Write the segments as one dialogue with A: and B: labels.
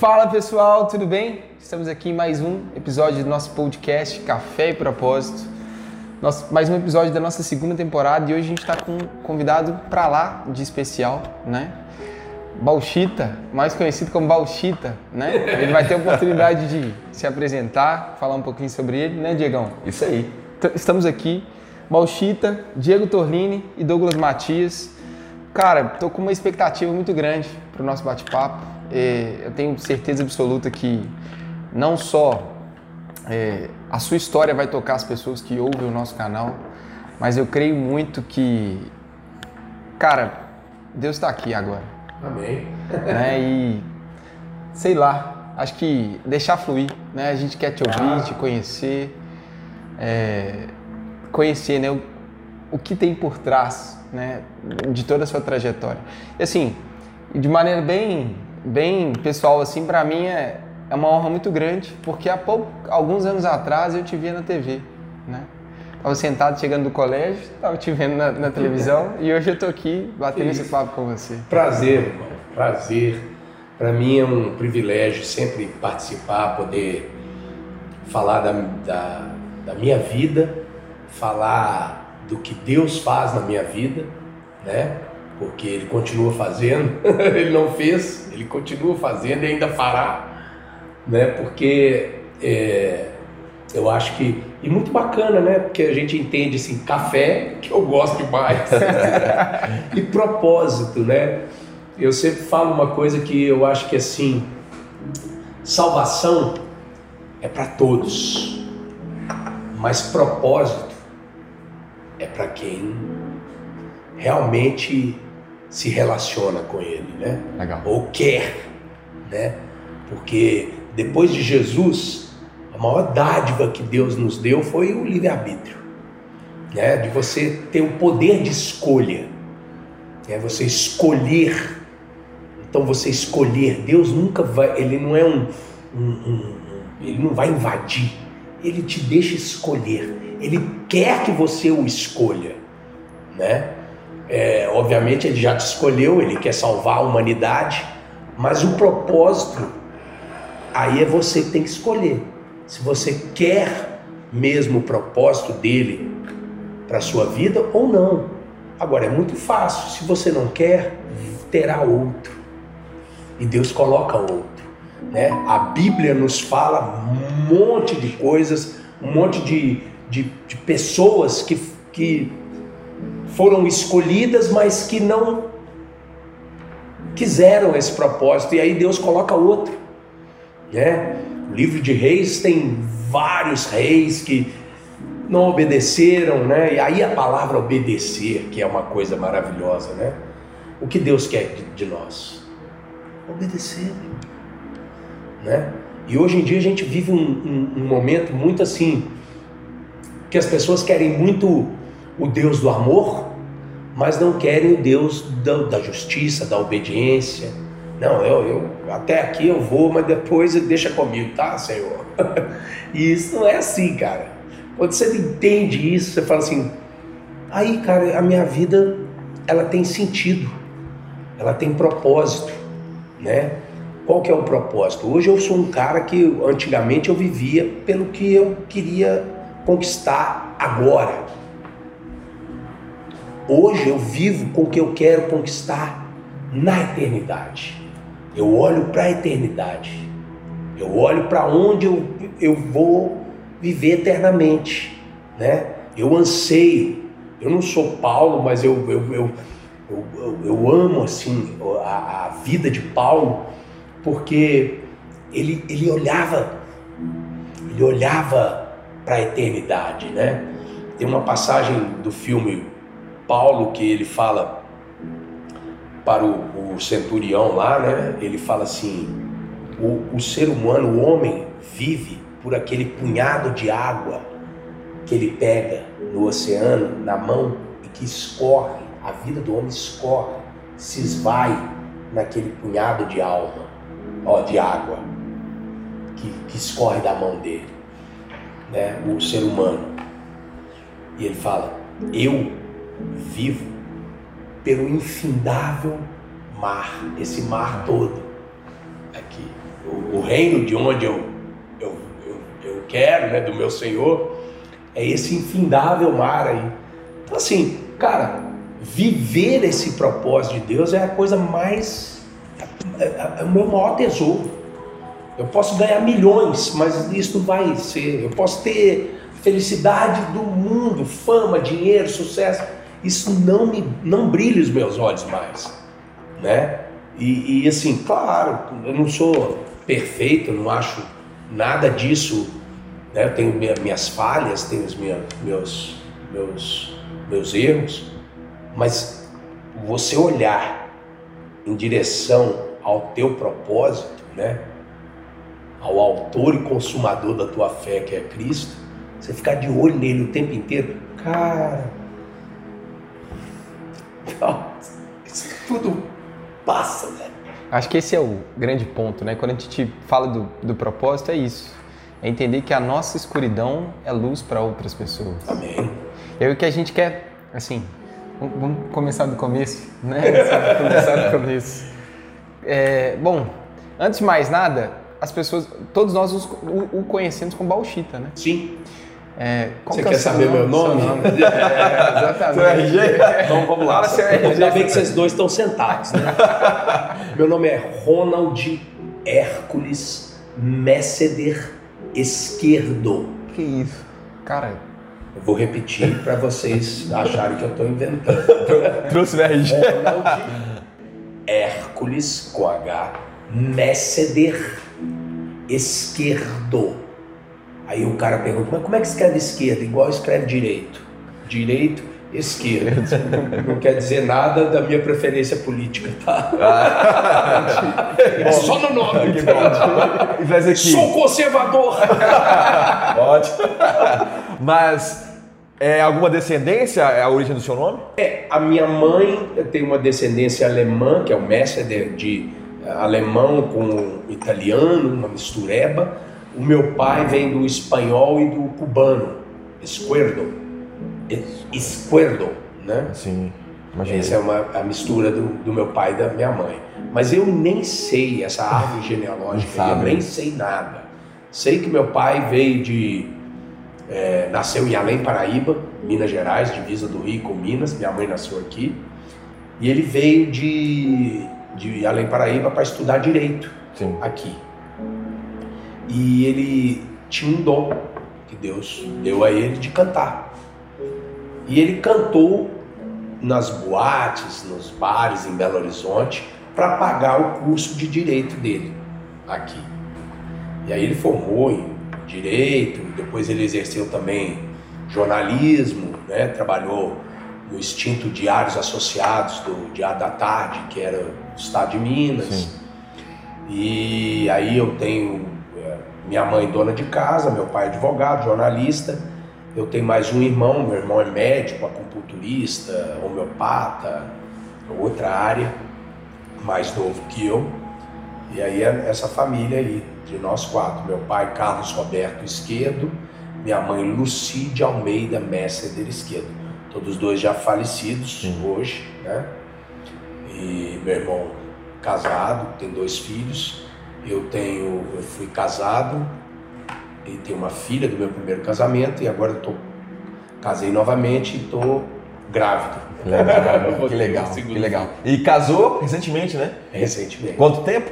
A: Fala pessoal, tudo bem? Estamos aqui em mais um episódio do nosso podcast Café e Propósito. Nosso, mais um episódio da nossa segunda temporada e hoje a gente está com um convidado para lá de especial, né? Bauchita, mais conhecido como Bauchita, né? Ele vai ter a oportunidade de se apresentar, falar um pouquinho sobre ele, né, Diegão?
B: Isso aí.
A: Estamos aqui, Bauchita, Diego Torlini e Douglas Matias. Cara, tô com uma expectativa muito grande para o nosso bate-papo. É, eu tenho certeza absoluta que não só é, a sua história vai tocar as pessoas que ouvem o nosso canal, mas eu creio muito que, cara, Deus está aqui agora.
B: Amém.
A: Né? E sei lá, acho que deixar fluir, né? A gente quer te ouvir, ah. te conhecer, é, conhecer, né? O, o que tem por trás, né? De toda a sua trajetória. E assim, de maneira bem, bem pessoal, assim, para mim é, é uma honra muito grande, porque há pouco, alguns anos atrás eu te via na TV, né? Tava sentado chegando do colégio, tava te vendo na, na televisão e hoje eu tô aqui batendo esse papo com você.
B: Prazer, irmão. Prazer. Para mim é um privilégio sempre participar, poder falar da, da, da minha vida, falar do que Deus faz na minha vida, né? Porque Ele continua fazendo, Ele não fez, Ele continua fazendo e ainda fará, né? Porque é, eu acho que. E muito bacana, né? Porque a gente entende assim, café, que eu gosto demais, e propósito, né? Eu sempre falo uma coisa que eu acho que assim, salvação é para todos, mas propósito é para quem realmente se relaciona com ele, né?
A: Legal.
B: Ou quer, né? Porque depois de Jesus, maior dádiva que Deus nos deu foi o livre-arbítrio, né? de você ter o poder de escolha, né? você escolher. Então você escolher, Deus nunca vai, ele não é um, um, um ele não vai invadir, ele te deixa escolher, ele quer que você o escolha, né? É, obviamente ele já te escolheu, ele quer salvar a humanidade, mas o propósito aí é você que tem que escolher se você quer mesmo o propósito dele para sua vida ou não. Agora, é muito fácil. Se você não quer, terá outro. E Deus coloca outro. Né? A Bíblia nos fala um monte de coisas, um monte de, de, de pessoas que, que foram escolhidas, mas que não quiseram esse propósito. E aí Deus coloca outro. Né? O livro de Reis tem vários reis que não obedeceram, né? E aí a palavra obedecer, que é uma coisa maravilhosa, né? O que Deus quer de, nós? Obedecer, né? E hoje em dia a gente vive um, um, um momento muito assim que as pessoas querem muito o Deus do amor, mas não querem o Deus da, da justiça, da obediência não, eu, eu até aqui eu vou, mas depois deixa comigo, tá, Senhor? e isso não é assim, cara. Quando você entende isso, você fala assim, aí, cara, a minha vida ela tem sentido, ela tem propósito, né? Qual que é o propósito? Hoje eu sou um cara que antigamente eu vivia pelo que eu queria conquistar agora. Hoje eu vivo com o que eu quero conquistar na eternidade. Eu olho para a eternidade. Eu olho para onde eu, eu vou viver eternamente, né? Eu anseio. Eu não sou Paulo, mas eu, eu, eu, eu, eu amo assim a, a, vida de Paulo, porque ele, ele olhava, ele olhava para a eternidade, né? Tem uma passagem do filme Paulo que ele fala para o, o centurião lá, né? Ele fala assim: o, o ser humano, o homem, vive por aquele punhado de água que ele pega no oceano, na mão, e que escorre, a vida do homem escorre, se esvai naquele punhado de alma, ó, de água, que, que escorre da mão dele, né? o ser humano. E ele fala: Eu vivo pelo infindável mar, esse mar todo aqui. o, o reino de onde eu, eu, eu, eu quero, né, do meu Senhor, é esse infindável mar aí. Então, assim, cara, viver esse propósito de Deus é a coisa mais. é, é, é o meu maior tesouro. Eu posso ganhar milhões, mas isso não vai ser. Eu posso ter felicidade do mundo, fama, dinheiro, sucesso. Isso não me não brilha os meus olhos mais, né? E, e assim, claro, eu não sou perfeito, não acho nada disso, né? Eu tenho minhas falhas, tenho os meus meus meus erros, mas você olhar em direção ao teu propósito, né? Ao autor e consumador da tua fé, que é Cristo, você ficar de olho nele o tempo inteiro, cara, isso tudo passa, né?
A: Acho que esse é o grande ponto, né? Quando a gente fala do, do propósito, é isso. É entender que a nossa escuridão é luz para outras pessoas.
B: Amém.
A: É o que a gente quer, assim, vamos começar do começo, né? começar do começo. É, bom, antes de mais nada, as pessoas, todos nós os, o, o, conhecemos como Bauchita, né?
B: Sim.
A: É,
B: Você quer saber nome? meu nome? nome?
A: É, exatamente. Seu
B: RG? Então vamos lá. Ainda bem que vocês dois estão sentados, né? meu nome é Ronald Hércules Messeder Esquerdo.
A: Que isso? Cara,
B: eu vou repetir para vocês acharem que eu estou inventando.
A: Trouxe o RG.
B: Ronald Hércules com H Messeder Esquerdo. Aí o cara pergunta, mas como é que escreve esquerda? Igual escreve direito. Direito, esquerda. Não quer dizer nada da minha preferência política, tá? Ah, é só no nome. Que bom. Sou conservador.
C: Ótimo. Mas é alguma descendência é a origem do seu nome?
B: É, a minha mãe tem uma descendência alemã, que é o mestre de, de alemão com italiano, uma mistureba o meu pai vem do espanhol e do cubano, esquerdo. Esquerdo, né?
C: Sim.
B: Imagina. Essa é uma, a mistura do, do, meu pai e da minha mãe. Mas eu nem sei essa árvore genealógica, eu nem sei nada. Sei que meu pai veio de. É, nasceu em Além Paraíba, Minas Gerais, divisa do Rio com Minas. Minha mãe nasceu aqui. E ele veio de, de Além Paraíba para estudar direito Sim. aqui. E ele tinha um dom que Deus deu a ele de cantar. E ele cantou nas boates, nos bares em Belo Horizonte para pagar o curso de direito dele aqui. E aí ele formou em direito, depois ele exerceu também jornalismo, né? trabalhou no extinto Diários Associados do Diário da Tarde, que era do estado de Minas. Sim. E aí eu tenho minha mãe dona de casa, meu pai advogado, jornalista. Eu tenho mais um irmão, meu irmão é médico, acupunturista, homeopata, outra área, mais novo que eu. E aí é essa família aí, de nós quatro. Meu pai, Carlos Roberto Esquerdo, minha mãe, Lucide Almeida Messer Esquerdo. Todos dois já falecidos Sim. hoje, né? E meu irmão casado, tem dois filhos. Eu tenho, eu fui casado e tenho uma filha do meu primeiro casamento e agora eu tô casei novamente e tô grávido.
C: Legal, que legal, que legal. E casou recentemente, né?
B: Recentemente.
C: Quanto tempo?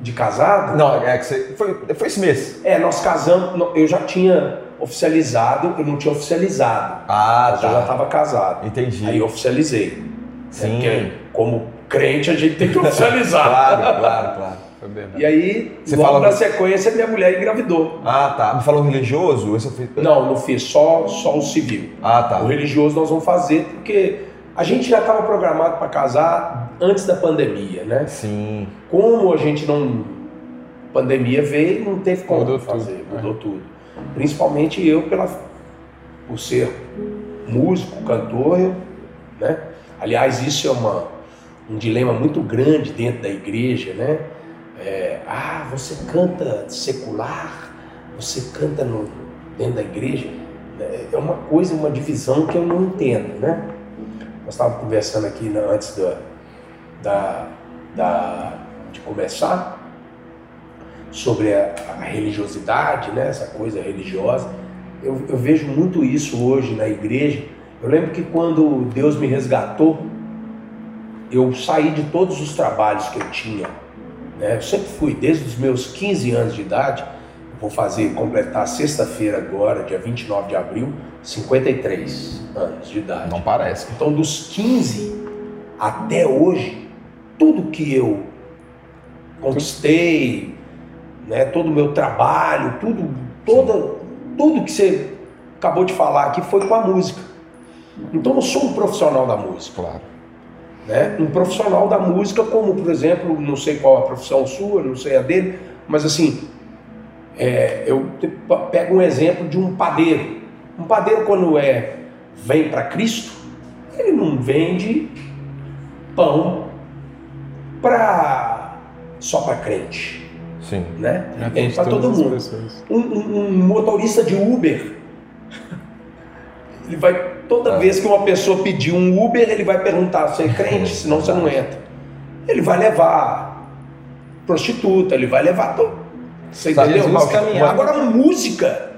B: De casado?
C: Não, é que você foi, foi esse mês.
B: É, nós casamos, eu já tinha oficializado, eu não tinha oficializado.
C: Ah, tá.
B: Eu já estava casado.
C: Entendi.
B: Aí eu oficializei.
C: Né? Sim.
B: Porque como crente a gente tem que oficializar.
C: claro, claro, claro.
B: E aí, Você logo fala... na sequência, minha mulher engravidou.
C: Ah, tá. Me falou religioso? Esse
B: fiz... Não, não fiz, só, só o civil.
C: Ah, tá.
B: O religioso nós vamos fazer porque a gente já estava programado para casar antes da pandemia, né?
C: Sim.
B: Como a gente não. Pandemia veio, não teve como mudou fazer, tudo, mudou né? tudo. Principalmente eu, pela, por ser músico, cantor, eu, né? Aliás, isso é uma, um dilema muito grande dentro da igreja, né? É, ah, você canta secular, você canta no, dentro da igreja. É uma coisa, uma divisão que eu não entendo, né? Nós estávamos conversando aqui né, antes da, da, da, de começar sobre a, a religiosidade, né? essa coisa religiosa. Eu, eu vejo muito isso hoje na igreja. Eu lembro que quando Deus me resgatou, eu saí de todos os trabalhos que eu tinha. Né? Eu sempre fui, desde os meus 15 anos de idade, vou fazer, completar sexta-feira agora, dia 29 de abril, 53 anos de idade.
C: Não parece.
B: Então, dos 15 até hoje, tudo que eu conquistei, né, todo o meu trabalho, tudo, toda, tudo que você acabou de falar aqui foi com a música. Então, eu sou um profissional da música.
C: Claro.
B: Né? Um profissional da música, como por exemplo, não sei qual a profissão sua, não sei a dele, mas assim, é, eu pego um exemplo de um padeiro. Um padeiro, quando é vem para Cristo, ele não vende pão para só para crente.
C: Sim.
B: Né?
A: Já
B: Ele para todo mundo. Um, um- um motorista de Uber, ele vai toda
C: É.
B: vez que uma pessoa pedir um Uber, ele vai perguntar: "Você é crente? Senão você não entra". Ele vai levar prostituta, ele vai levar tudo. Você
C: Sabe,
B: entendeu?
A: Jesus caminhava.
B: Agora música,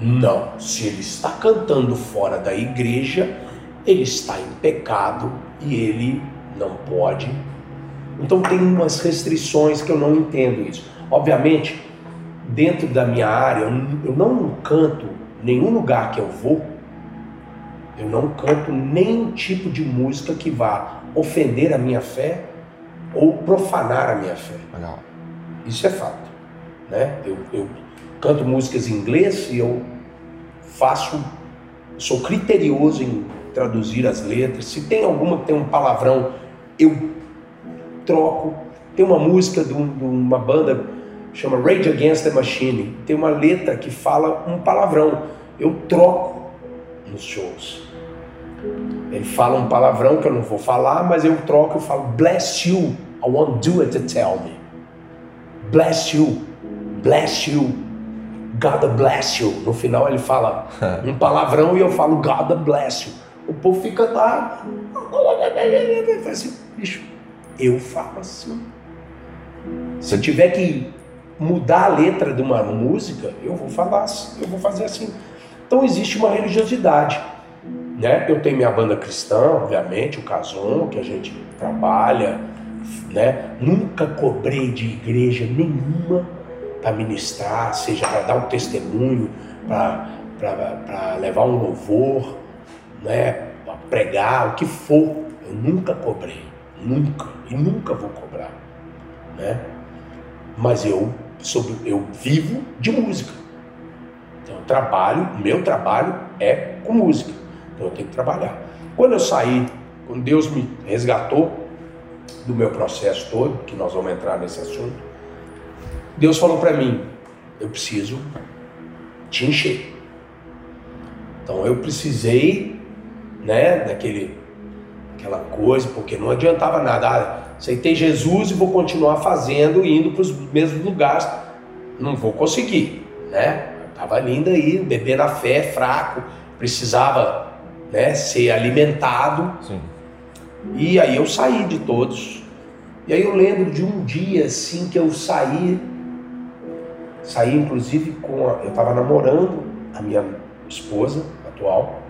B: não. Se ele está cantando fora da igreja, ele está em pecado e ele não pode. Então tem umas restrições que eu não entendo isso. Obviamente, dentro da minha área, eu não canto nenhum lugar que eu vou, eu não canto nenhum tipo de música que vá ofender a minha fé ou profanar a minha fé.
C: Legal.
B: Isso é fato. Né? Eu, eu canto músicas em inglês e eu faço, sou criterioso em traduzir as letras. Se tem alguma que tem um palavrão, eu troco. Tem uma música de, um- de uma banda chama Rage Against the Machine. Tem uma letra que fala um palavrão. Eu troco nos shows. Ele fala um palavrão que eu não vou falar, mas eu troco e falo Bless you. I want do it to tell me. Bless you. Bless you. God bless you. No final ele fala um palavrão e eu falo God bless you. O povo fica lá. Assim, bicho, eu falo assim. Se eu tiver que mudar a letra de uma música, eu vou falar assim, eu vou fazer assim. Então existe uma religiosidade. Né? Eu tenho minha banda cristã, obviamente, o Cason, que a gente trabalha, né? Nunca cobrei de igreja nenhuma para ministrar, seja para dar um testemunho, para levar um louvor, né? Para pregar, o que for. Eu nunca cobrei, nunca e nunca vou cobrar, né? Mas eu sou, eu vivo de música. Então, eu trabalho, meu trabalho é com música. Então, eu tenho que trabalhar. Quando eu saí, quando Deus me resgatou do meu processo todo, que nós vamos entrar nesse assunto, Deus falou para mim: eu preciso te encher. Então, eu precisei, né, daquele, aquela coisa, porque não adiantava nada. Ah, aceitei Jesus e vou continuar fazendo, indo para os mesmos lugares. Não vou conseguir, né? Estava lindo aí, bebendo a fé, fraco, precisava né, ser alimentado.
C: Sim.
B: E aí eu saí de todos. E aí eu lembro de um dia assim que eu saí, saí inclusive com a, eu estava namorando a minha esposa atual.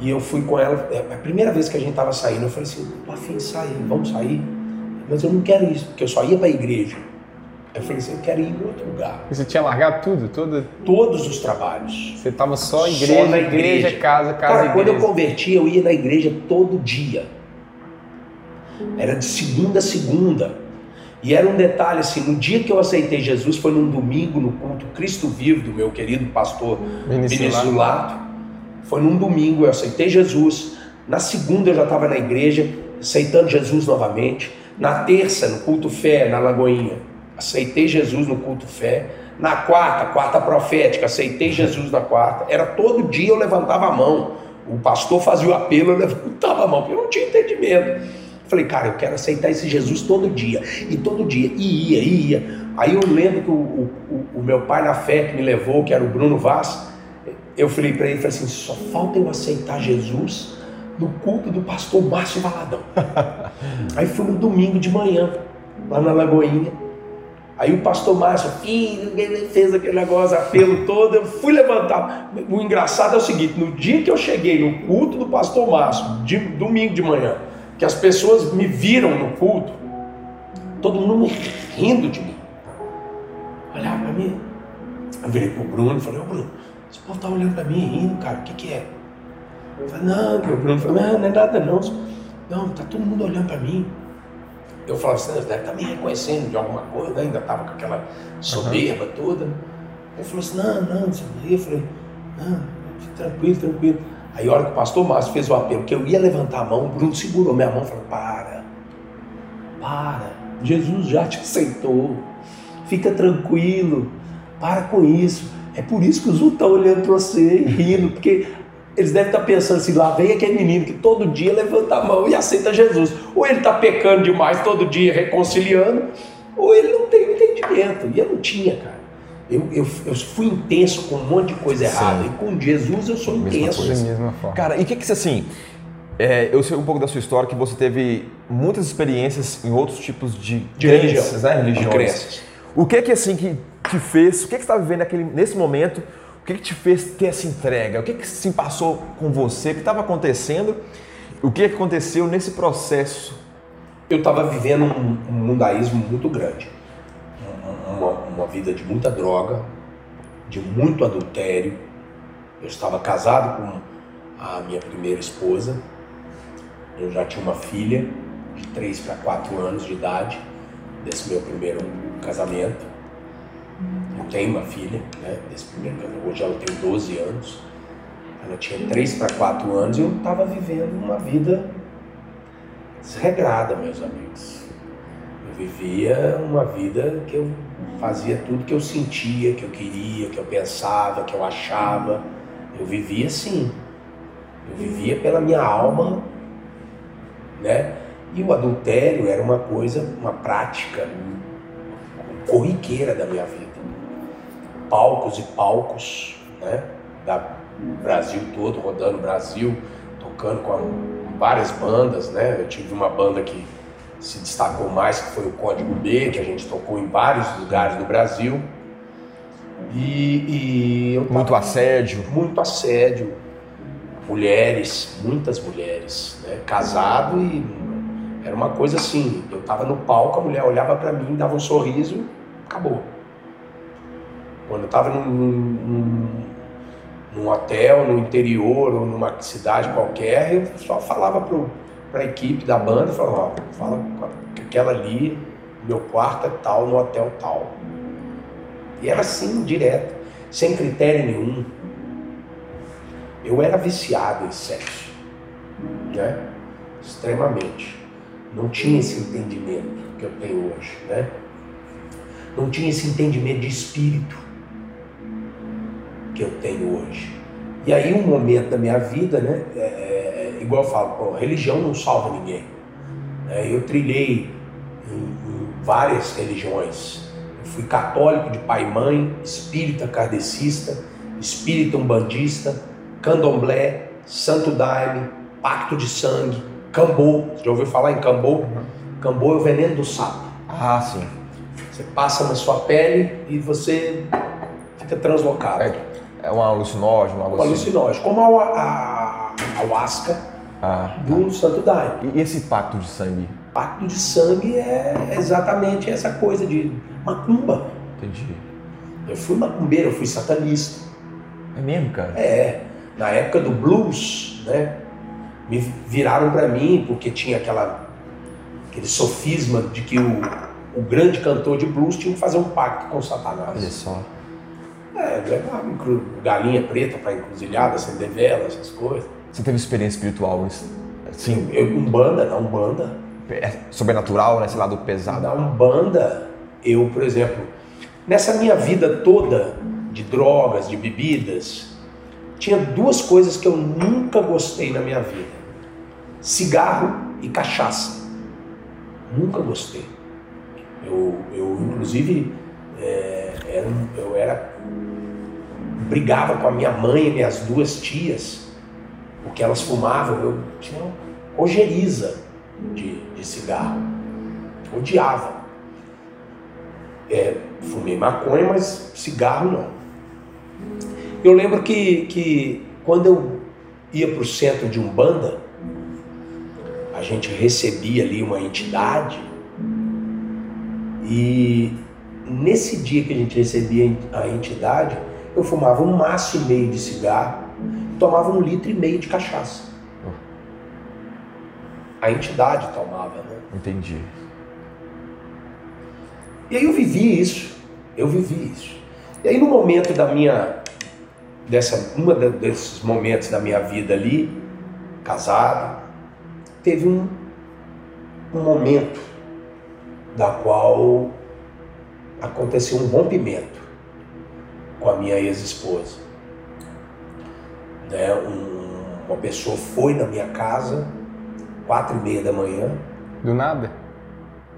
B: E eu fui com ela, é a primeira vez que a gente estava saindo, eu falei assim, tô afim de sair, vamos sair. Mas eu não quero isso, porque eu só ia para a igreja. Eu falei assim, eu quero ir em outro lugar.
A: Você tinha largado tudo? Tudo?
B: Todos os trabalhos.
A: Você tava só
B: Só
A: igreja,
B: na
A: igreja,
B: igreja.
A: casa, casa,
B: Cara, quando eu
A: igreja.
B: converti, eu ia na igreja todo dia. Era de segunda a segunda. E era um detalhe assim, no dia que eu aceitei Jesus, foi num domingo, no culto Cristo Vivo, do meu querido pastor
A: Vinícius
B: Lato. Foi num domingo, eu aceitei Jesus. Na segunda eu já estava na igreja, aceitando Jesus novamente. Na terça, no culto fé, na Lagoinha, aceitei Jesus no culto fé. Na quarta, quarta profética, aceitei Jesus na quarta. Era todo dia eu levantava a mão. O pastor fazia o apelo, eu levantava a mão, porque eu não tinha entendimento. Falei, cara, eu quero aceitar esse Jesus todo dia. E todo dia, e ia, e ia. Aí eu lembro que o, o, o- meu pai na fé que me levou, que era o Bruno Vaz, eu falei para ele, falei assim, só falta eu aceitar Jesus no culto do pastor Márcio Valadão. Aí fui no domingo de manhã. lá na Lagoinha. Aí o pastor Márcio, fez aquele negócio, apelo todo, eu fui levantar. O engraçado é o seguinte, no dia que eu cheguei no culto do pastor Márcio, de, domingo de manhã, que as pessoas me viram no culto, todo mundo me rindo de mim. Olhava para mim. Eu virei pro Bruno e falei, ô Bruno, esse povo tá olhando para mim rindo, cara, o que que é? Eu falei, não, o Bruno falou, não, não é nada não. Não, tá todo mundo olhando para mim. Eu falava assim, deve estar tá me reconhecendo de alguma coisa, ainda estava com aquela soberba uhum. toda. Ele falou assim, não, não, Eu falei, não, tranquilo, tranquilo. Aí a hora que o pastor Márcio fez o apelo, que eu ia levantar a mão, o Bruno segurou minha mão e falou, para, para, Jesus já te aceitou, fica tranquilo, para com isso. É por isso que os outros estão olhando para você e rindo, porque eles devem estar pensando assim, lá vem aquele menino que todo dia levanta a mão e aceita Jesus. Ou ele está pecando demais todo dia, reconciliando, ou ele não tem entendimento. E eu não tinha, cara. Eu, eu, eu fui intenso com um monte de coisa errada. Sim. E com Jesus eu sou mesma intenso.
A: Coisa, mesma forma.
C: Cara, e o que que você assim... É, eu sei um pouco da sua história que você teve muitas experiências em outros tipos de,
B: de crenças, religião, né? Religiões.
C: O que que assim que te fez? O que que você estava vivendo naquele, nesse momento? O que, que te fez ter essa entrega? O que, que se passou com você? O que estava acontecendo? O que aconteceu nesse processo?
B: Eu estava vivendo um, um mundaísmo muito grande. Uma, uma vida de muita droga, de muito adultério. Eu estava casado com a minha primeira esposa. Eu já tinha uma filha de 3 para 4 anos de idade desse meu primeiro casamento. Tenho uma filha, né, desse primeiro casamento. Hoje ela tem 12 anos. Ela tinha 3 para 4 anos e eu estava vivendo uma vida desregrada, meus amigos. Eu vivia uma vida que eu fazia tudo que eu sentia, que eu queria, que eu pensava, que eu achava. Eu vivia assim. Eu vivia pela minha alma, né? E o adultério era uma coisa, uma prática corriqueira da minha vida palcos e palcos, né? Da Brasil todo, rodando o Brasil, tocando com várias bandas, né? Eu tive uma banda que se destacou mais, que foi o Código B, que a gente tocou em vários lugares do Brasil. E, e
C: muito assédio.
B: Muito assédio. Mulheres, muitas mulheres, né? Casado e era uma coisa assim, eu tava no palco, a mulher olhava para mim, dava um sorriso, acabou. Quando eu estava num, num, num, hotel, no interior ou numa cidade qualquer, eu só falava para a equipe da banda, falava, ó, fala que aquela ali, meu quarto é tal, no hotel tal. E era assim, direto, sem critério nenhum. Eu era viciado em sexo, né? Extremamente. Não tinha esse entendimento que eu tenho hoje, né? Não tinha esse entendimento de espírito que eu tenho hoje. E aí um momento da minha vida, né, é, é, igual eu falo, pô, religião não salva ninguém. É, eu trilhei em, em, várias religiões. Eu fui católico de pai e mãe, espírita kardecista, espírita umbandista, candomblé, santo daime, pacto de sangue, cambô. Você já ouviu falar em cambô? Uhum. Cambô é o veneno do sapo.
C: Ah, sim.
B: Você passa na sua pele e você fica translocado.
C: É é um alucinógeno, algo
B: um assim. alucinógeno, como a, a, a ayahuasca ah, do tá. Santo Daime.
C: E esse pacto de sangue?
B: Pacto de sangue é exatamente essa coisa de macumba.
C: Entendi.
B: Eu fui macumbeiro, eu fui satanista.
C: É mesmo, cara?
B: É. Na época do blues, né? Me viraram para mim porque tinha aquela aquele sofisma de que o, o grande cantor de blues tinha que fazer um pacto com Satanás.
C: Olha só.
B: É, levava galinha preta para encruzilhada, acender vela, essas coisas.
C: Você teve experiência espiritual?
B: Sim. Eu, Umbanda, na Umbanda.
C: É sobrenatural, né? Esse lado pesado.
B: Na Umbanda, eu, por exemplo, nessa minha vida toda de drogas, de bebidas, tinha duas coisas que eu nunca gostei na minha vida: cigarro e cachaça. Nunca gostei. Eu, eu inclusive, é, era, eu era brigava com a minha mãe e minhas duas tias, porque elas fumavam, eu tinha ojeriza de, de cigarro. Odiava. É, fumei maconha, mas cigarro não. Eu lembro que, que quando eu ia para o centro de Umbanda, a gente recebia ali uma entidade e nesse dia que a gente recebia a entidade, eu fumava um maço e meio de cigarro, tomava um litro e meio de cachaça. A entidade tomava, né?
C: Entendi.
B: E aí eu vivi isso, eu vivi isso. E aí no momento da minha, dessa, uma desses momentos da minha vida ali, casado, teve um, um momento da qual aconteceu um rompimento com a minha ex-esposa. Né? Um, uma pessoa foi na minha casa, quatro e meia da manhã.
A: Do nada?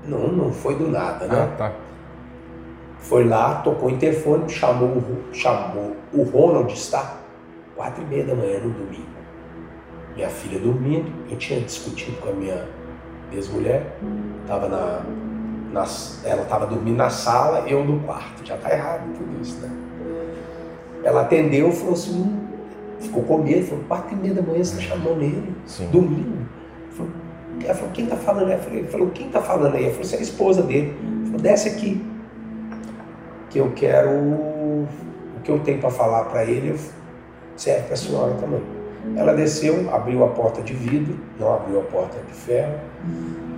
B: Não, não foi do nada, né?
A: Ah, tá.
B: Foi lá, tocou o interfone, chamou, chamou o Ronald está quatro e meia da manhã no domingo. Minha filha dormindo, eu tinha discutido com a minha ex-mulher, tava na, na, ela estava dormindo na sala, eu no quarto. Já tá errado tudo isso, né? Ela atendeu e falou assim, ficou com medo, falou, quatro e meia da manhã você está chamando ele,
C: Sim.
B: domingo. Ela falou, quem tá falando aí? Ele falou, quem tá falando aí? Ela falou, você é a esposa dele. Ele falou, desce aqui, que eu quero, o que eu tenho para falar para ele serve para a senhora também. Ela desceu, abriu a porta de vidro, não abriu a porta de ferro,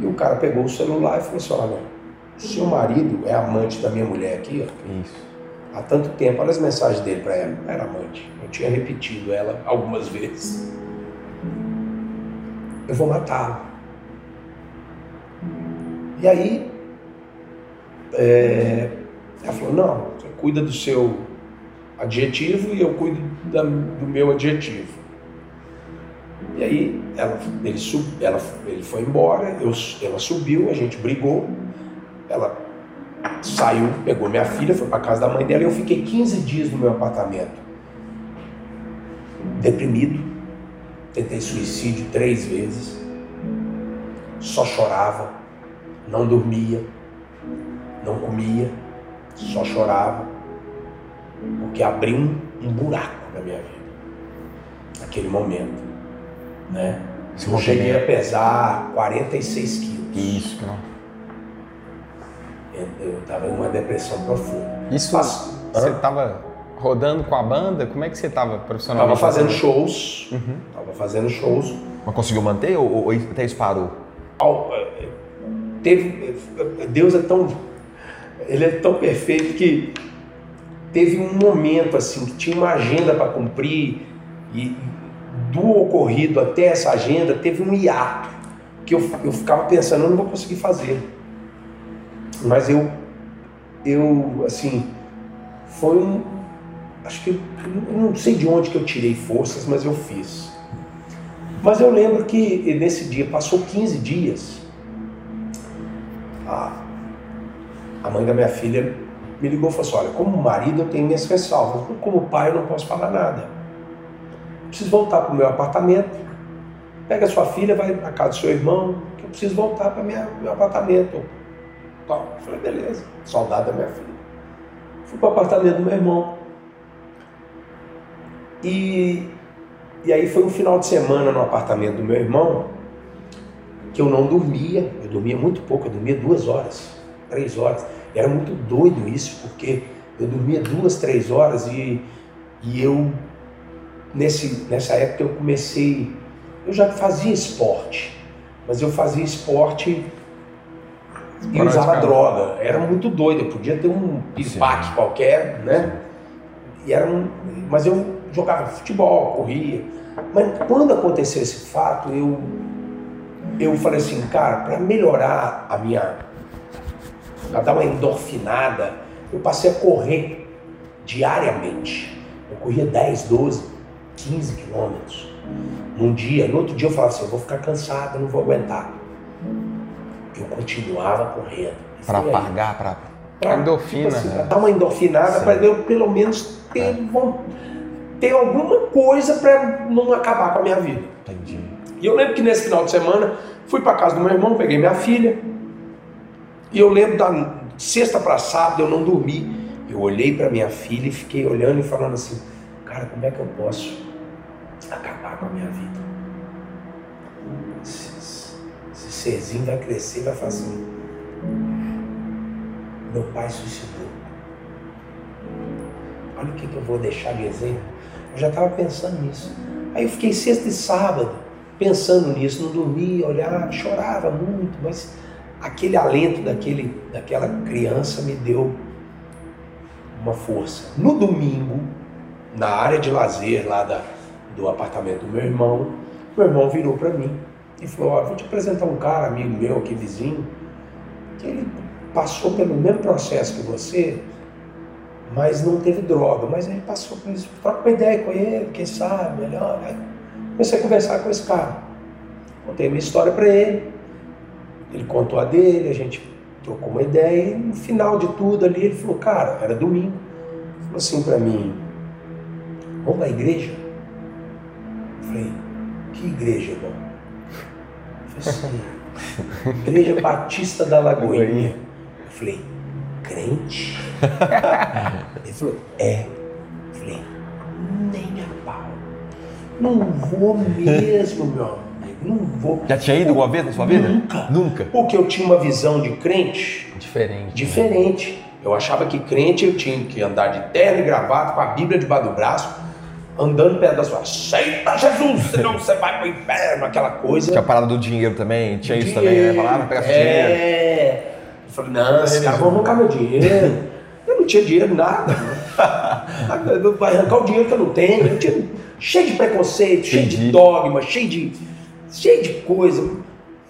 B: e o cara pegou o celular e falou assim, olha, seu marido é amante da minha mulher aqui, ó.
C: Isso.
B: Há tanto tempo, olha as mensagens dele para ela. Era amante. Eu tinha repetido ela algumas vezes. Eu vou matá-lo. E aí, é, ela falou: não, você cuida do seu adjetivo e eu cuido da, do meu adjetivo. E aí, ela, ele, sub, ela, ele foi embora, eu, ela subiu, a gente brigou. Ela saiu, pegou minha filha, foi para casa da mãe dela e eu fiquei 15 dias no meu apartamento. Deprimido, tentei suicídio três vezes, só chorava, não dormia, não comia, só chorava, porque abriu um, um buraco na minha vida, naquele momento, né? Eu cheguei a pesar 46 quilos.
C: Isso, não.
B: Eu estava em uma depressão profunda.
A: Isso,
B: Faço-
A: você estava rodando com a banda? Como é que você estava
B: Tava
A: profissionalmente?
B: fazendo shows,
A: Uhum.
B: tava fazendo shows.
C: Mas conseguiu manter ou, ou até isso parou?
B: Ao- eh, Teve, Deus é tão, ele é tão perfeito que teve um momento assim que tinha uma agenda para cumprir e do ocorrido até essa agenda teve um hiato que eu, eu ficava pensando eu não vou conseguir fazer, mas eu eu assim foi um acho que não sei de onde que eu tirei forças, mas eu fiz. Mas eu lembro que nesse dia, passou 15 dias, a, a mãe da minha filha me ligou e falou assim, olha, como marido eu tenho minhas ressalvas, como pai eu não posso falar nada. Preciso voltar para o meu apartamento, pega sua filha, vai para casa do seu irmão, que eu preciso voltar para o meu apartamento. Tá, eu falei, beleza, saudade da minha filha. Fui para o apartamento do meu irmão. E, e aí foi um final de semana no apartamento do meu irmão que eu não dormia, eu dormia muito pouco, eu dormia duas horas, três horas. Era muito doido isso, porque eu dormia duas, três horas e, e eu, nesse, nessa época, eu comecei. Eu já fazia esporte, mas eu fazia esporte e usava droga. Era muito doido, eu podia ter um piripaque
C: Sim.
B: qualquer, né? E era um, mas eu jogava futebol, corria. Mas quando aconteceu esse fato, eu eu falei assim, cara, para melhorar a minha para dar uma endorfinada, eu passei a correr diariamente. Eu corria 10, 12, 15 quilômetros num dia. No outro dia eu falava assim, eu vou ficar cansado, não vou aguentar. Eu continuava correndo.
C: Pra
B: foi aí.
C: apagar, pra.
A: Endorfina,
B: tipo assim,
A: né?
B: pra dar uma endorfinada, para eu pelo menos ter, von- ter alguma coisa para não acabar com a minha vida.
C: Entendi.
B: E eu lembro que nesse final de semana fui para casa do meu irmão, peguei minha filha. E eu lembro da, sexta para sábado eu não dormi. Eu olhei para minha filha e fiquei olhando e falando assim, cara, como é que eu posso acabar com a minha vida? Serzinho vai crescer, vai fazer. Meu pai suicidou. Olha o que, que eu vou deixar de exemplo. Eu já estava pensando nisso. Aí eu fiquei sexta e sábado pensando nisso, não dormia, olhava, chorava muito, mas aquele alento daquele, daquela criança me deu uma força. No domingo, na área de lazer lá da, do apartamento do meu irmão, meu irmão virou para mim e falou: Ó, vou te apresentar um cara, amigo meu aqui, vizinho, que ele passou pelo mesmo processo que você, mas não teve droga, mas ele passou por isso. Troca uma ideia com ele, quem sabe, melhor. Aí comecei a conversar com esse cara. Contei minha história para ele, ele contou a dele, a gente trocou uma ideia e no final de tudo ali ele falou, cara, era domingo, falou assim para mim, vamos à igreja? Eu falei, que igreja, irmão? Assim, Igreja Batista da Lagoinha. Eu falei, crente? Ele falou, é. Eu falei, nem a pau. Não vou mesmo, meu amigo. Não vou.
C: Já tinha ido alguma vez na sua vida?
B: Nunca.
C: Nunca.
B: Porque eu tinha uma visão de crente
A: Diferente.
B: diferente. Eu achava que crente eu tinha que andar de terno e gravata, com a Bíblia debaixo do braço, andando perto das suas. Aceita Jesus, senão você vai pro inferno, aquela coisa.
C: Tinha a parada do dinheiro também, tinha isso
B: Dinheiro.
C: também, né? Falava, pega seu dinheiro.
B: É. Eu falei, não, esses caras vão arrancar meu dinheiro. Eu não tinha dinheiro nada. né? Vai arrancar o dinheiro que eu não tenho. Eu tinha cheio de preconceito, cheio de
C: Entendi.
B: dogma, cheio de, cheio de coisa.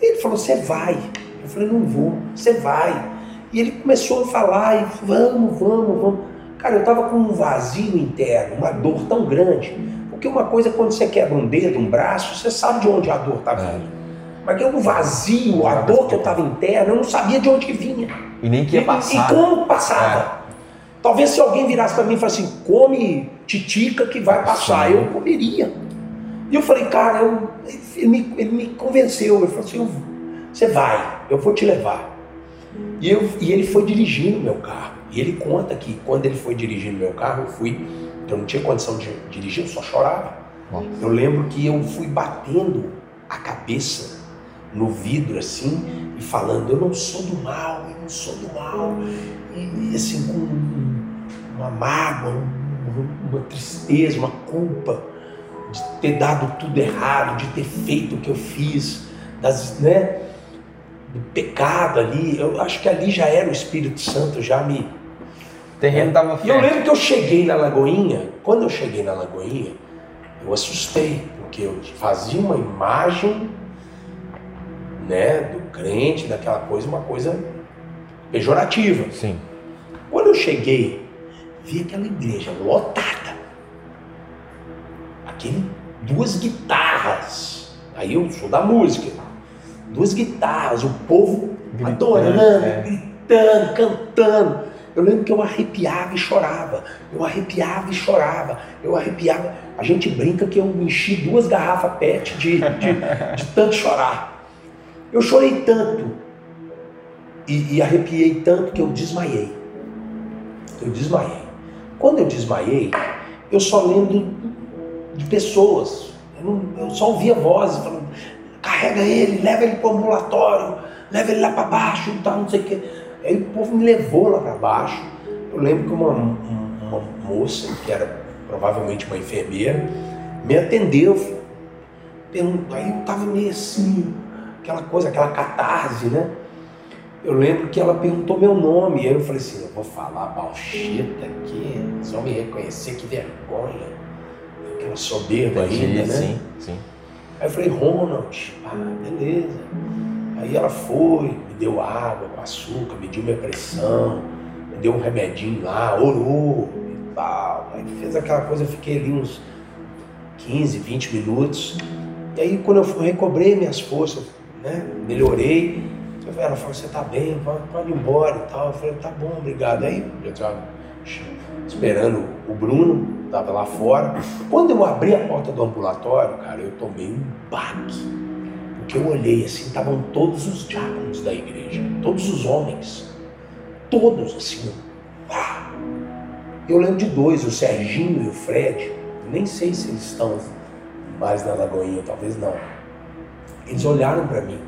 B: Ele falou, você vai. Eu falei, não vou, você vai. E ele começou a falar, e vamos, vamos, vamos. Cara, eu tava com um vazio interno, uma dor tão grande. Porque uma coisa, quando você quebra um dedo, um braço, você sabe de onde a dor tá vindo. Mas que o vazio, a dor que eu tava interna, eu não sabia de onde que vinha.
C: E nem que ia
B: E-
C: passar.
B: E como passava. Talvez se alguém virasse para mim e falasse assim, come titica que vai passar,
C: Sim.
B: eu comeria. E eu falei, cara, eu- ele, me, ele me convenceu. Ele falou assim, você vai, eu vou te levar. E, eu, e ele foi dirigindo meu carro. E ele conta que quando ele foi dirigindo meu carro, eu fui, eu não tinha condição de dirigir, eu só chorava.
C: Nossa.
B: Eu lembro que eu fui batendo a cabeça no vidro assim e falando, eu não sou do mal, eu não sou do mal. E, e, assim, com uma mágoa, um- uma tristeza, uma culpa de ter dado tudo errado, de ter feito o que eu fiz, das, né, do pecado ali. Eu acho que ali já era o Espírito Santo já me
A: O terreno tava
B: e eu lembro que eu cheguei na Lagoinha, quando eu cheguei na Lagoinha, eu assustei, porque eu fazia uma imagem né, do crente, daquela coisa, uma coisa pejorativa.
C: Sim.
B: Quando eu cheguei, vi aquela igreja lotada. Aquele, duas guitarras. Aí eu sou da música. Duas guitarras, o povo
A: Gritando,
B: adorando,
A: é.
B: gritando, cantando. Eu lembro que eu arrepiava e chorava. Eu arrepiava e chorava. Eu arrepiava. A gente brinca que eu enchi duas garrafas PET de, de, de tanto chorar. Eu chorei tanto e, e arrepiei tanto que eu desmaiei. Eu desmaiei. Quando eu desmaiei, eu só lembro de pessoas. Eu, não- eu só ouvia vozes falando: carrega ele, leva ele para o ambulatório, leva ele lá para baixo, tal, não sei o quê. Aí o povo me levou lá para baixo. Eu lembro que uma, um- uma moça, que era provavelmente uma enfermeira, me atendeu. Perguntou, aí eu tava meio assim, aquela coisa, aquela catarse, né? Eu lembro que ela perguntou meu nome, e aí eu falei assim, eu vou falar balcheta aqui, eles vão me reconhecer, que vergonha. Aquela soberba ainda,
C: Entendi,
B: né?
C: sim, sim.
B: Aí eu falei, Ronald, ah, beleza. Aí ela foi, me deu água açúcar, mediu minha pressão, me deu um remedinho lá, orou e tal. Aí fez aquela coisa, eu fiquei ali uns 15, 20 minutos. E aí quando eu recobrei minhas forças, né? Melhorei. Ela falou, você tá bem, pode, pode ir embora e tal. Eu falei, tá bom, obrigado. Aí eu tava esperando o Bruno, tava lá fora. Quando eu abri a porta do ambulatório, cara, eu tomei um baque. Porque eu olhei assim, estavam todos os diáconos da igreja, todos os homens. todos assim. Ah. Eu lembro de dois, o Serginho e o Fred. Nem sei se eles estão mais na Lagoinha, talvez não. Eles olharam para mim,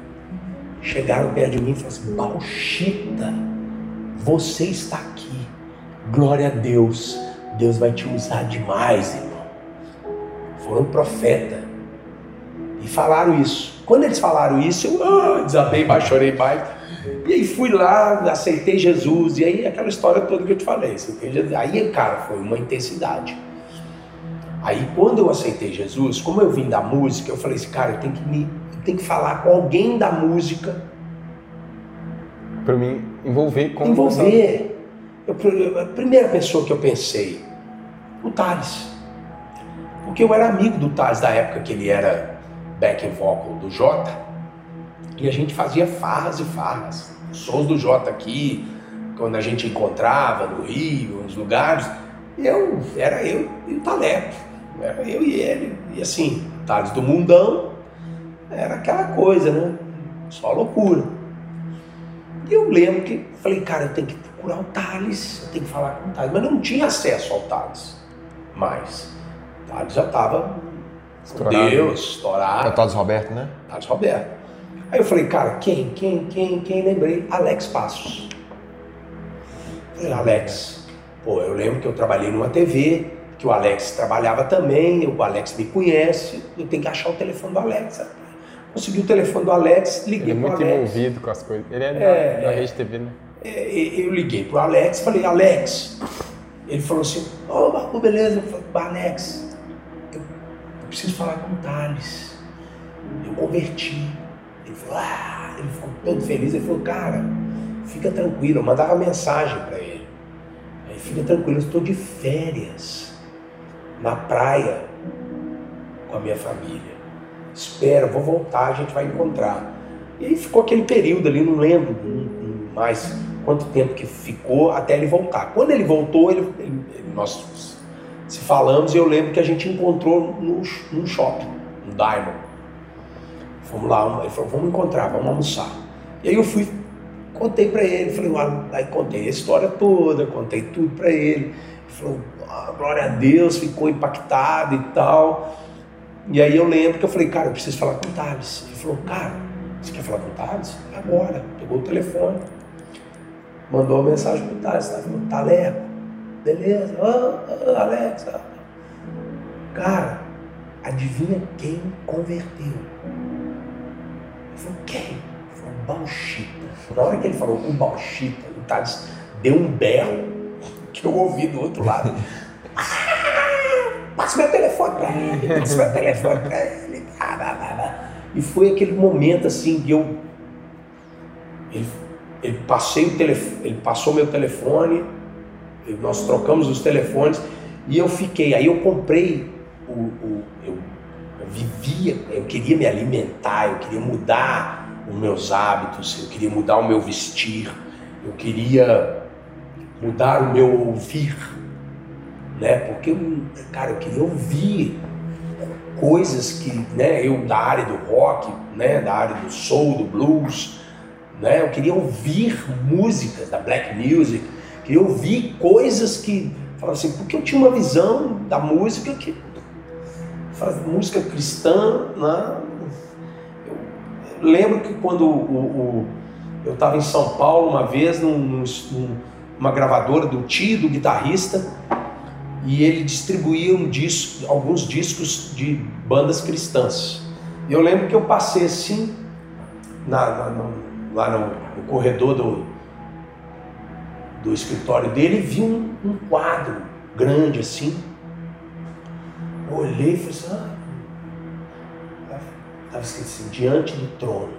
B: chegaram perto de mim e falaram assim: Bauchita, você está aqui. Glória a Deus. Deus vai te usar demais, irmão. Foram profeta. E falaram isso. Quando eles falaram isso, eu ah, desabei mais, chorei mais. E aí fui lá, aceitei Jesus. E aí aquela história toda que eu te falei. Aí, cara, foi uma intensidade. Aí quando eu aceitei Jesus, como eu vim da música, eu falei assim, cara, eu tenho que me. Tenho que falar com alguém da música.
A: Para me envolver com
B: Envolver. Eu, a primeira pessoa que eu pensei, o Thales. Porque eu era amigo do Thales da época que ele era back vocal do Jota. E a gente fazia farras e farras. Shows do Jota aqui, quando a gente encontrava no Rio, nos lugares. Eu, era eu e o Taleco. Era eu e ele. E assim, Thales do Mundão, era aquela coisa, né? Só loucura. E eu lembro que falei, cara, eu tenho que procurar o Thales, eu tenho que falar com o Thales. Mas não tinha acesso ao Thales mais. Thales já estava
A: Estourado.
B: Deus, estourado.
C: É o Thales Roberto, né?
B: Thales Roberto. Aí eu falei, cara, quem, quem, quem, quem? Lembrei, Alex Passos. Falei, Alex, pô, eu lembro que eu trabalhei numa TV, que o Alex trabalhava também, o Alex me conhece, eu tenho que achar o telefone do Alex. Consegui o telefone do Alex, liguei
A: Ele é muito envolvido com as coisas. Ele é, da,
B: É,
A: da
B: é.
A: Rede TV, né?
B: É, eu liguei pro Alex, falei, Alex. Ele falou assim, ô, Marco, beleza. Eu falei, Alex, eu preciso falar com o Thales. Eu converti. Ele falou, ah, ele ficou todo feliz. Ele falou, cara, fica tranquilo. Eu mandava mensagem para ele. Aí, fica tranquilo, eu estou de férias na praia com a minha família. Espera, vou voltar, a gente vai encontrar. E aí ficou aquele período ali, não lembro mais quanto tempo que ficou até ele voltar. Quando ele voltou, ele, ele- ele- nós se falamos e eu lembro que a gente encontrou no, num shopping, no Diamond. Fomos lá, ele falou, vamos encontrar, vamos almoçar. E aí eu fui, contei pra ele, falei, "Ah", aí contei a história toda, contei tudo pra ele. Ele falou, "Ah, glória a Deus, ficou impactado e tal. E aí eu lembro que eu falei, cara, eu preciso falar com o Thales. Ele falou, cara, você quer falar com o Thales? Agora. Pegou o telefone, mandou uma mensagem pro Thales, tá falando, Taleco, beleza, Ô, ô, Alex. ah." Cara, adivinha quem converteu? Ele falou, quem? Ele falou, Bauchita. Na hora que ele falou o Bauchita, o Thales deu um berro que eu ouvi do outro lado. Ah, passa meu telefone pra ele, passa meu telefone pra ele. E foi aquele momento assim que eu. Ele, ele, passei o telefone, ele passou meu telefone, nós trocamos os telefones e eu fiquei. Aí eu comprei o. o- eu, eu vivia, eu queria me alimentar, eu queria mudar os meus hábitos, eu queria mudar o meu vestir, eu queria mudar o meu ouvir, né? Porque, eu, cara, eu queria ouvir coisas que, né? Eu da área do rock, né? Da área do soul, do blues, né? Eu queria ouvir músicas da black music, queria ouvir coisas que, falava assim, porque eu tinha uma visão da música que música cristã, né? Eu lembro que quando o, o- eu estava em São Paulo uma vez num- num- numa gravadora do tio do guitarrista e ele distribuía um disco, alguns discos de bandas cristãs. Eu lembro que eu passei assim na- na- lá no, no corredor do, do escritório dele e vi um, um quadro grande assim. Eu olhei e falei assim, ah, estava escrito assim, diante do trono.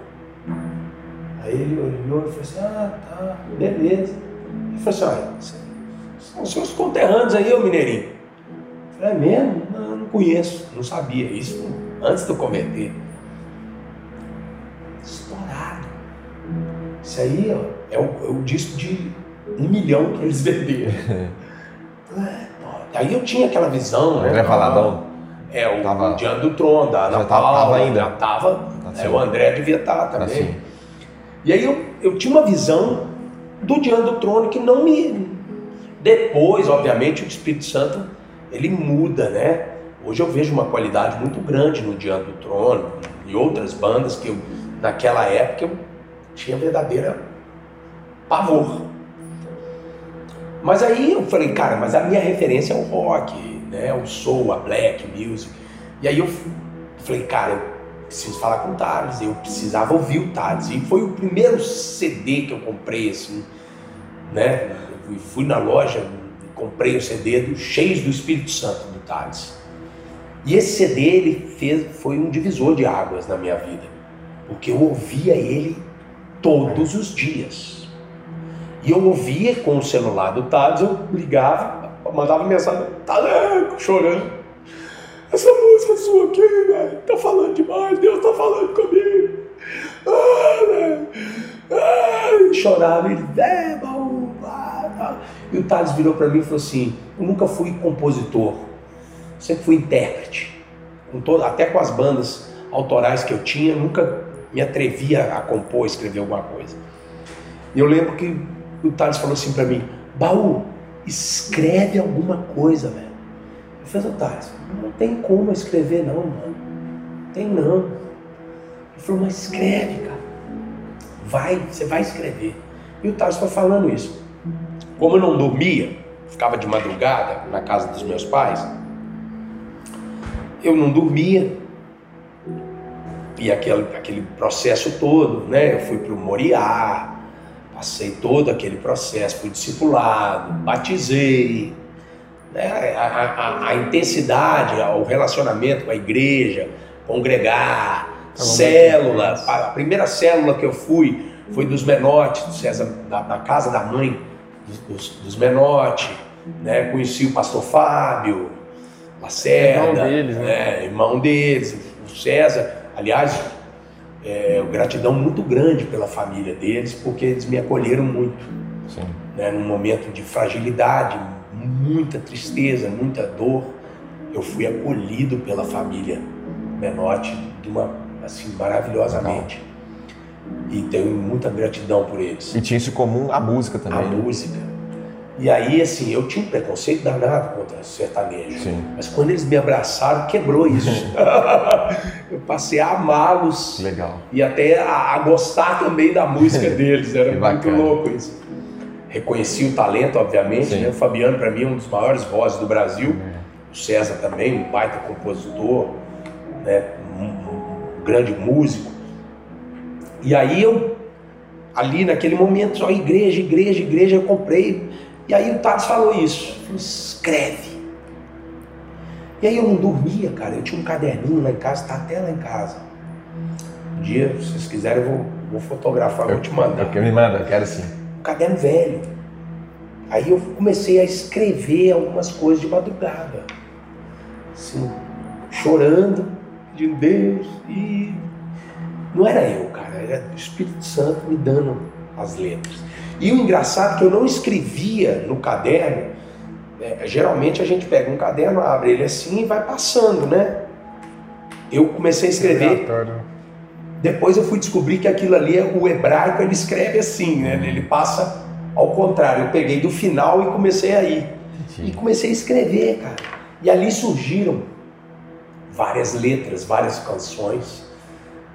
B: Aí ele olhou e falou assim, ah, tá, beleza. Ele falou assim, olha, são os seus conterrâneos aí, ô Mineirinho. Eu falei, é mesmo? Não, não conheço, não sabia isso antes de eu converter. Estourado. Isso aí ó, é, o, é o disco de um milhão que eles venderam. É, ó, Aí eu tinha aquela visão, né?
C: André Valadão.
B: É, o,
C: Tava-
B: Diante do Trono, da Ana Paula,
C: tava ainda?
B: Já tava.
C: Tá
B: é, o André devia estar também.
C: Assim.
B: E aí eu, eu tinha uma visão do diante do trono que não me. Depois, obviamente, o Espírito Santo ele muda, né? Hoje eu vejo uma qualidade muito grande no Diante do Trono e outras bandas que eu, naquela época eu tinha verdadeira pavor. Mas aí eu falei, cara, mas a minha referência é o rock, né? O soul, a black music. E aí eu falei, cara, eu preciso falar com o Thales, eu precisava ouvir o Thales. E foi o primeiro CD que eu comprei, assim, né? Eu fui na loja, comprei o CD do Cheios do Espírito Santo do Thales. E esse CD ele fez, foi um divisor de águas na minha vida, porque eu ouvia ele todos os dias. E eu ouvia com o celular do Thales, eu ligava, mandava mensagem, Taleco, chorando. Essa música sua aqui, velho, tá falando demais, Deus tá falando comigo. Ah, velho. Ah, chorava, ele, é, bom, ah, ah. E o Thales virou para mim e falou assim: Eu nunca fui compositor, sempre fui intérprete. Com todo, até com as bandas autorais que eu tinha, nunca me atrevia a compor, escrever alguma coisa. E eu lembro que o Thales falou assim para mim: Baú, escreve alguma coisa, velho. Eu falei, Thales, não tem como escrever, não, mano. Tem não. Ele falou, mas escreve, cara. Vai, você vai escrever. E o Thales foi falando isso. Como eu não dormia, ficava de madrugada na casa dos meus pais, eu não dormia. E aquele, aquele processo todo, né? Eu fui para o Moriá, passei todo aquele processo, fui discipulado, batizei. Né? A, a, a, intensidade, o relacionamento com a igreja, congregar, tá célula. A primeira célula que eu fui foi dos Menotti, do César, da, da casa da mãe dos, dos Menotti. Né? Conheci o pastor Fábio, Lacerda, irmão deles, né? né? irmão deles, o César. Aliás, é, gratidão muito grande pela família deles, porque eles me acolheram muito. Sim. Né? Num momento de fragilidade, muita tristeza, muita dor, eu fui acolhido pela família Menotti de uma assim maravilhosamente. E tenho muita gratidão por eles.
C: E tinha isso em comum a música também.
B: A né? música. E aí, assim, eu tinha um preconceito danado contra sertanejo. Sim. Mas quando eles me abraçaram, quebrou isso. eu passei a amá-los.
C: Legal.
B: E até a, a, gostar também da música deles. Era muito bacana. louco isso. Reconheci o talento, obviamente. Né? O Fabiano, para mim, é um dos maiores vozes do Brasil. É. O César também, um baita compositor, né? um, um grande músico. E aí eu, ali naquele momento, só igreja, igreja, igreja, eu comprei e aí o Tades falou isso, falou, escreve. E aí eu não dormia, cara, eu tinha um caderninho lá em casa, está até lá em casa. Um dia, se vocês quiserem, eu vou, vou fotografar, eu, vou te mandar.
C: Eu, me manda, quero sim.
B: Um caderno velho. Aí eu comecei a escrever algumas coisas de madrugada. Assim, chorando, de Deus. E não era eu, cara, era o Espírito Santo me dando as letras. E o engraçado é que eu não escrevia no caderno. É, geralmente a gente pega um caderno, abre ele assim e vai passando, né? Eu comecei a escrever. Depois eu fui descobrir que aquilo ali, o hebraico, ele escreve assim, né? Ele passa ao contrário. Eu peguei do final e comecei a ir. E comecei a escrever, cara. E ali surgiram várias letras, várias canções,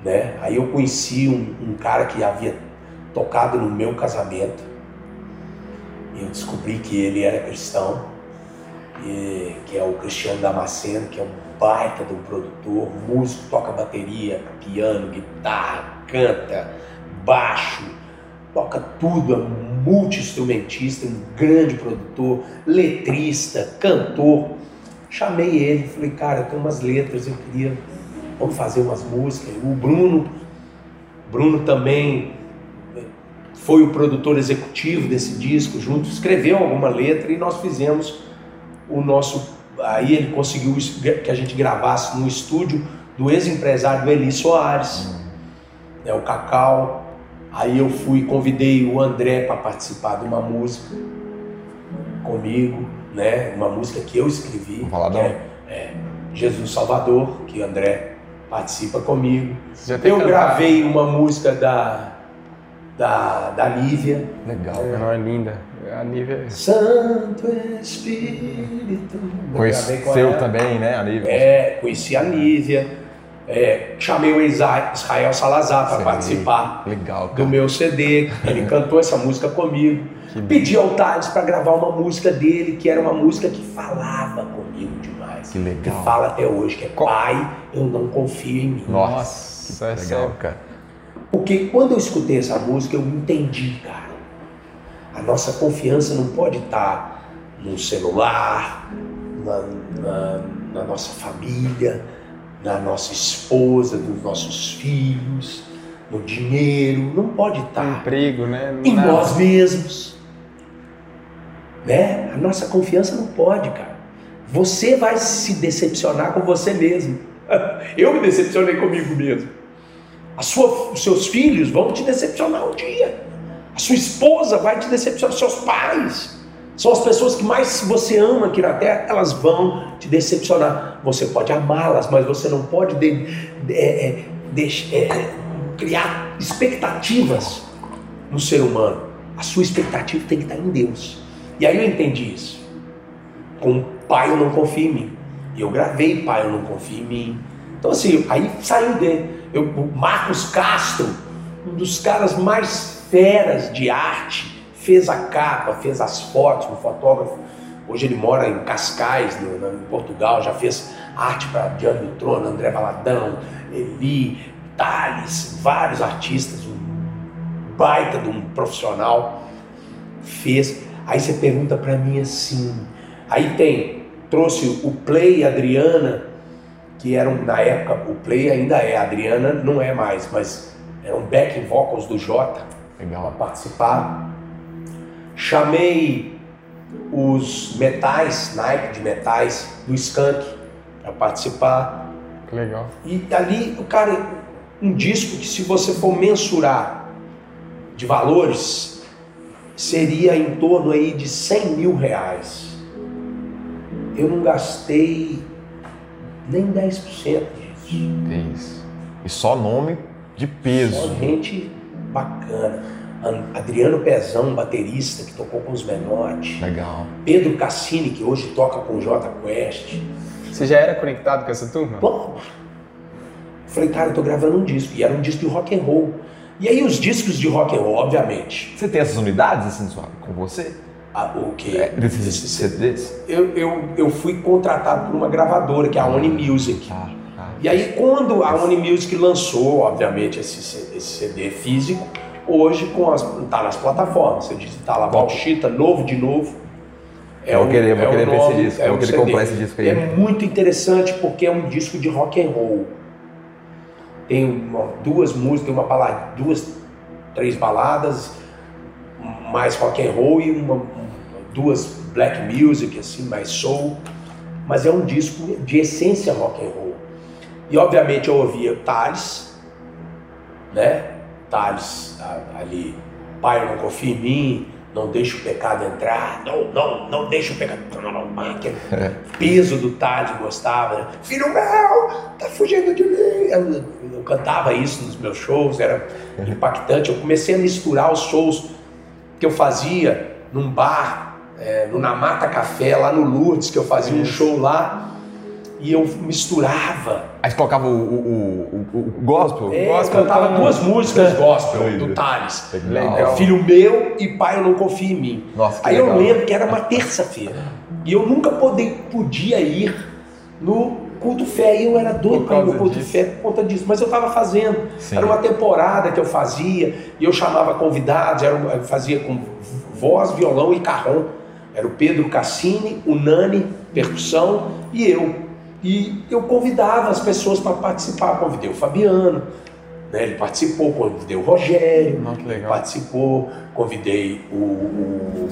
B: né? Aí eu conheci um, um cara que havia tocado no meu casamento. Eu descobri que ele era cristão, e, que é o Cristiano Damasceno, que é um baita de um produtor, músico, toca bateria, piano, guitarra, canta, baixo, toca tudo, é um multi-instrumentista, um grande produtor, letrista, cantor. Chamei ele, falei, cara, eu tenho umas letras, eu queria, vamos fazer umas músicas. O Bruno, Bruno também foi o produtor executivo desse disco, junto, escreveu alguma letra e nós fizemos o nosso. Aí ele conseguiu que a gente gravasse no estúdio do ex-empresário Eli Soares, né, o Cacau. Aí eu fui, convidei o André para participar de uma música comigo, né, uma música que eu escrevi, que é, é Jesus Salvador, que o André participa comigo. Eu gravei uma música da da, da Nívia.
C: Legal.
A: Não, é linda. A Nívia.
B: Santo Espírito.
C: Conheceu
B: ela.
C: também, né, a Nívia?
B: É, conheci a Nívia. É, chamei o Isa- Israel Salazar para participar
C: Legal,
B: do meu CD. Ele cantou essa música comigo.
A: Que
B: Pedi ao Thales para gravar uma música dele, que era uma música que falava comigo demais.
C: Que legal.
B: Que fala até hoje, que é Pai, eu não confio em mim.
C: Nossa,
A: Nossa, é
C: que legal,
A: sério.
C: cara.
B: Porque quando eu escutei essa música, eu entendi, cara. A nossa confiança não pode estar no celular, na, na- na nossa família, na nossa esposa, nos nossos filhos, no dinheiro. Não pode estar
A: Emprego, né?
B: em
A: Nada.
B: nós mesmos. Né? A nossa confiança não pode, cara. Você vai se decepcionar com você mesmo. Eu me decepcionei comigo mesmo. Sua, os seus filhos vão te decepcionar um dia. A sua esposa vai te decepcionar. Seus pais são as pessoas que mais você ama aqui na Terra. Elas vão te decepcionar. Você pode amá-las, mas você não pode de- de- é, é, deix- é, criar expectativas no ser humano. A sua expectativa tem que estar em Deus. E aí eu entendi isso. Com Pai eu não confio em mim. Eu gravei Pai eu não confio em mim. Então assim, aí saiu dele. Eu, o Marcos Castro, um dos caras mais feras de arte, fez a capa, fez as fotos, um fotógrafo. Hoje ele mora em Cascais, no- no- em Portugal, já fez arte para Diante do Trono, André Valadão, Eli, Thales, vários artistas, um baita de um profissional fez. Aí você pergunta para mim assim. Aí tem, trouxe o Play Adriana, que eram na época, o Play ainda é, a Adriana não é mais, mas eram backing vocals do Jota para participar. Chamei os metais, naipe de metais do Skank para participar.
A: Que legal.
B: E ali, o cara, um disco que se você for mensurar de valores, seria em torno aí de 100 mil reais. Eu não gastei nem 10% disso.
C: É isso. E só nome de peso.
B: Só gente bacana. An- Adriano Pezão, baterista, que tocou com os Menotti.
C: Legal.
B: Pedro Cassini, que hoje toca com o J Quest.
A: Você já era conectado com essa turma?
B: Bom, falei, cara, eu tô gravando um disco. E era um disco de rock and roll. E aí os discos de rock and roll, obviamente,
C: Você tem essas unidades assim sua- com você?
B: A- o que
C: É,
B: eu, eu, eu fui contratado por uma gravadora, que é a Oni Music.
C: Tá, tá.
B: E aí quando a Oni Music lançou, obviamente, esse, esse CD físico, hoje com as, tá nas plataformas. Você digita lá, Valchita, novo de novo.
C: Eu vou querer- vou
B: o
C: querer ver esse disco, vou
B: o
C: querer
B: CD.
C: comprar esse disco aí.
B: É muito interessante porque é um disco de rock and roll. Tem uma- duas músicas, tem uma balada, duas, três baladas, mais rock and roll e uma, um- duas black music, assim, mais soul. Mas é um disco de essência rock and roll. E obviamente eu ouvia Thales, né? Thales ali, pai, não confio em mim, não deixa o pecado entrar, não, não, não deixa o pecado. Não, não, não, aquele peso do Thales gostava, né? Filho meu, tá fugindo de mim. Eu, eu cantava isso nos meus shows, era impactante. Eu comecei a misturar os shows que eu fazia num bar, é, no Namata Café, lá no Lourdes, que eu fazia um show lá, e eu misturava.
C: Aí você colocava o, o, o, o gospel?
B: É, eu
A: Gospel
B: cantava duas músicas gospel
C: Doido.
B: do Thales.
C: Legal.
B: É, Filho meu e pai, eu não confio em mim.
C: Nossa,
B: Aí eu
C: legal.
B: lembro que era uma terça-feira. E eu nunca pode- podia ir no culto fé. E eu era doido para ir no culto
A: disso.
B: fé por conta disso. Mas eu estava fazendo.
C: Sim.
B: Era uma temporada que eu fazia. E eu chamava convidados. Era, eu fazia com voz, violão e carrom. Era o Pedro Cassini, o Nani, percussão e eu. E eu convidava as pessoas para participar. Convidei o Fabiano, né? ele participou. Convidei o Rogério,
A: Não, legal.
B: participou. Convidei o, o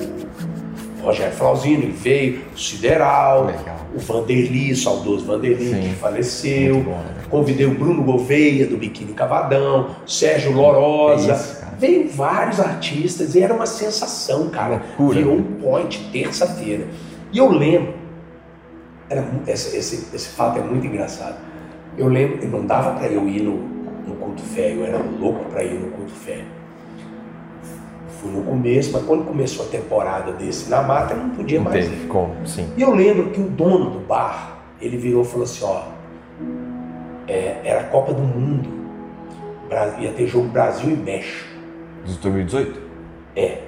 B: Rogério Flauzino, ele veio, o Sideral,
C: Legal.
B: o Vanderly, o saudoso Vanderly,
C: Sim.
B: que faleceu.
C: Bom, né?
B: Convidei o Bruno Gouveia, do Biquíni Cavadão, Sérgio Lorosa.
C: É.
B: Veio vários artistas e era uma sensação, cara.
C: Loucura,
B: Virou um point terça-feira. E eu lembro, era, esse, esse, esse fato é muito engraçado. Eu lembro, não dava para eu ir no, no culto fé, eu era louco para ir no culto fé. Fui no começo, mas quando começou a temporada desse na mata, eu não podia
C: Não
B: mais
C: teve
B: ir.
C: como, sim.
B: E eu lembro que o dono do bar, ele virou e falou assim, ó, é, era a Copa do Mundo, ia ter jogo Brasil e México.
C: De 2018?
B: É.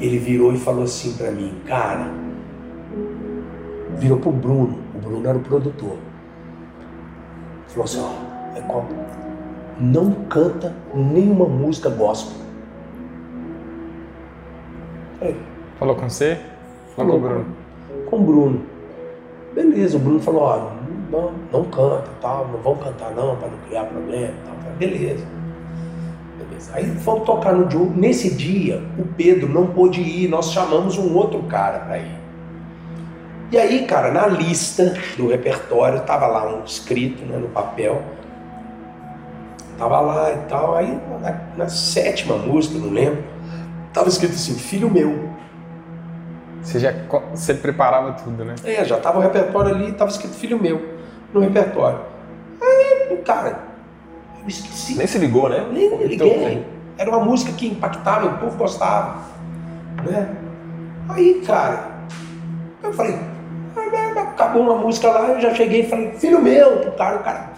B: Ele virou e falou assim pra mim, cara, virou pro Bruno, o Bruno era o produtor. Falou assim, ó, é Copa. Não canta nenhuma música gospel. Falei,
A: Falou com você? Falou, Bruno.
B: com o Bruno. Beleza, o Bruno falou, ó, não, não canta, tal, não vão cantar não, para não criar problema, tal. Falei, Beleza. Aí fomos tocar no jogo. Nesse dia, o Pedro não pôde ir, nós chamamos um outro cara para ir. E aí, cara, na lista do repertório, tava lá um escrito né, no papel, tava lá e tal. Aí, na, na sétima música, não lembro, tava escrito assim, filho meu.
A: Você já você preparava tudo, né?
B: É, já tava o repertório ali, tava escrito filho meu no repertório. Aí, cara, esqueci.
C: Nem se ligou, né?
B: Nem
A: Então,
B: liguei. Era uma música que impactava, o povo gostava. Né? Aí, cara, eu falei, "Ah, acabou uma música lá, eu já cheguei e falei, filho meu, pro cara, o cara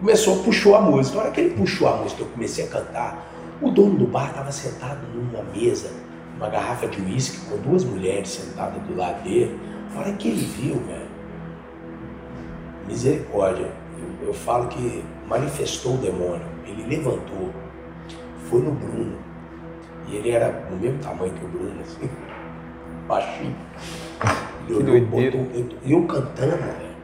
B: começou, puxou a música. Na hora que ele puxou a música, eu comecei a cantar, o dono do bar estava sentado numa mesa, uma garrafa de uísque, com duas mulheres sentadas do lado dele. Na hora que ele viu, velho, misericórdia, eu, eu falo que manifestou o demônio. Ele levantou, foi no Bruno, e ele era do mesmo tamanho que o Bruno, assim, baixinho. Ele olhou, botou- eu- eu cantando, velho,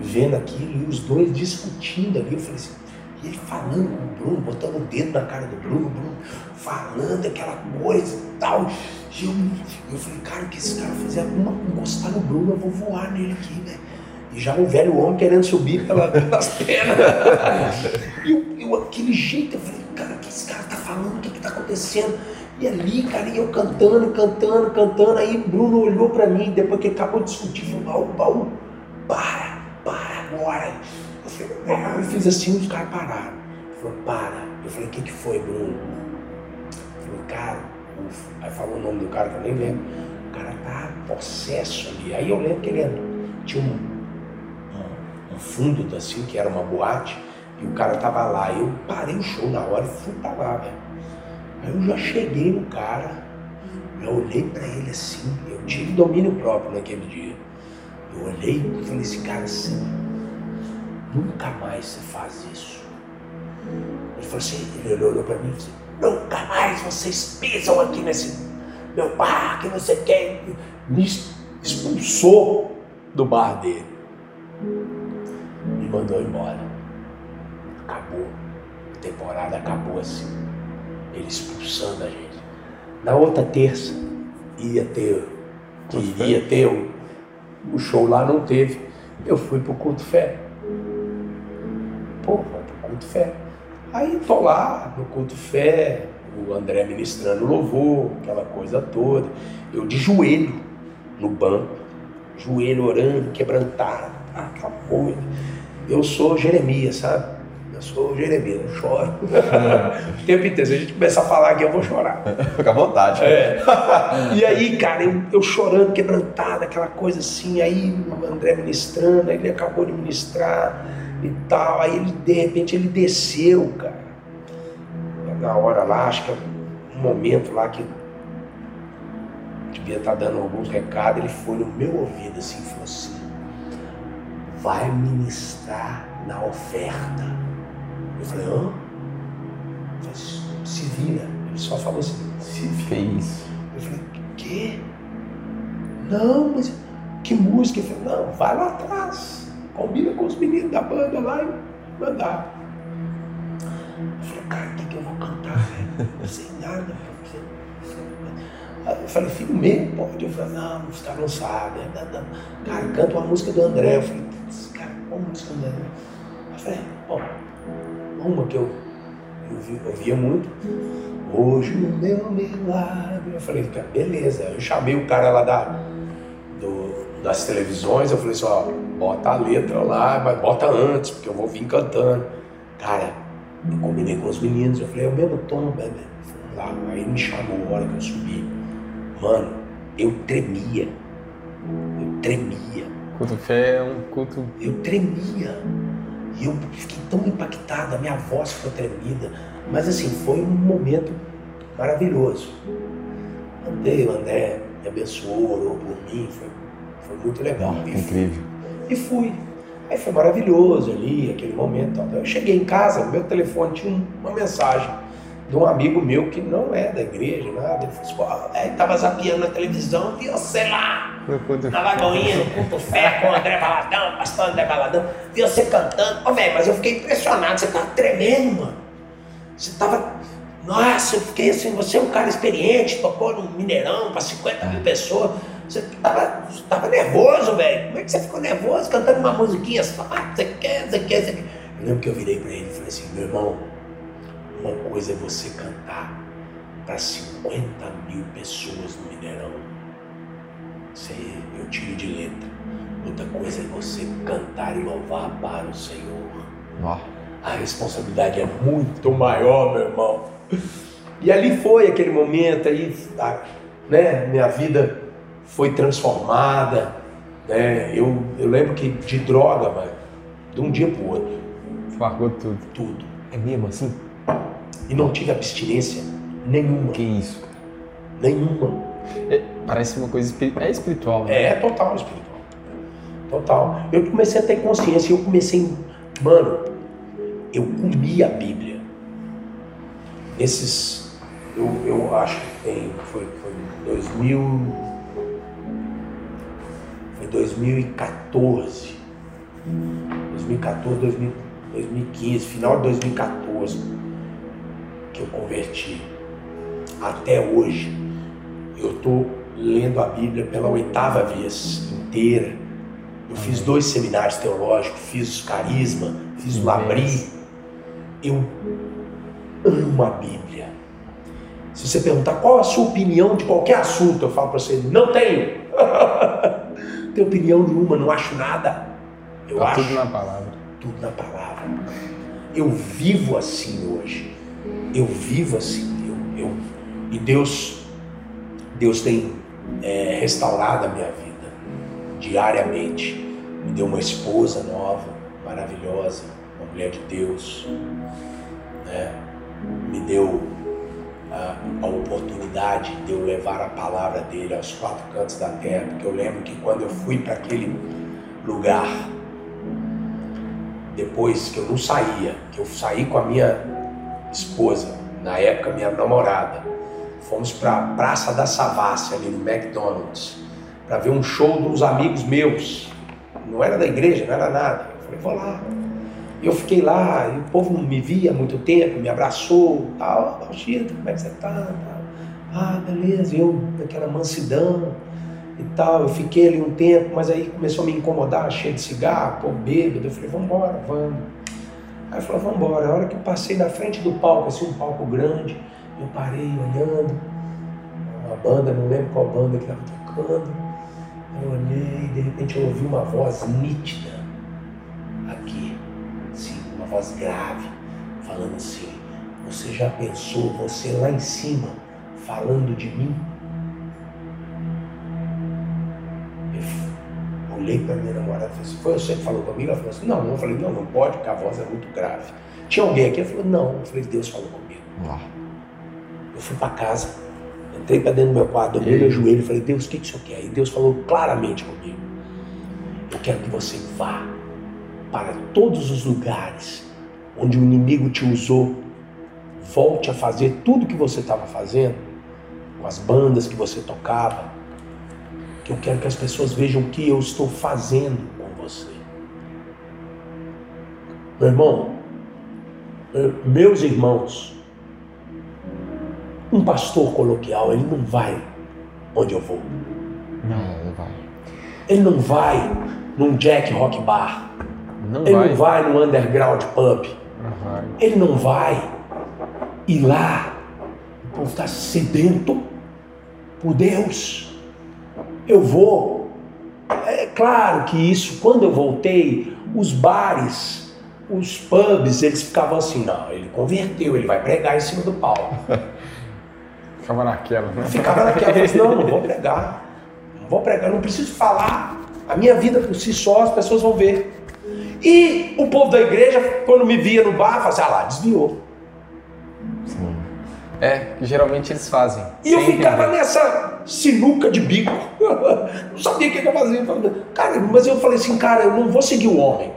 B: vendo aquilo, e os dois discutindo ali, eu falei assim, e ele falando com o Bruno, botando o dedo na cara do Bruno, o Bruno falando aquela coisa e tal. E eu, eu falei, cara, o que esse cara fizer alguma encostar no Bruno, eu vou voar nele aqui, velho. E já um velho homem querendo subir pela- pelas pernas. e eu, eu, aquele jeito, eu falei, cara, o que esse cara tá falando? O que que tá acontecendo? E ali, cara, e eu cantando, cantando, cantando. Aí Bruno olhou pra mim, depois que acabou de discutir, falou, baú, para, para agora. Eu falei, "É." eu fiz assim, os caras pararam. Ele falou, para. Eu falei, o que que foi, Bruno? Ele falou, cara. Aí falou o nome do cara que eu nem lembro. O cara tá possesso ali. Aí eu lembro que ele. Tinha um, um fundo assim, que era uma boate, e o cara tava lá. Eu parei o show na hora e fui pra lá, velho. Aí eu já cheguei no cara, eu olhei pra ele assim, eu tive domínio próprio naquele dia. Eu olhei e falei assim, cara, assim, nunca mais você faz isso. Ele falou assim, ele olhou pra mim e disse, nunca mais vocês pisam aqui nesse meu bar, que você quer. Me expulsou do bar dele. Me mandou embora. Acabou. A temporada acabou assim. Ele expulsando a gente. Na outra terça, ia ter, iria ter o, o show lá, não teve. Eu fui pro culto fé. Pô, vou pro culto fé. Aí tô lá no culto fé, o André ministrando louvor, aquela coisa toda. Eu de joelho no banco, joelho orando, quebrantado, aquela coisa. Eu sou Jeremias, sabe? Eu sou Jeremias, eu choro. o tempo inteiro, se a gente começar a falar aqui, eu vou chorar.
C: Fica à vontade.
B: É. E aí, cara, eu, eu chorando, quebrantado, aquela coisa assim, aí o André ministrando, aí ele acabou de ministrar e tal, aí ele, de repente, ele desceu, cara. Na hora lá, acho que é um momento lá que devia estar dando alguns recados, ele foi no meu ouvido assim, falou assim, vai ministrar na oferta. Eu falei, hã? Se vira. Ele só falou assim, se vira.
A: Isso?
B: Eu falei, quê? Não, mas que música? Ele falou, não, vai lá atrás, combina com os meninos da banda lá e mandar. Eu falei, cara, o que, que eu vou cantar, velho? Não sei nada. Eu falei, filho meu, pode? Eu falei, não, os caras não sabem. Cara, canta uma música do André. Eu falei, cara, qual música do André? Eu falei, ó, uma que eu, eu vi- ouvia muito. Hoje o meu milagre. Eu falei, cara, beleza. Eu chamei o cara lá da, do- das televisões, eu falei assim, ó, bota a letra lá, mas bota antes, porque eu vou vir cantando. Cara, eu combinei com os meninos, eu falei, é o mesmo tom, bebê. Lá. Aí me chamou, a hora que eu subi. Mano, eu tremia. Eu tremia.
A: Culto fé é um culto.
B: Eu tremia. E eu fiquei tão impactado, a minha voz ficou tremida. Mas assim, foi um momento maravilhoso. Andei, o André me abençoou, orou por mim, foi, foi muito legal. E fui.
C: Incrível.
B: E fui. Aí foi maravilhoso ali, aquele momento. Eu cheguei em casa, meu telefone tinha um- uma mensagem de um amigo meu que não é da igreja, nada. Ele falou assim, "Pô, aí tava zapeando na televisão, viu, sei lá, na Lagoinha, no culto fé com o André Baladão, pastor André Baladão, vi você cantando. Ô, velho, mas eu fiquei impressionado, você tava tremendo, mano. Você tava. Nossa, eu fiquei assim, você é um cara experiente, tocou no Mineirão para 50 mil pessoas. Você tava, você tava nervoso, velho. Como é que você ficou nervoso cantando uma musiquinha só? Ah, você quer, você quer, você quer. Eu lembro que eu virei para ele e falei assim, meu irmão, uma coisa é você cantar para 50 mil pessoas no Mineirão. Isso aí eu tiro de letra. Outra coisa é você cantar e louvar para o Senhor.
C: Ó.
B: A responsabilidade é muito maior, meu irmão. E ali foi aquele momento aí, né? Minha vida foi transformada, né? Eu, eu lembro que de droga, mano, de um dia pro outro,
A: Largou tudo.
B: tudo.
C: É mesmo assim?
B: E não tive abstinência nenhuma,
C: Que isso,
B: nenhuma.
A: É, parece uma coisa espiri- é espiritual, né?
B: É total espiritual. Total. Eu comecei a ter consciência, eu comecei, mano, eu comi a Bíblia. Nesses, eu, eu acho que tem, foi, foi 2000, foi 2014, 2014, 2000, 2015, final de 2014, que eu converti. Até hoje, eu estou lendo a Bíblia pela oitava vez inteira. Eu fiz dois seminários teológicos, fiz o Carisma, fiz o Labri. Eu amo a Bíblia. Se você perguntar qual a sua opinião de qualquer assunto, eu falo para você, não tenho. não tenho opinião nenhuma, não acho nada. Eu
A: Tá
B: acho
A: tudo na palavra.
B: tudo na palavra. Eu vivo assim hoje. Eu vivo assim. Eu, eu- e Deus, Deus tem é, restaurado a minha vida diariamente. Me deu uma esposa nova, maravilhosa, uma mulher de Deus. né? Me deu a, a oportunidade de eu levar a palavra dele aos quatro cantos da terra. Porque eu lembro que quando eu fui para aquele lugar, depois que eu não saía, que eu saí com a minha esposa, na época minha namorada, fomos para a Praça da Savassi, ali no McDonald's, para ver um show uns amigos meus. Não era da igreja, não era nada. Eu falei, vou lá. Eu fiquei lá, e o povo não me via há muito tempo, me abraçou, tal, ah, Chita, como é que você tá? Ah, beleza, eu naquela mansidão e tal. Eu fiquei ali um tempo, mas aí começou a me incomodar, cheio de cigarro, pô, bêbado. Eu falei, vamos embora, vamos. Aí eu falei, vamos embora. A hora que eu passei na frente do palco, assim, um palco grande, eu parei olhando, uma banda, não lembro qual banda que estava tocando. Eu olhei, de repente eu ouvi uma voz nítida aqui, assim, uma voz grave, falando assim: Você já pensou, você lá em cima, falando de mim? Eu olhei para minha namorada e falei assim: Foi você que falou comigo? Ela falou assim: Não, eu falei: Não, não pode, porque a voz é muito grave. Tinha alguém aqui? Ela falou: Não. Eu falei: Deus falou comigo.
C: Ó.
B: Eu fui para casa, entrei para dentro do meu quarto, dobrei meu joelho e falei, Deus, o que, que o senhor quer? E Deus falou claramente comigo. Eu quero que você vá para todos os lugares onde o inimigo te usou. Volte a fazer tudo que você estava fazendo, com as bandas que você tocava. Que eu quero que as pessoas vejam o que eu estou fazendo com você. Meu irmão, eh, meus irmãos, um pastor coloquial, ele não vai onde eu vou.
A: Não,
C: É, vai.
B: Ele não vai num Jack Rock Bar.
A: não
B: Ele
A: vai.
B: não vai num Underground Pub.
A: Não vai.
B: Ele não vai ir lá. O povo está sedento por Deus. Eu vou. É claro que isso, quando eu voltei, os bares, os pubs, eles ficavam assim, não, ele converteu, ele vai pregar em cima do palco.
A: Ficava naquela, né?
B: Ficava naquela, assim, não, não vou pregar. Não vou pregar, não preciso falar. A minha vida por si só, as pessoas vão ver. E o povo da igreja, quando me via no bar, assim, ah lá, desviou.
A: É, que geralmente eles fazem.
B: E eu ficava
A: entender.
B: nessa sinuca de bico. não sabia o que eu fazia. Cara, mas eu falei assim, cara, eu não vou seguir o homem.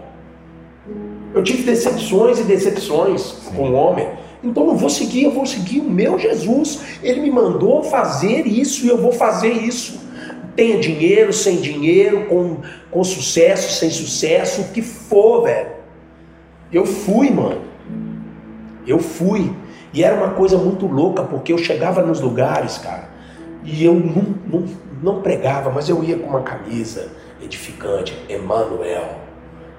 B: Eu tive decepções e decepções com o homem. Então não vou seguir, eu vou seguir o meu Jesus. Ele me mandou fazer isso e eu vou fazer isso. Tenha dinheiro, sem dinheiro, com, com sucesso, sem sucesso, o que for, velho. Eu fui, mano. Eu fui. E era uma coisa muito louca, porque eu chegava nos lugares, cara, e eu não, não, não pregava, mas eu ia com uma camisa edificante, Emmanuel.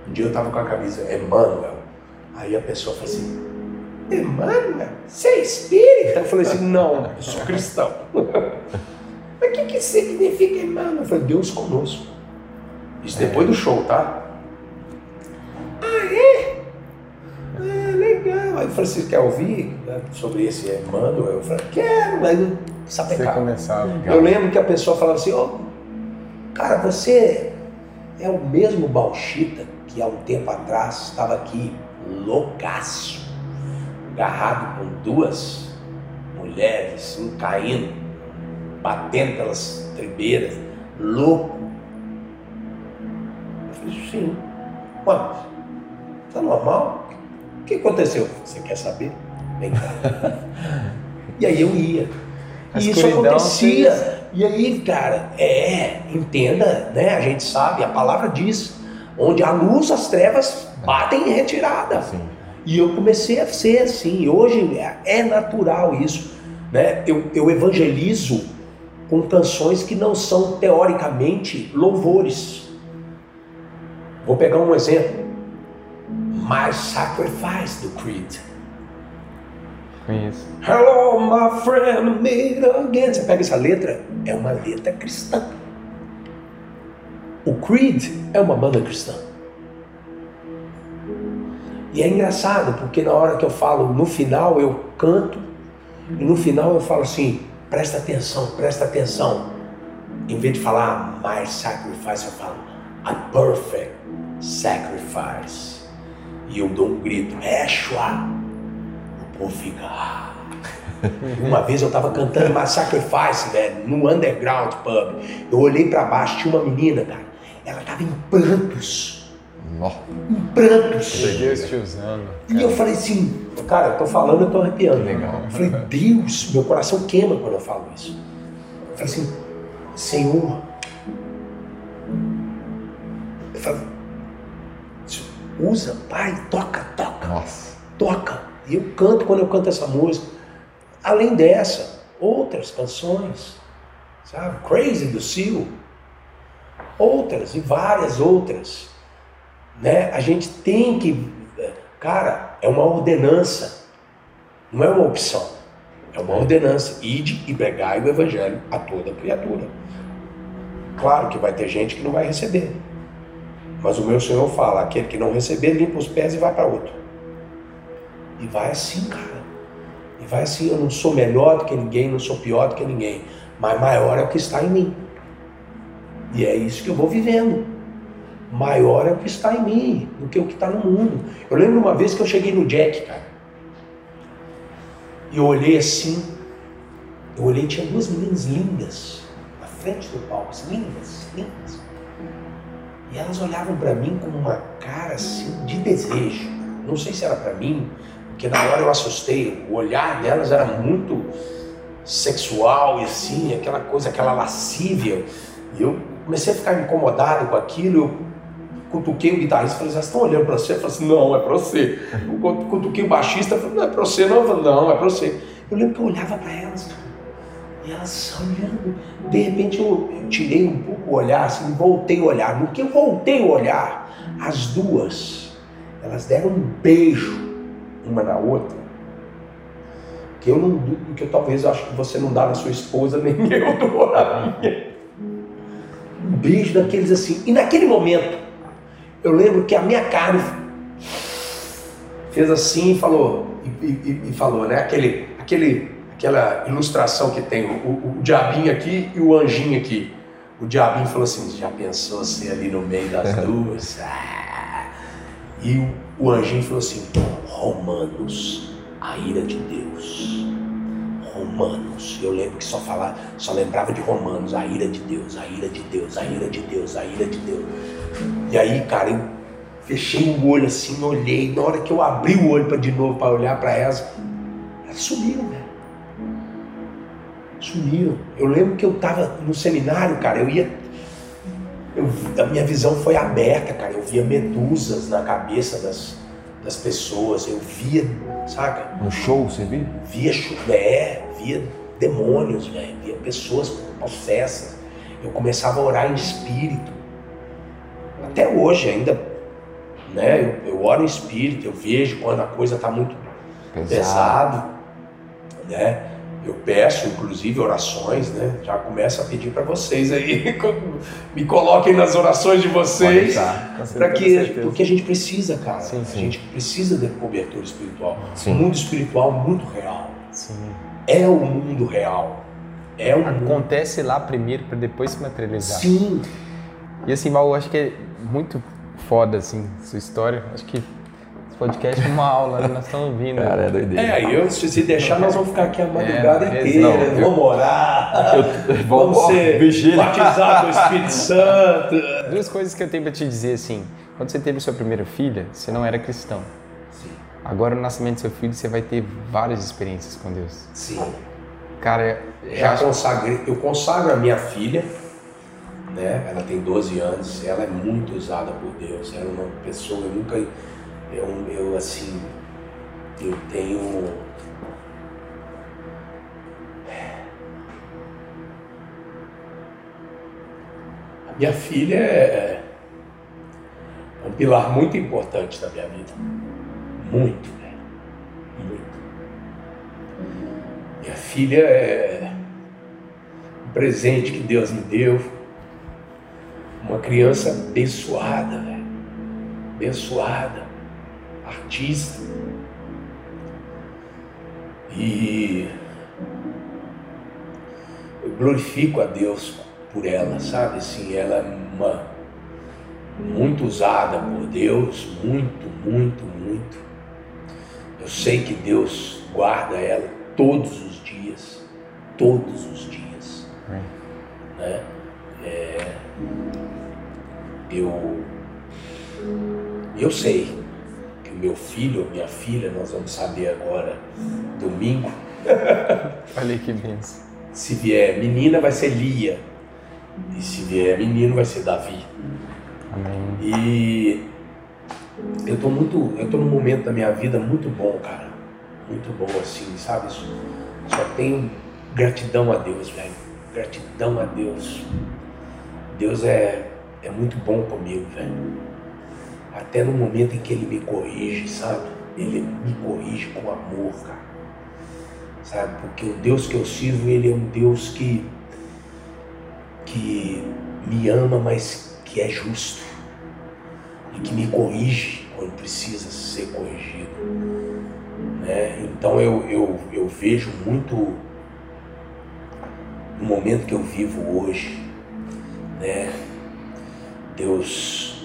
B: Um dia eu tava com a camisa Emmanuel. Aí a pessoa falou assim, Emmanuel, você é espírita? Eu falei assim, não, eu sou cristão. mas o que, que significa Emmanuel? Eu falei, Deus conosco. Isso depois do show, tá? Ah, é? Legal. Aí eu falei, você quer ouvir né, sobre esse Emmanuel? Eu falei, quero, mas eu
A: Você
B: sapecava.
A: começava.
B: Eu lembro que a pessoa falava assim, ó, cara, você é o mesmo Bauchita que há um tempo atrás estava aqui loucaço, agarrado com duas mulheres, um caindo, batendo pelas tribeiras, louco. Eu falei, sim. Mas tá normal? O que aconteceu? Você quer saber? Vem cá. e aí eu ia.
A: A
B: E isso acontecia.
A: fez-
B: E aí, cara, é, entenda, né? A gente sabe, a palavra diz, onde a luz, as trevas batem em retirada.
C: Sim.
B: E eu comecei a ser assim. Hoje é- é natural isso. Né? Eu, eu evangelizo com canções que não são teoricamente louvores. Vou pegar um exemplo. My Sacrifice do Creed.
A: Conheço.
B: Hello, my friend, meet again. Você pega essa letra, é uma letra cristã. O Creed é uma banda cristã. E é engraçado, porque na hora que eu falo, no final eu canto, e no final eu falo assim: presta atenção, presta atenção. Em vez de falar my sacrifice, eu falo a perfect sacrifice. E eu dou um grito: Yeshua. O povo fica. "Ah." Uma vez eu tava cantando My Sacrifice, velho, no underground pub. Eu olhei pra baixo, tinha uma menina, cara. Ela tava em prantos.
C: Nó.
B: Em prantos.
A: Deus te usando.
B: E eu falei assim, cara, eu tô falando, eu tô arrepiando.
C: Legal.
B: Eu falei, Deus, meu coração queima quando eu falo isso. Eu falei assim, Senhor. Eu falei, usa, pai, toca, toca
C: Nossa.
B: toca. E eu canto quando eu canto essa música. Além dessa, outras canções, sabe? Crazy do Seal. Outras e várias outras. Né? A gente tem que. Cara, é uma ordenança. Não é uma opção. É uma ordenança. Ide e pregai o evangelho a toda criatura. Claro que vai ter gente que não vai receber. Mas o meu Senhor fala: aquele que não receber, limpa os pés e vai para outro. E vai assim, cara. E vai assim, eu não sou melhor do que ninguém, não sou pior do que ninguém. Mas maior é o que está em mim. E é isso que eu vou vivendo. Maior é o que está em mim do que o que está no mundo. Eu lembro uma vez que eu cheguei no Jack, cara. E eu olhei assim. Eu olhei, tinha duas meninas lindas na frente do palco, lindas, lindas. E elas olhavam para mim com uma cara assim de desejo. Não sei se era para mim, porque na hora eu assustei. O olhar delas era muito sexual e assim, aquela coisa, aquela lascívia. E eu comecei a ficar incomodado com aquilo. Eu cutuquei o guitarrista e falei, vocês estão olhando para você? Eu falei assim, não, é para você. Eu cutuquei o baixista falei, não é para você, não. Eu falei, não, é para você. Eu lembro que eu olhava para elas. E elas olhando. De repente eu, eu tirei um pouco o olhar, assim, voltei o olhar. No que eu voltei o olhar, as duas, elas deram um beijo uma na outra. Que eu não duvido, que eu talvez eu acho que você não dá na sua esposa, nem eu dou na minha. Um beijo daqueles assim. E naquele momento, eu lembro que a minha carne fez assim e falou, e, e- e falou, né? Aquele, aquele, aquela ilustração que tem o, o, diabinho aqui e o anjinho aqui. O diabinho falou assim: já pensou ser ali no meio das duas? Ah. E o, o anjinho falou assim: Romanos, a ira de Deus. Romanos. Eu lembro que só falava, só lembrava de Romanos, a ira de Deus, a ira de Deus, a ira de Deus, a ira de Deus. E aí, cara, eu fechei o olho assim, olhei. Na hora que eu abri o olho para de novo para olhar para ela, ela sumiu, velho. Sumiu. Eu lembro que eu tava no seminário, cara, eu ia eu, a minha visão foi aberta, cara. Eu via medusas na cabeça das, das pessoas. Eu via, saca?
C: No show, você viu?
B: Via é, via demônios, velho. Via pessoas possessas. Eu começava a orar em espírito. Até hoje ainda, né? Eu, eu oro em espírito, eu vejo quando a coisa está muito pesado, pesado né? Eu peço, inclusive, orações, né? Já começo a pedir para vocês aí, me coloquem nas orações de vocês, para que porque a gente precisa, cara. Sim, sim. A gente precisa de cobertura espiritual. Sim. O mundo espiritual muito real. É o mundo real. É o
A: acontece mundo. lá primeiro para depois se materializar.
B: Sim.
A: E assim, eu acho que é muito foda assim sua história. Acho que podcast é uma aula, né? nós estamos vindo.
C: Cara, é doideira.
B: É, aí eu, se deixar, nós vamos ficar aqui a madrugada é, inteira, não, eu, vamos orar, eu, vamos ser vigília. batizados do Espírito Santo.
A: Duas coisas que eu tenho para te dizer, assim, quando você teve sua primeira filha, você não era cristão.
B: Sim.
A: Agora, no nascimento do seu filho, você vai ter várias experiências com Deus.
B: Sim.
A: Cara,
B: já consagrei, eu consagro a minha filha, né? Ela tem 12 anos, ela é muito usada por Deus, ela é uma pessoa, eu nunca eu, eu assim, eu tenho. A minha filha é, é um pilar muito importante da minha vida. Muito, né? Muito. Minha filha é um presente que Deus me deu. Uma criança abençoada, velho. Abençoada artista. E eu glorifico a Deus por ela, sabe? Assim, ela é uma muito usada por Deus, muito, muito, muito. Eu sei que Deus guarda ela todos os dias, todos os dias. Né? É, eu, eu sei meu filho ou minha filha, nós vamos saber agora, domingo.
A: Olha que benção.
B: Se vier menina, vai ser Lia. E se vier menino, vai ser Davi.
A: Amém.
B: E eu tô muito, eu tô num momento da minha vida muito bom, cara. Muito bom, assim, sabe? Só tenho gratidão a Deus, velho. Gratidão a Deus. Deus é, é muito bom comigo, velho até no momento em que ele me corrige, sabe? Ele me corrige com amor, cara. Sabe? Porque o Deus que eu sirvo, ele é um Deus que que me ama, mas que é justo. E que me corrige quando precisa ser corrigido. Né? Então eu, eu, eu vejo muito no momento que eu vivo hoje, né? Deus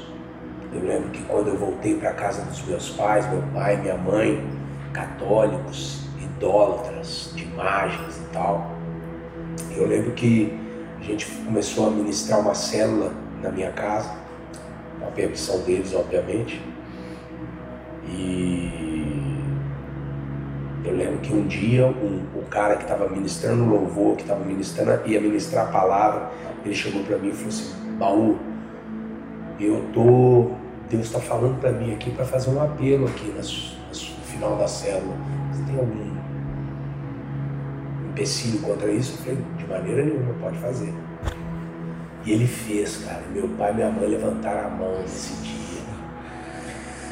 B: eu lembro que quando eu voltei para casa dos meus pais, meu pai, minha mãe, católicos, idólatras de imagens e tal, eu lembro que a gente começou a ministrar uma célula na minha casa, com a permissão deles, obviamente. E eu lembro que um dia um, o cara que estava ministrando louvor, que estava ministrando, ia ministrar a palavra, ele chegou para mim e falou assim, Baú, eu tô Deus está falando para mim aqui para fazer um apelo aqui no final da célula. Você tem algum empecilho contra isso? Eu falei, de maneira nenhuma, pode fazer. E ele fez, cara. Meu pai e minha mãe levantaram a mão nesse dia.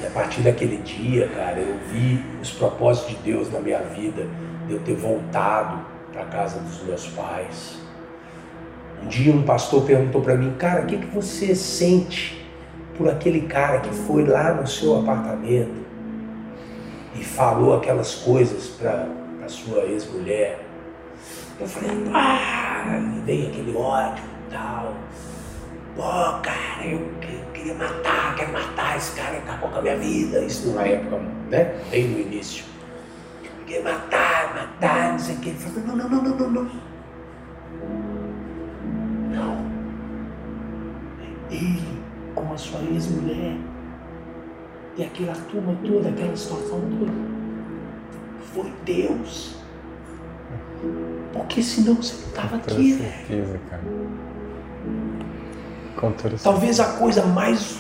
B: E a partir daquele dia, cara, eu vi os propósitos de Deus na minha vida, de eu ter voltado para a casa dos meus pais. Um dia um pastor perguntou para mim, cara, o que, que você sente por aquele cara que foi lá no seu apartamento e falou aquelas coisas para a sua ex-mulher. Eu falei, ah, e veio aquele ódio e tal. Pô, cara, eu, eu queria matar, quero matar esse cara, acabou com a minha vida. Isso numa época, né? Bem no início. Eu queria matar, matar, não sei o que. Ele falou, não, não, não, não, não, não. Não. Ele com a sua ex-mulher e aquela turma toda, aquela situação toda. Foi Deus. Porque senão você não estava aqui, velho.
A: certeza, cara. Com toda certeza.
B: Talvez a coisa mais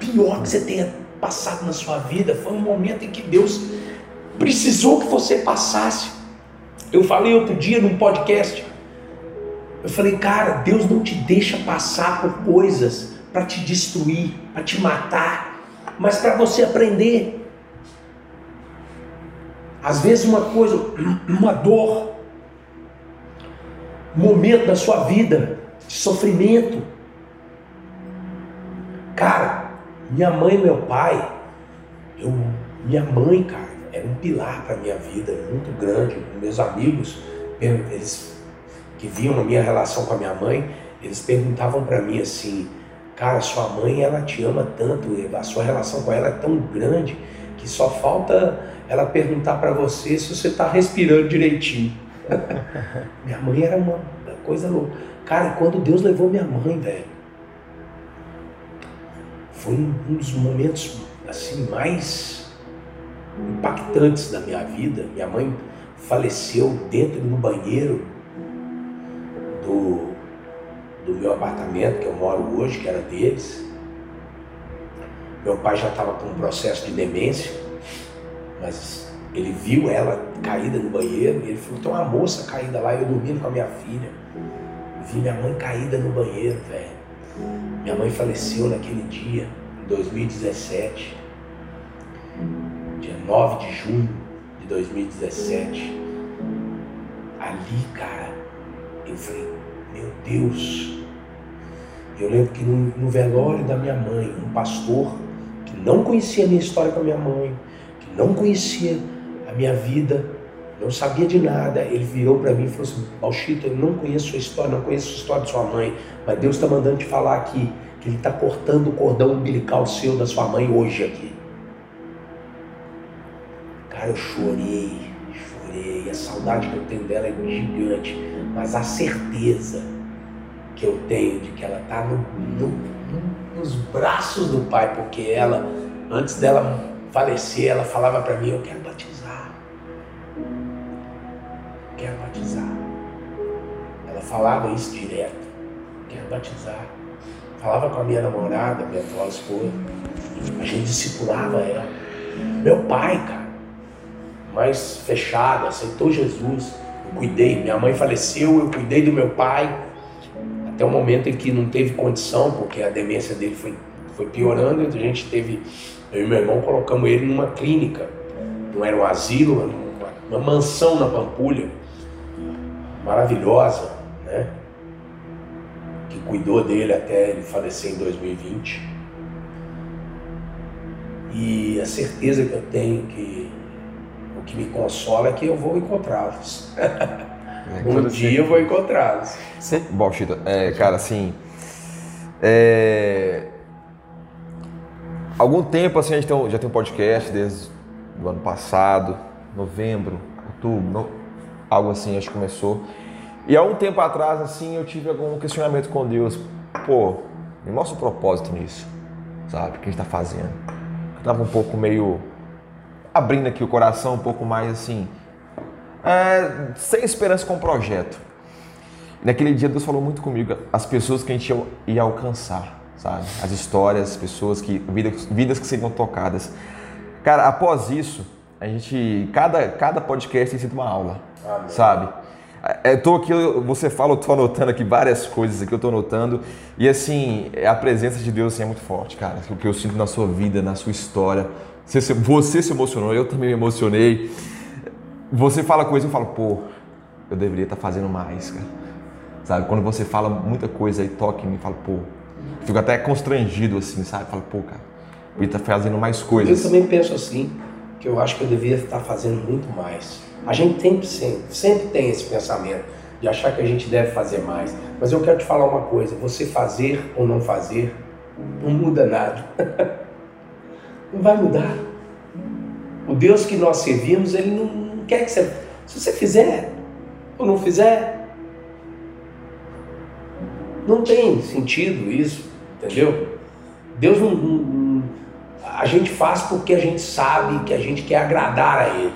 B: pior que você tenha passado na sua vida foi um momento em que Deus precisou que você passasse. Eu falei outro dia num podcast. Eu falei, cara, Deus não te deixa passar por coisas para te destruir, para te matar, mas para você aprender. Às vezes uma coisa, uma dor, um momento da sua vida de sofrimento. Cara, minha mãe e meu pai, eu, minha mãe, cara, era um pilar para minha vida, muito grande. Meus amigos, eles que viam a minha relação com a minha mãe, eles perguntavam para mim assim, cara, sua mãe ela te ama tanto, a sua relação com ela é tão grande que só falta ela perguntar para você se você está respirando direitinho. minha mãe era uma coisa louca. Cara, quando Deus levou minha mãe, velho, foi um dos momentos assim mais impactantes da minha vida. Minha mãe faleceu dentro do banheiro do, do meu apartamento que eu moro hoje, que era deles. Meu pai já estava com um processo de demência, mas ele viu ela caída no banheiro e ele falou: tem uma moça caída lá, eu dormindo com a minha filha. Vi minha mãe caída no banheiro, velho. Minha mãe faleceu naquele dia, em 2017, dia 9 de junho de 2017. Ali, cara, eu falei, meu Deus. Eu lembro que no, velório da minha mãe, um pastor que não conhecia a minha história com a minha mãe, que não conhecia a minha vida, não sabia de nada, ele virou para mim e falou assim: Bauchito, eu não conheço sua história, não conheço a história de sua mãe, mas Deus está mandando te falar aqui que Ele está cortando o cordão umbilical seu da sua mãe hoje aqui. Cara, eu chorei, chorei, a saudade que eu tenho dela é gigante, mas a certeza que eu tenho de que ela está no, no, no, nos braços do Pai, porque ela, antes dela falecer, ela falava para mim: Eu quero batizar quero batizar. Ela falava isso direto, quero batizar. Falava com a minha namorada, minha atual esposa, a gente discipulava ela. Meu pai, cara, mais fechado, aceitou Jesus. Cuidei, minha mãe faleceu, eu cuidei do meu pai, até o momento em que não teve condição, porque a demência dele foi, foi piorando, a gente teve, eu e meu irmão colocamos ele numa clínica, não era um asilo, era uma, uma mansão na Pampulha maravilhosa, né? Que cuidou dele até ele falecer em 2020. E a certeza que eu tenho que que me consola é que eu vou encontrá-los. um dia eu vou encontrá-los.
C: Bom, Chito, é, cara, assim. É... Algum tempo assim a gente tem, já tem um podcast desde o ano passado, novembro, outubro, no... algo assim, acho que começou. E há um tempo atrás, assim, eu tive algum questionamento com Deus. Pô, me mostra o propósito nisso, sabe? O que a gente tá fazendo. Eu tava um pouco meio abrindo aqui o coração, um pouco mais assim, é, sem esperança com o projeto. Naquele dia Deus falou muito comigo, as pessoas que a gente ia, ia alcançar, sabe? As histórias, as pessoas que, vidas, vidas que seriam tocadas. Cara, após isso, a gente, cada, cada podcast tem sido uma aula, Amém. sabe? Eu é, tô aqui, você fala, eu tô anotando aqui várias coisas aqui, eu tô anotando. E assim, a presença de Deus assim, é muito forte, cara. O que eu sinto na sua vida, na sua história. Você, você se emocionou, eu também me emocionei. Você fala coisa, eu falo, pô, eu deveria estar tá fazendo mais, cara. Sabe? Quando você fala muita coisa e toca em mim, falo, pô, fico até constrangido assim, sabe? Falo, pô, cara, eu estar tá fazendo mais coisas.
B: Eu também penso assim, que eu acho que eu deveria estar fazendo muito mais. A gente tem, sempre, sempre tem esse pensamento. de achar que a gente deve fazer mais. Mas eu quero te falar uma coisa: você fazer ou não fazer não muda nada. não vai mudar. O Deus que nós servimos, ele não quer que você. Se você fizer ou não fizer, não tem sentido isso, entendeu? Deus não, não, a gente faz porque a gente sabe que a gente quer agradar a Ele,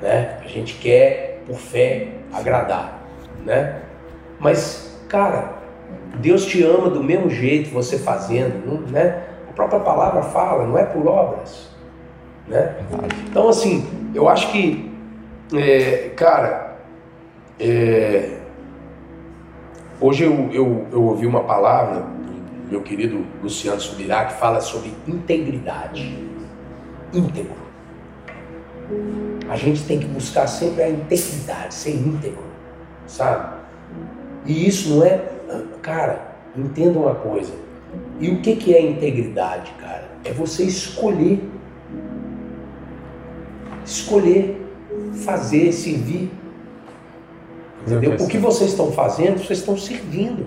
B: né? A gente quer por fé agradar, né? Mas, cara, Deus te ama do mesmo jeito, você fazendo, né? A própria palavra fala, não é por obras, né? Então, assim, eu acho que, é, cara, é, hoje eu, eu, eu ouvi uma palavra meu querido Luciano Subirá que fala sobre integridade, íntegro. A gente tem que buscar sempre a integridade, ser íntegro, sabe? E isso não é, cara, entenda uma coisa. E o que, que é integridade, cara? É você escolher. Escolher fazer, servir. Entendeu? O que vocês estão fazendo, vocês estão servindo.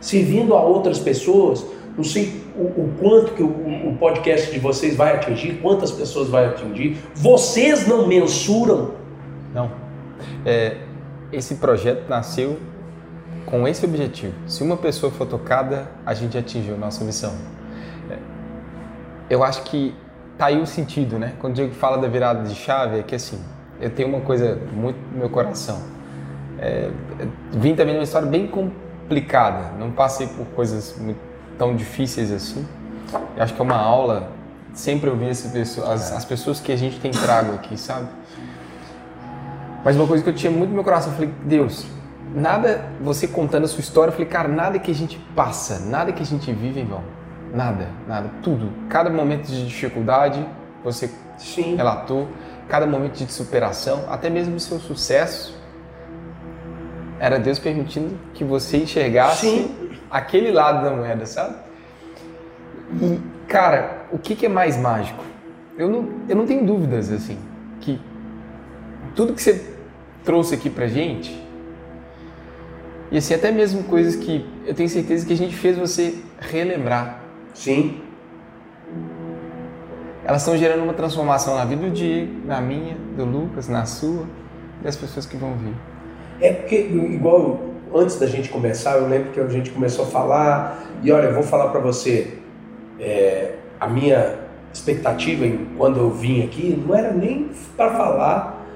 B: Servindo a outras pessoas. Não sei o, o quanto que o, o, podcast de vocês vai atingir, quantas pessoas vai atingir. Vocês não mensuram.
A: Não. É, esse projeto nasceu com esse objetivo. Se uma pessoa for tocada, a gente atingiu a nossa missão. É, eu acho que tá aí o sentido, né? Quando o Diego fala da virada de chave, é que assim, eu tenho uma coisa muito no meu coração. É, vim também numa história bem complicada, não passei por coisas muito, tão difíceis assim. Eu acho que é uma aula sempre essas pessoas, as, as pessoas que a gente tem trago aqui, sabe? Mas uma coisa que eu tinha muito no meu coração, eu falei, Deus, nada, você contando a sua história, eu falei, cara, nada que a gente passa, nada que a gente vive em vão. Nada, nada, tudo. Cada momento de dificuldade, você Sim. relatou, cada momento de superação, até mesmo o seu sucesso, era Deus permitindo que você enxergasse Sim. aquele lado da moeda, sabe? E, cara, o que, que é mais mágico? Eu não, eu não tenho dúvidas, assim, que tudo que você trouxe aqui pra gente, e assim, até mesmo coisas que eu tenho certeza que a gente fez você relembrar.
B: Sim.
A: Elas estão gerando uma transformação na vida do Diego, na minha, do Lucas, na sua, das pessoas que vão vir.
B: É porque, igual antes da gente começar, eu lembro que a gente começou a falar, e olha, eu vou falar para você, é, a minha expectativa em, quando eu vim aqui não era nem para falar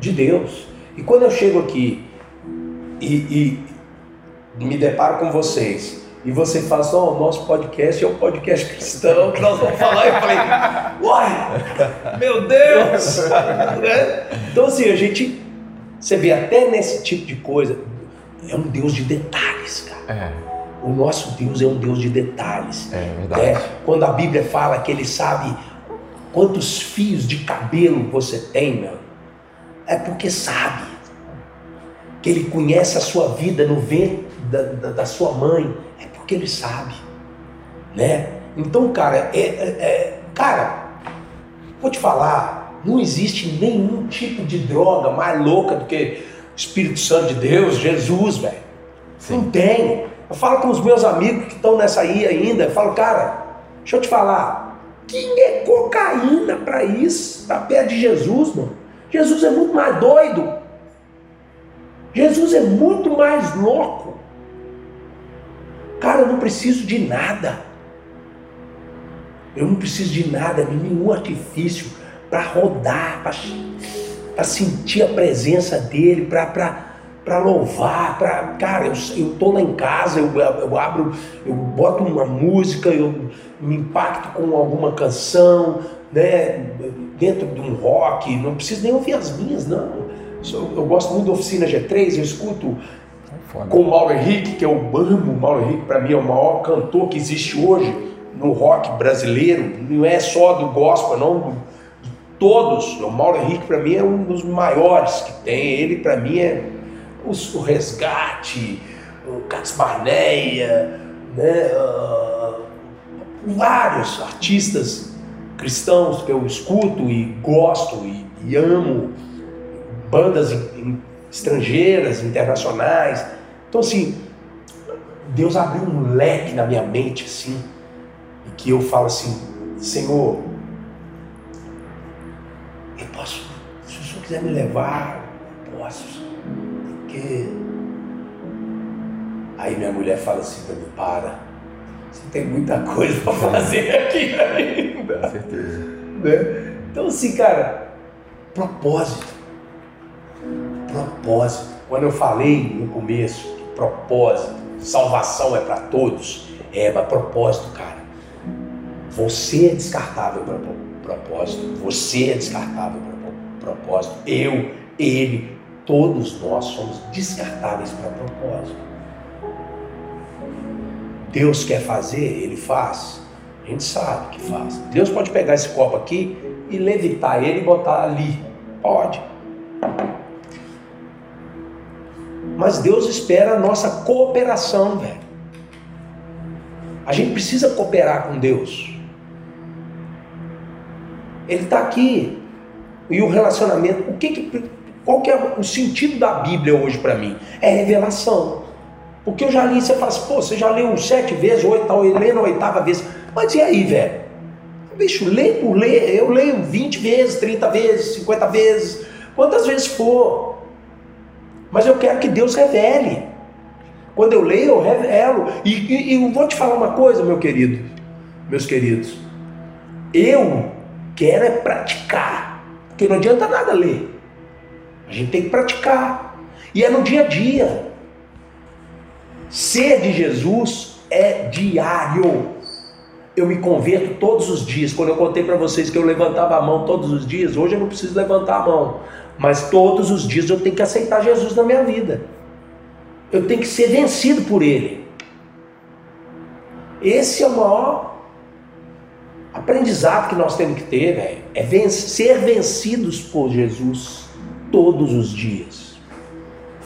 B: de Deus. E quando eu chego aqui e, e me deparo com vocês e você fala assim, oh, o nosso podcast é um podcast cristão que nós vamos falar, eu falei, uai, meu Deus! Né? então assim, a gente, você vê até nesse tipo de coisa, é um Deus de detalhes, cara. É. O nosso Deus é um Deus de detalhes.
A: É verdade. É,
B: quando a Bíblia fala que Ele sabe quantos fios de cabelo você tem, meu, é porque sabe que Ele conhece a sua vida no ventre da, da, da sua mãe, é porque Ele sabe, né? Então, cara, é, é, é, cara, vou te falar, não existe nenhum tipo de droga mais louca do que o Espírito Santo de Deus, Jesus, velho. Não tem. Eu falo com os meus amigos que estão nessa aí ainda, eu falo, cara, deixa eu te falar, quem é cocaína para isso, para perto de Jesus, mano? Jesus é muito mais doido. Jesus é muito mais louco. Cara, eu não preciso de nada. Eu não preciso de nada, de nenhum artifício para rodar, para sentir a presença dele, para louvar, para cara, eu, tô lá em casa, eu, eu abro, eu boto uma música, eu me impacto com alguma canção, né, dentro de um rock, não preciso nem ouvir as minhas, não eu gosto muito da Oficina G3, eu escuto Foda. com o Mauro Henrique, que eu amo o Mauro Henrique, para mim é o maior cantor que existe hoje no rock brasileiro, não é só do gospel, não, de todos. O Mauro Henrique, para mim, é um dos maiores que tem. Ele, para mim, é o, Resgate, o Cats Barneia, né? Uh, vários artistas cristãos que eu escuto e gosto e, e amo bandas estrangeiras, internacionais. Então, assim, Deus abriu um leque na minha mente, assim, e que eu falo assim, Senhor, eu posso, se o Senhor quiser me levar, eu posso, porque... Aí minha mulher fala assim para mim, para, você tem muita coisa para fazer aqui ainda.
C: Com certeza.
B: Né? Então, assim, cara, propósito. Propósito. Quando eu falei no começo que propósito, salvação é para todos, é, mas propósito, cara. Você é descartável para propósito. Você é descartável para propósito. Eu, ele, todos nós somos descartáveis para propósito. Deus quer fazer, ele faz. A gente sabe que faz. Deus pode pegar esse copo aqui e levitar ele e botar ali. Pode. Mas Deus espera a nossa cooperação, velho. A gente precisa cooperar com Deus. Ele está aqui. E o relacionamento, o que, que qual que é o sentido da Bíblia hoje para mim? É revelação. Porque eu já li, você fala assim, pô, você já leu sete vezes, oito, tá lendo a oitava vez. Mas e aí, velho? Bicho, lê por ler, eu leio 20 vezes, 30 vezes, 50 vezes, quantas vezes for. Mas eu quero que Deus revele. Quando eu leio, eu revelo. E, e, e vou te falar uma coisa, meu querido, meus queridos. Eu quero é praticar. Porque não adianta nada ler. A gente tem que praticar. E é no dia a dia. Ser de Jesus é diário. Eu me converto todos os dias. Quando eu contei para vocês que eu levantava a mão todos os dias, hoje eu não preciso levantar a mão. Mas todos os dias eu tenho que aceitar Jesus na minha vida. Eu tenho que ser vencido por Ele. Esse é o maior aprendizado que nós temos que ter, velho. É ser vencidos por Jesus todos os dias.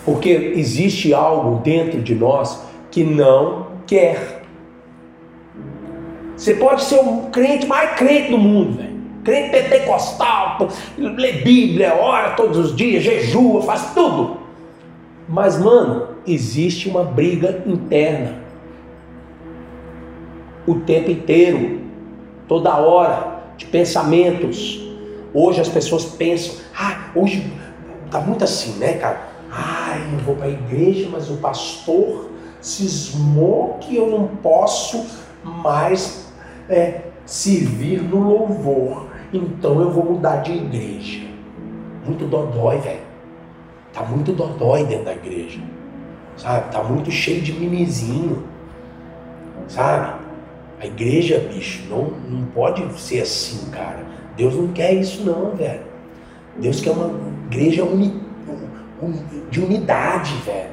B: Porque existe algo dentro de nós que não quer. Você pode ser o crente mais crente do mundo, velho. Crente pentecostal, lê Bíblia, ora todos os dias, jejua, faz tudo. Mas, mano, existe uma briga interna. O tempo inteiro, toda hora, de pensamentos. Hoje as pessoas pensam, ah, hoje tá muito assim, né, cara? Ai, eu vou para a igreja, mas o pastor cismou que eu não posso mais é, servir no louvor. Então eu vou mudar de igreja. Muito dodói, velho. Tá muito dodói dentro da igreja. Sabe? Tá muito cheio de mimizinho. Sabe? A igreja, bicho, não, não pode ser assim, cara. Deus não quer isso não, velho. Deus quer uma igreja unitária de unidade, velho.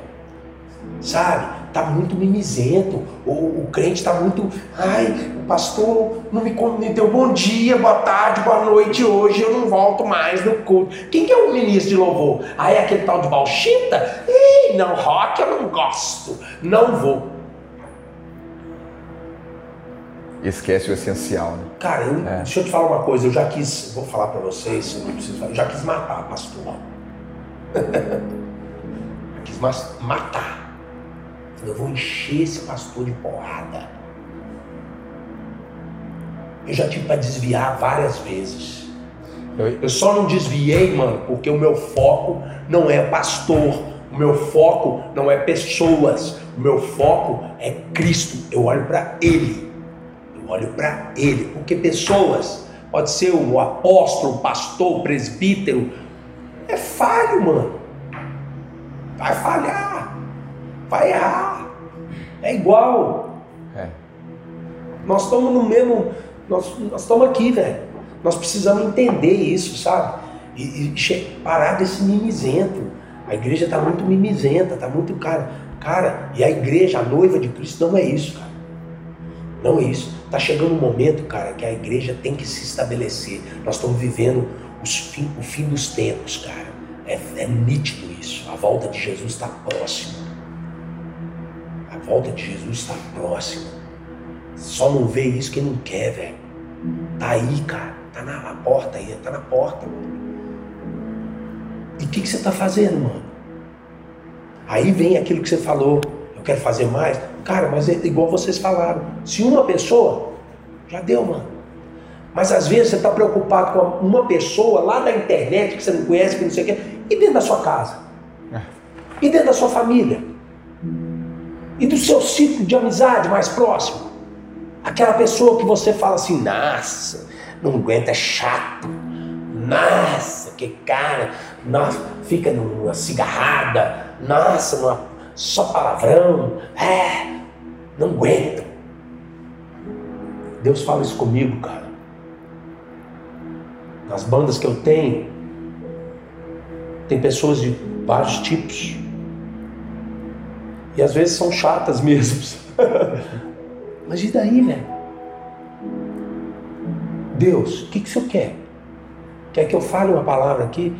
B: Sabe? Tá muito mimizento. O, o crente tá muito. Ai, o pastor não me, me deu bom dia, boa tarde, boa noite hoje, eu não volto mais no culto. Quem que é o ministro de louvor? Ah, é aquele tal de Balchita? Ei, não, rock eu não gosto. Não vou.
C: Esquece o essencial, né?
B: Cara, eu, é. deixa eu te falar uma coisa, eu já quis, vou falar para vocês, não preciso falar, eu já quis matar pastor. Quis matar. Eu vou encher esse pastor de porrada. Eu já tive para desviar várias vezes. Eu só não desviei, mano, porque o meu foco não é pastor. O meu foco não é pessoas. O meu foco é Cristo. Eu olho para Ele. Eu olho para Ele. Porque pessoas, pode ser o apóstolo, o pastor, o presbítero, é falho, mano. Vai falhar. Vai errar. É igual. É. Nós estamos no mesmo. Nós, nós estamos aqui, velho. Nós precisamos entender isso, sabe? E, e parar desse mimizento. A igreja está muito mimizenta, está muito cara. Cara, e a igreja, a noiva de Cristo, não é isso, cara. Não é isso. Está chegando um momento, cara, que a igreja tem que se estabelecer. Nós estamos vivendo fim, o fim dos tempos, cara. É, é nítido isso. A volta de Jesus está próxima. A volta de Jesus está próxima. Só não vê isso quem não quer, velho. Tá aí, cara. Tá na porta aí, tá na porta, mano. E o que, que você tá fazendo, mano? Aí vem aquilo que você falou, eu quero fazer mais. Cara, mas é igual vocês falaram. Se uma pessoa, já deu, mano. Mas às vezes você está preocupado com uma pessoa lá na internet que você não conhece, que não sei o quê, e dentro da sua casa. E dentro da sua família. E do seu ciclo de amizade mais próximo. Aquela pessoa que você fala assim, nossa, não aguenta, é chato. Nossa, que cara, nossa, fica numa cigarrada, nossa, numa, só palavrão, é, não aguento. Deus fala isso comigo, cara. Nas bandas que eu tenho, tem pessoas de vários tipos. E às vezes são chatas mesmo. Mas e daí, né? Deus, o que, que o Senhor quer? Quer que eu fale uma palavra aqui?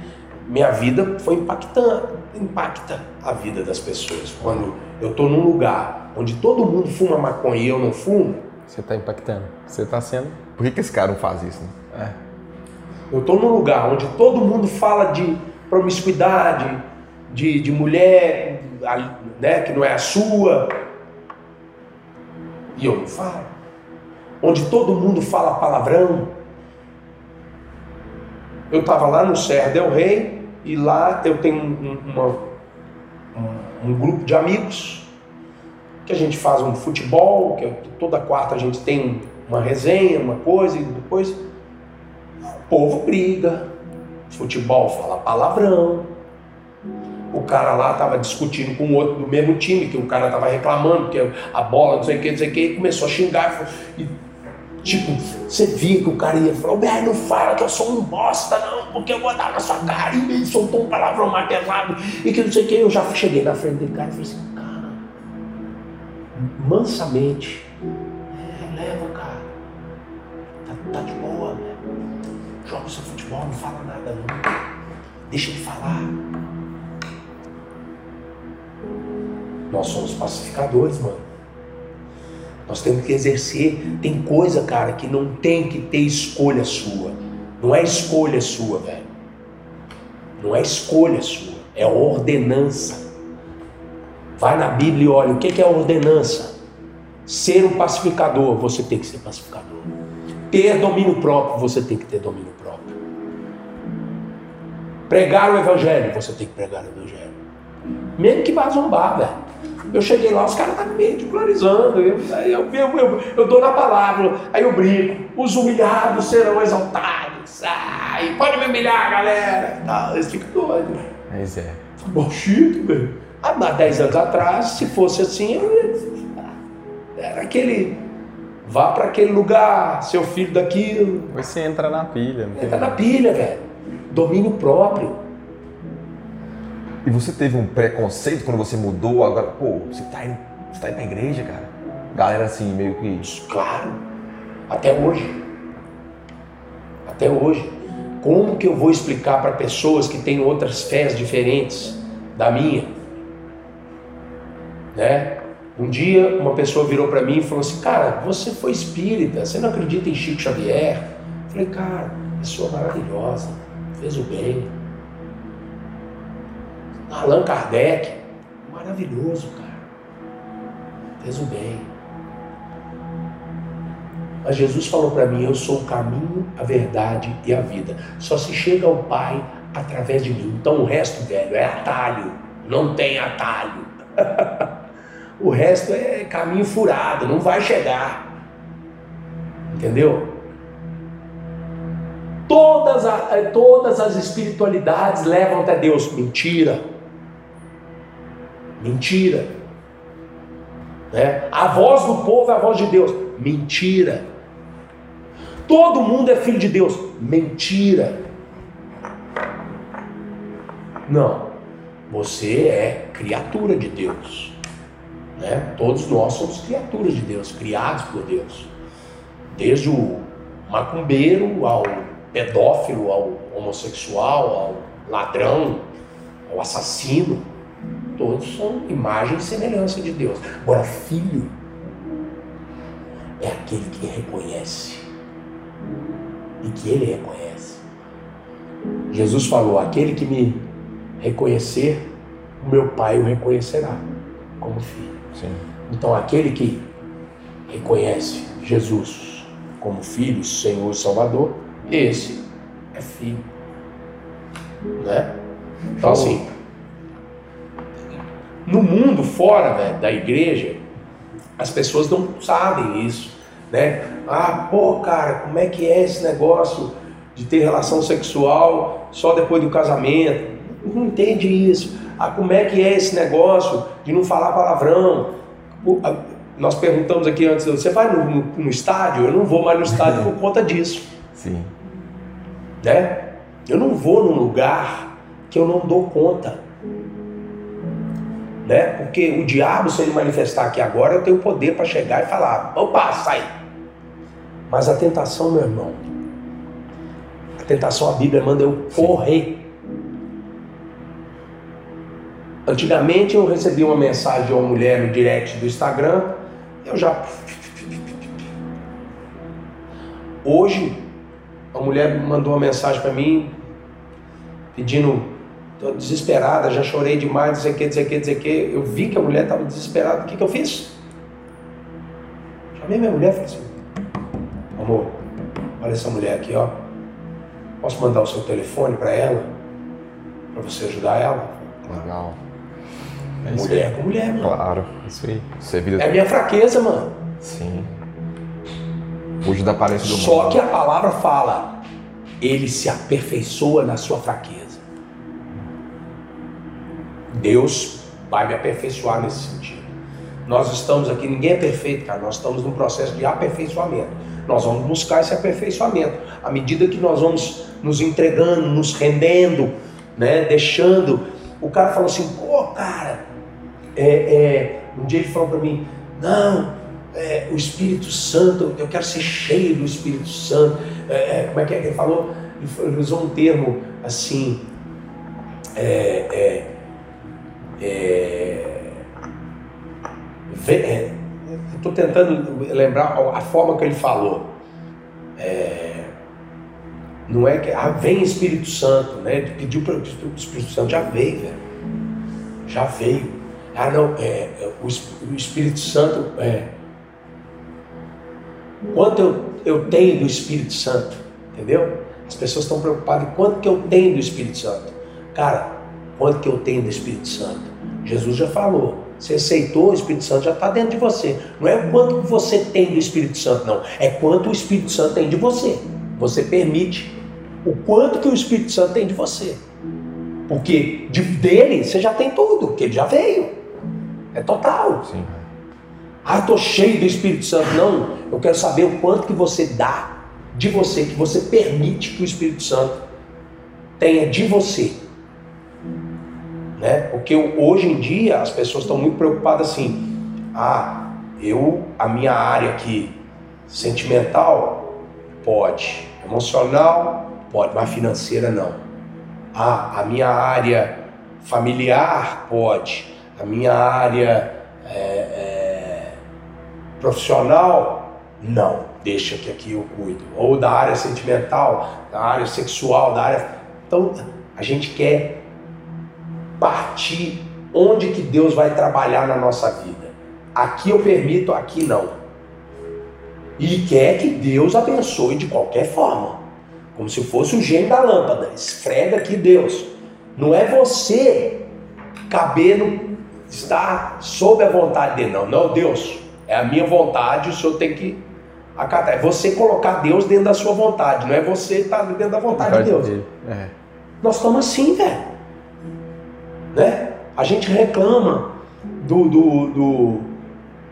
B: Minha vida foi impactando, impacta a vida das pessoas. Quando eu estou num lugar onde todo mundo fuma maconha e eu não fumo.
A: Você está impactando. Você está sendo.
C: Por que, que esse cara não faz isso? Né?
B: É. Eu estou num lugar onde todo mundo fala de promiscuidade, de, de mulher né, que não é a sua. E eu não falo. Onde todo mundo fala palavrão. Eu estava lá no Serra Del Rey e lá eu tenho um, uma, um, um, grupo de amigos que a gente faz um futebol, que toda quarta a gente tem uma resenha, uma coisa, e depois o povo briga, futebol fala palavrão, o cara lá estava discutindo com o outro do mesmo time, que o cara estava reclamando, que a bola, não sei o que, não sei o que, e começou a xingar. E, tipo, você via que o cara ia falar, o não fala que eu sou um bosta, não, porque eu vou dar na sua cara, e ele soltou um palavrão mais pesado, e que não sei o que, eu já cheguei na frente dele, cara, e falei assim, cara, mansamente, leva, cara, tá, tá de boa, né? joga seu futebol, não fala nada, não, deixa ele falar. Nós somos pacificadores, mano. Nós temos que exercer. Tem coisa, cara, que não tem que ter escolha sua. Não é escolha sua, velho. Não é escolha sua. É ordenança. Vai na Bíblia e olha o que é ordenança. Ser um pacificador, você tem que ser pacificador. Ter domínio próprio, você tem que ter domínio próprio. Pregar o Evangelho, você tem que pregar o Evangelho. Mesmo que vá zombar, velho. Eu cheguei lá, os caras estavam me ridicularizando. Eu, eu, eu, eu, eu dou na palavra, aí eu brinco. Os humilhados serão exaltados. Ai, pode me humilhar, galera. Não, eles ficam doidos.
A: Pois é.
B: Bom, chique, velho. Há 10 anos atrás, se fosse assim, eu era aquele. Vá para aquele lugar, seu filho daquilo.
A: Você entra na pilha.
B: Entra na pilha, velho. Domínio próprio.
C: E você teve um preconceito quando você mudou? Agora, pô, você tá indo, você tá indo pra igreja, cara? Galera assim, meio que.
B: Claro. Até hoje. Até hoje. Como que eu vou explicar para pessoas que têm outras fés diferentes da minha? Né? Um dia uma pessoa virou para mim e falou assim: Cara, você foi espírita, você não acredita em Chico Xavier? Eu falei, cara, pessoa maravilhosa, fez o bem Allan Kardec, maravilhoso, cara. Fez o bem. Mas Jesus falou para mim: Eu sou o caminho, a verdade e a vida. Só se chega ao Pai através de mim. Então o resto, velho, é atalho. Não tem atalho. o resto é caminho furado, não vai chegar. Entendeu? Todas, a, todas as espiritualidades levam até Deus. Mentira. Mentira. Né? A voz do povo é a voz de Deus. Mentira. Todo mundo é filho de Deus. Mentira. Não. Você é criatura de Deus. Né? Todos nós somos criaturas de Deus, criados por Deus. Desde o macumbeiro ao pedófilo, ao homossexual, ao ladrão, ao assassino Todos são imagem e semelhança de Deus. Agora, filho é aquele que reconhece e que ele reconhece. Jesus falou: aquele que me reconhecer, o meu Pai o reconhecerá como filho.
C: Sim.
B: Então, aquele que reconhece Jesus como Filho, Senhor e Salvador, esse é filho. Né? Então, assim, no mundo fora né, da igreja, as pessoas não sabem isso. Né? Ah, pô, cara, como é que é esse negócio de ter relação sexual só depois do casamento? Não entende isso. Ah, como é que é esse negócio de não falar palavrão? Nós perguntamos aqui antes, você vai no, no, no estádio? Eu não vou mais no estádio por conta disso.
C: Sim.
B: Né? Eu não vou num lugar que eu não dou conta. Né? Porque o diabo, se ele manifestar aqui agora, eu tenho poder para chegar e falar: opa, sai. Mas a tentação, meu irmão, a tentação, a Bíblia manda eu correr. Antigamente eu recebi uma mensagem de uma mulher no direct do Instagram, eu já. Hoje, a mulher mandou uma mensagem para mim pedindo, tô desesperada, já chorei demais, não sei o que, não sei o que, não sei o que. Eu vi que a mulher estava desesperada, o que, que eu fiz? Chamei minha mulher e falei assim: Amor, olha essa mulher aqui, ó. Posso mandar o seu telefone para ela? Para você ajudar ela?
C: Legal.
A: É
B: mulher com mulher, mano.
C: Claro.
A: Isso aí.
C: Isso é vida.
B: É a minha fraqueza, mano.
C: Sim. Hoje da aparência do
B: Só
C: mundo.
B: que a palavra fala, ele se aperfeiçoa na sua fraqueza. Deus vai me aperfeiçoar nesse sentido. Nós estamos aqui, ninguém é perfeito, cara. Nós estamos num processo de aperfeiçoamento. Nós vamos buscar esse aperfeiçoamento. À medida que nós vamos nos entregando, nos rendendo, né, deixando. O cara falou assim, pô, cara, é, é, um dia ele falou para mim, não, é, o Espírito Santo, eu quero ser cheio do Espírito Santo. É, é, como é que é que ele falou? Ele usou um termo assim. É, é, é, estou tentando lembrar a forma que ele falou. É, não é que ah, vem Espírito Santo, né? Ele pediu para o Espírito Santo, já veio. Já veio. Ah, não, é, é, o, o Espírito Santo é, quanto eu, eu tenho do Espírito Santo, entendeu? As pessoas estão preocupadas quanto que eu tenho do Espírito Santo. Cara, quanto que eu tenho do Espírito Santo? Jesus já falou. Você aceitou, o Espírito Santo já está dentro de você. Não é o quanto que você tem do Espírito Santo, não. É quanto o Espírito Santo tem de você. Você permite o quanto que o Espírito Santo tem de você. Porque de, dele você já tem tudo, que ele já veio. É total.
C: Sim.
B: Ah, estou cheio do Espírito Santo. Não, eu quero saber o quanto que você dá de você, que você permite que o Espírito Santo tenha de você. Né? Porque hoje em dia as pessoas estão muito preocupadas assim. Ah, eu, a minha área aqui sentimental, pode. Emocional, pode, mas financeira não. Ah, a minha área familiar, pode. A minha área é, é, profissional, não. Deixa que aqui eu cuido. Ou da área sentimental, da área sexual, da área. Então, a gente quer partir onde que Deus vai trabalhar na nossa vida. Aqui eu permito, aqui não. E quer que Deus abençoe de qualquer forma. Como se fosse o gênio da lâmpada. Esfrega aqui Deus. Não é você cabendo, estar sob a vontade dele. Não, não, Deus. É a minha vontade, o senhor tem que acatar. É você colocar Deus dentro da sua vontade. Não é você estar dentro da vontade de Deus.
A: É.
B: Nós estamos assim, velho. Né? A gente reclama do, do, do,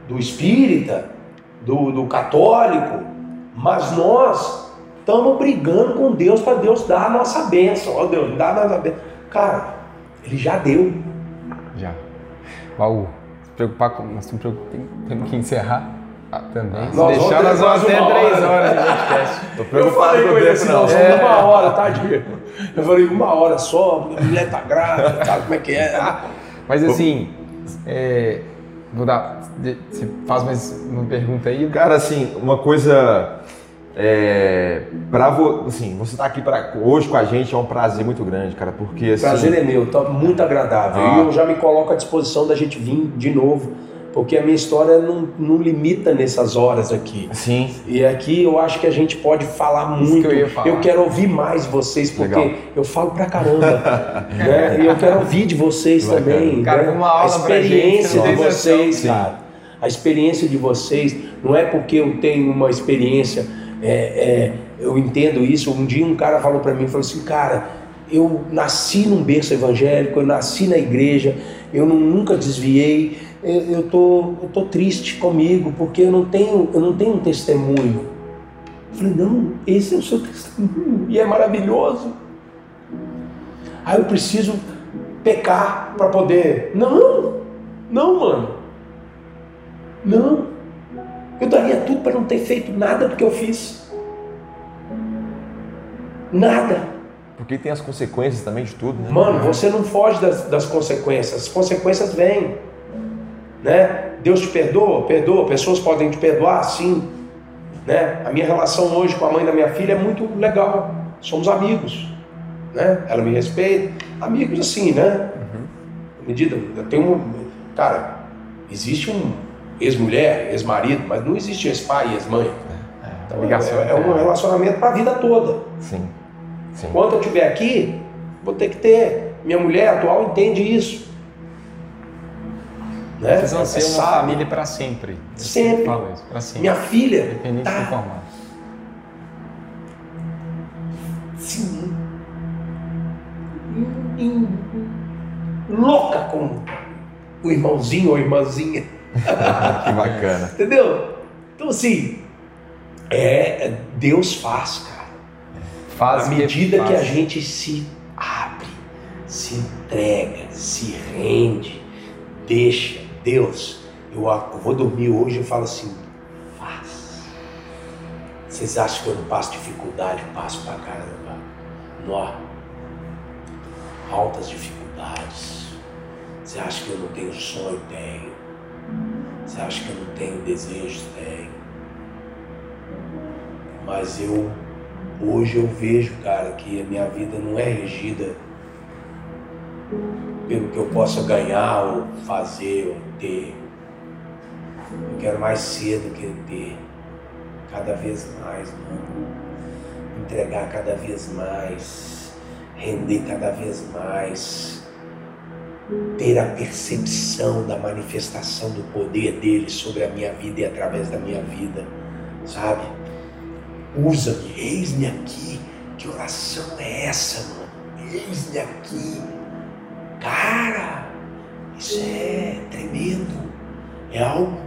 B: do espírita, do, do católico, mas nós estamos brigando com Deus para Deus dar a nossa bênção. Ó Deus, dá a nossa bênção. Cara, ele já deu.
A: Já. Baú, preocupar com. Nós temos que encerrar ah, também. Se
B: Nós vamos
A: deixar, nós vamos até três
B: hora.
A: horas de podcast.
C: Tô preocupado com
B: ele assim,
C: não.
B: nós
A: É.
B: vamos uma hora, tá, Diego? Eu falei, uma hora só, minha mulher tá grávida, sabe como é que é? Ah,
A: Mas assim, é, vou dar. Você faz mais uma pergunta aí?
C: Cara, assim, uma coisa É, pra vo, assim, você tá aqui pra, hoje com a gente é um prazer muito grande, cara, porque assim,
B: Prazer é meu, tá muito agradável.
C: Ah.
B: E eu já me coloco à disposição da gente vir de novo, porque a minha história não, não limita nessas horas aqui.
C: Sim,
B: E aqui eu acho que a gente pode falar
A: Isso
B: muito.
A: que eu ia falar.
B: quero ouvir mais vocês, porque
C: Legal.
B: eu falo pra caramba. né? E eu quero ouvir de vocês
C: Bacana.
B: também.
A: Cara,
B: né?
A: uma
B: a
A: aula pra
B: experiência
A: gente,
B: de
A: né?
B: vocês,
C: Sim.
B: cara. A experiência de vocês. Não é porque eu tenho uma experiência. é, é, eu entendo isso. Um dia um cara falou pra mim, falou assim, cara, eu nasci num berço evangélico, eu nasci na igreja, eu não- nunca desviei. Eu, eu tô, eu tô triste comigo porque eu não tenho, eu não tenho um testemunho. Eu falei, não, esse é o seu testemunho e é maravilhoso. Aí eu preciso pecar para poder. Não, não, mano. Não. Eu daria tudo para não ter feito nada do que eu fiz. Nada.
C: porque tem as consequências também de tudo, né?
B: Mano, você não foge das, das consequências. As consequências vêm. Né? Deus te perdoa? Perdoa. Pessoas podem te perdoar? Sim. Né? A minha relação hoje com a mãe da minha filha é muito legal. Somos amigos. Né? Ela me respeita. Amigos assim, né? À medida. Eu tenho um. Cara, existe um ex-mulher, ex-marido, mas não existe ex-pai ex-mãe. Então,
A: ligação
B: é, é um relacionamento para a vida toda.
C: Sim, sim.
B: Enquanto eu estiver aqui, vou ter que ter. Minha mulher atual entende isso. Né?
A: Vocês vão
B: É
A: ser uma
B: sábio.
A: família pra sempre.
B: Sempre.
A: pra sempre.
B: Minha filha
A: Independente do
B: tá
A: formato.
B: sim, em- em- louca com o irmãozinho ou a irmãzinha.
C: que bacana.
B: Entendeu? Então assim, é, é- Deus faz, cara.
A: Faz
B: à
A: que
B: medida que,
A: faz.
B: a gente se abre, se entrega, se rende, deixa, Deus, eu, vou dormir hoje e falo assim, faz. Vocês acham que eu não passo dificuldade? Passo pra caramba. Nó. Altas dificuldades. Você acha que eu não tenho sonho? Tenho. Você acha que eu não tenho desejos? Tenho. Mas eu Hoje eu vejo, cara, que a minha vida não é regida pelo que eu possa ganhar ou fazer ou ter. Eu quero mais ser do que ter. Cada vez mais, mano. Entregar cada vez mais. Render cada vez mais. Ter a percepção da manifestação do poder dele sobre a minha vida e através da minha vida. Sabe? Usa-me, eis-me aqui. Que oração é essa, mano? Eis-me aqui. Cara, isso é tremendo. É algo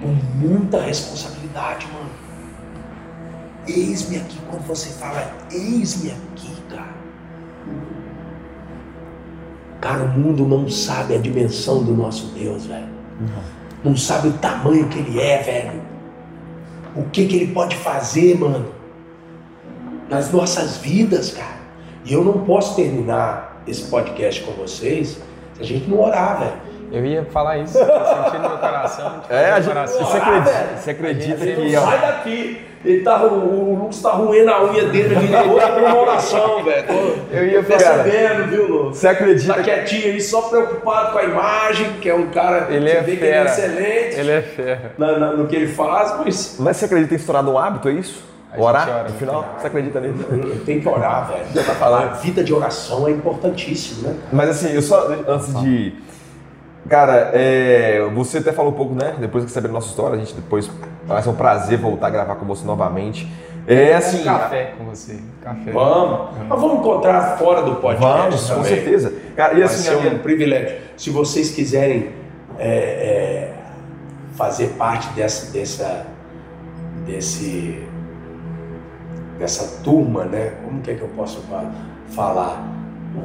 B: com muita responsabilidade, mano. Eis-me aqui, quando você fala, eis-me aqui, cara. Cara, o mundo não sabe a dimensão do nosso Deus, velho. Não sabe o tamanho que ele é, velho. O que, que ele pode fazer, mano. Nas nossas vidas, cara. E eu não posso terminar esse podcast com vocês se a gente não orar, velho.
A: Eu ia falar isso, sentindo no meu coração. tipo,
C: É, a gente,
A: coração.
C: você acredita, você acredita
A: A gente
C: que ó,
B: Sai daqui. Ele tá, o, o Lucas tá roendo a unha dele na outra por uma oração, velho.
A: Eu ia falar.
B: percebendo, viu, Lucas?
C: você acredita
B: Tá quietinho aí, só preocupado com a imagem, que é um cara
A: Ele é
B: vê que ele é
A: fera.
B: excelente
A: Ele é fera.
B: na- na- no que ele faz, mas
C: Mas você acredita em se tornar um hábito, é isso? Orar
A: ora
C: no final? Você acredita nisso?
B: eu tenho que orar, velho.
C: Já tá falando.
B: A vida de oração é importantíssimo, né?
C: Mas assim, eu só, antes de... Cara, é, você até falou um pouco, né? Depois que saber a nossa história, a gente depois... Vai ser um prazer voltar a gravar com você novamente. É assim...
A: Um café com você. Café.
B: Vamos. Mas vamos encontrar fora do podcast
C: Vamos, com
B: também.
C: certeza. Cara, e
B: Vai
C: assim,
B: ser
C: a minha-
B: um privilégio. Se vocês quiserem é, é, fazer parte dessa, dessa, desse, dessa turma, né? Como que é que eu posso fa- falar?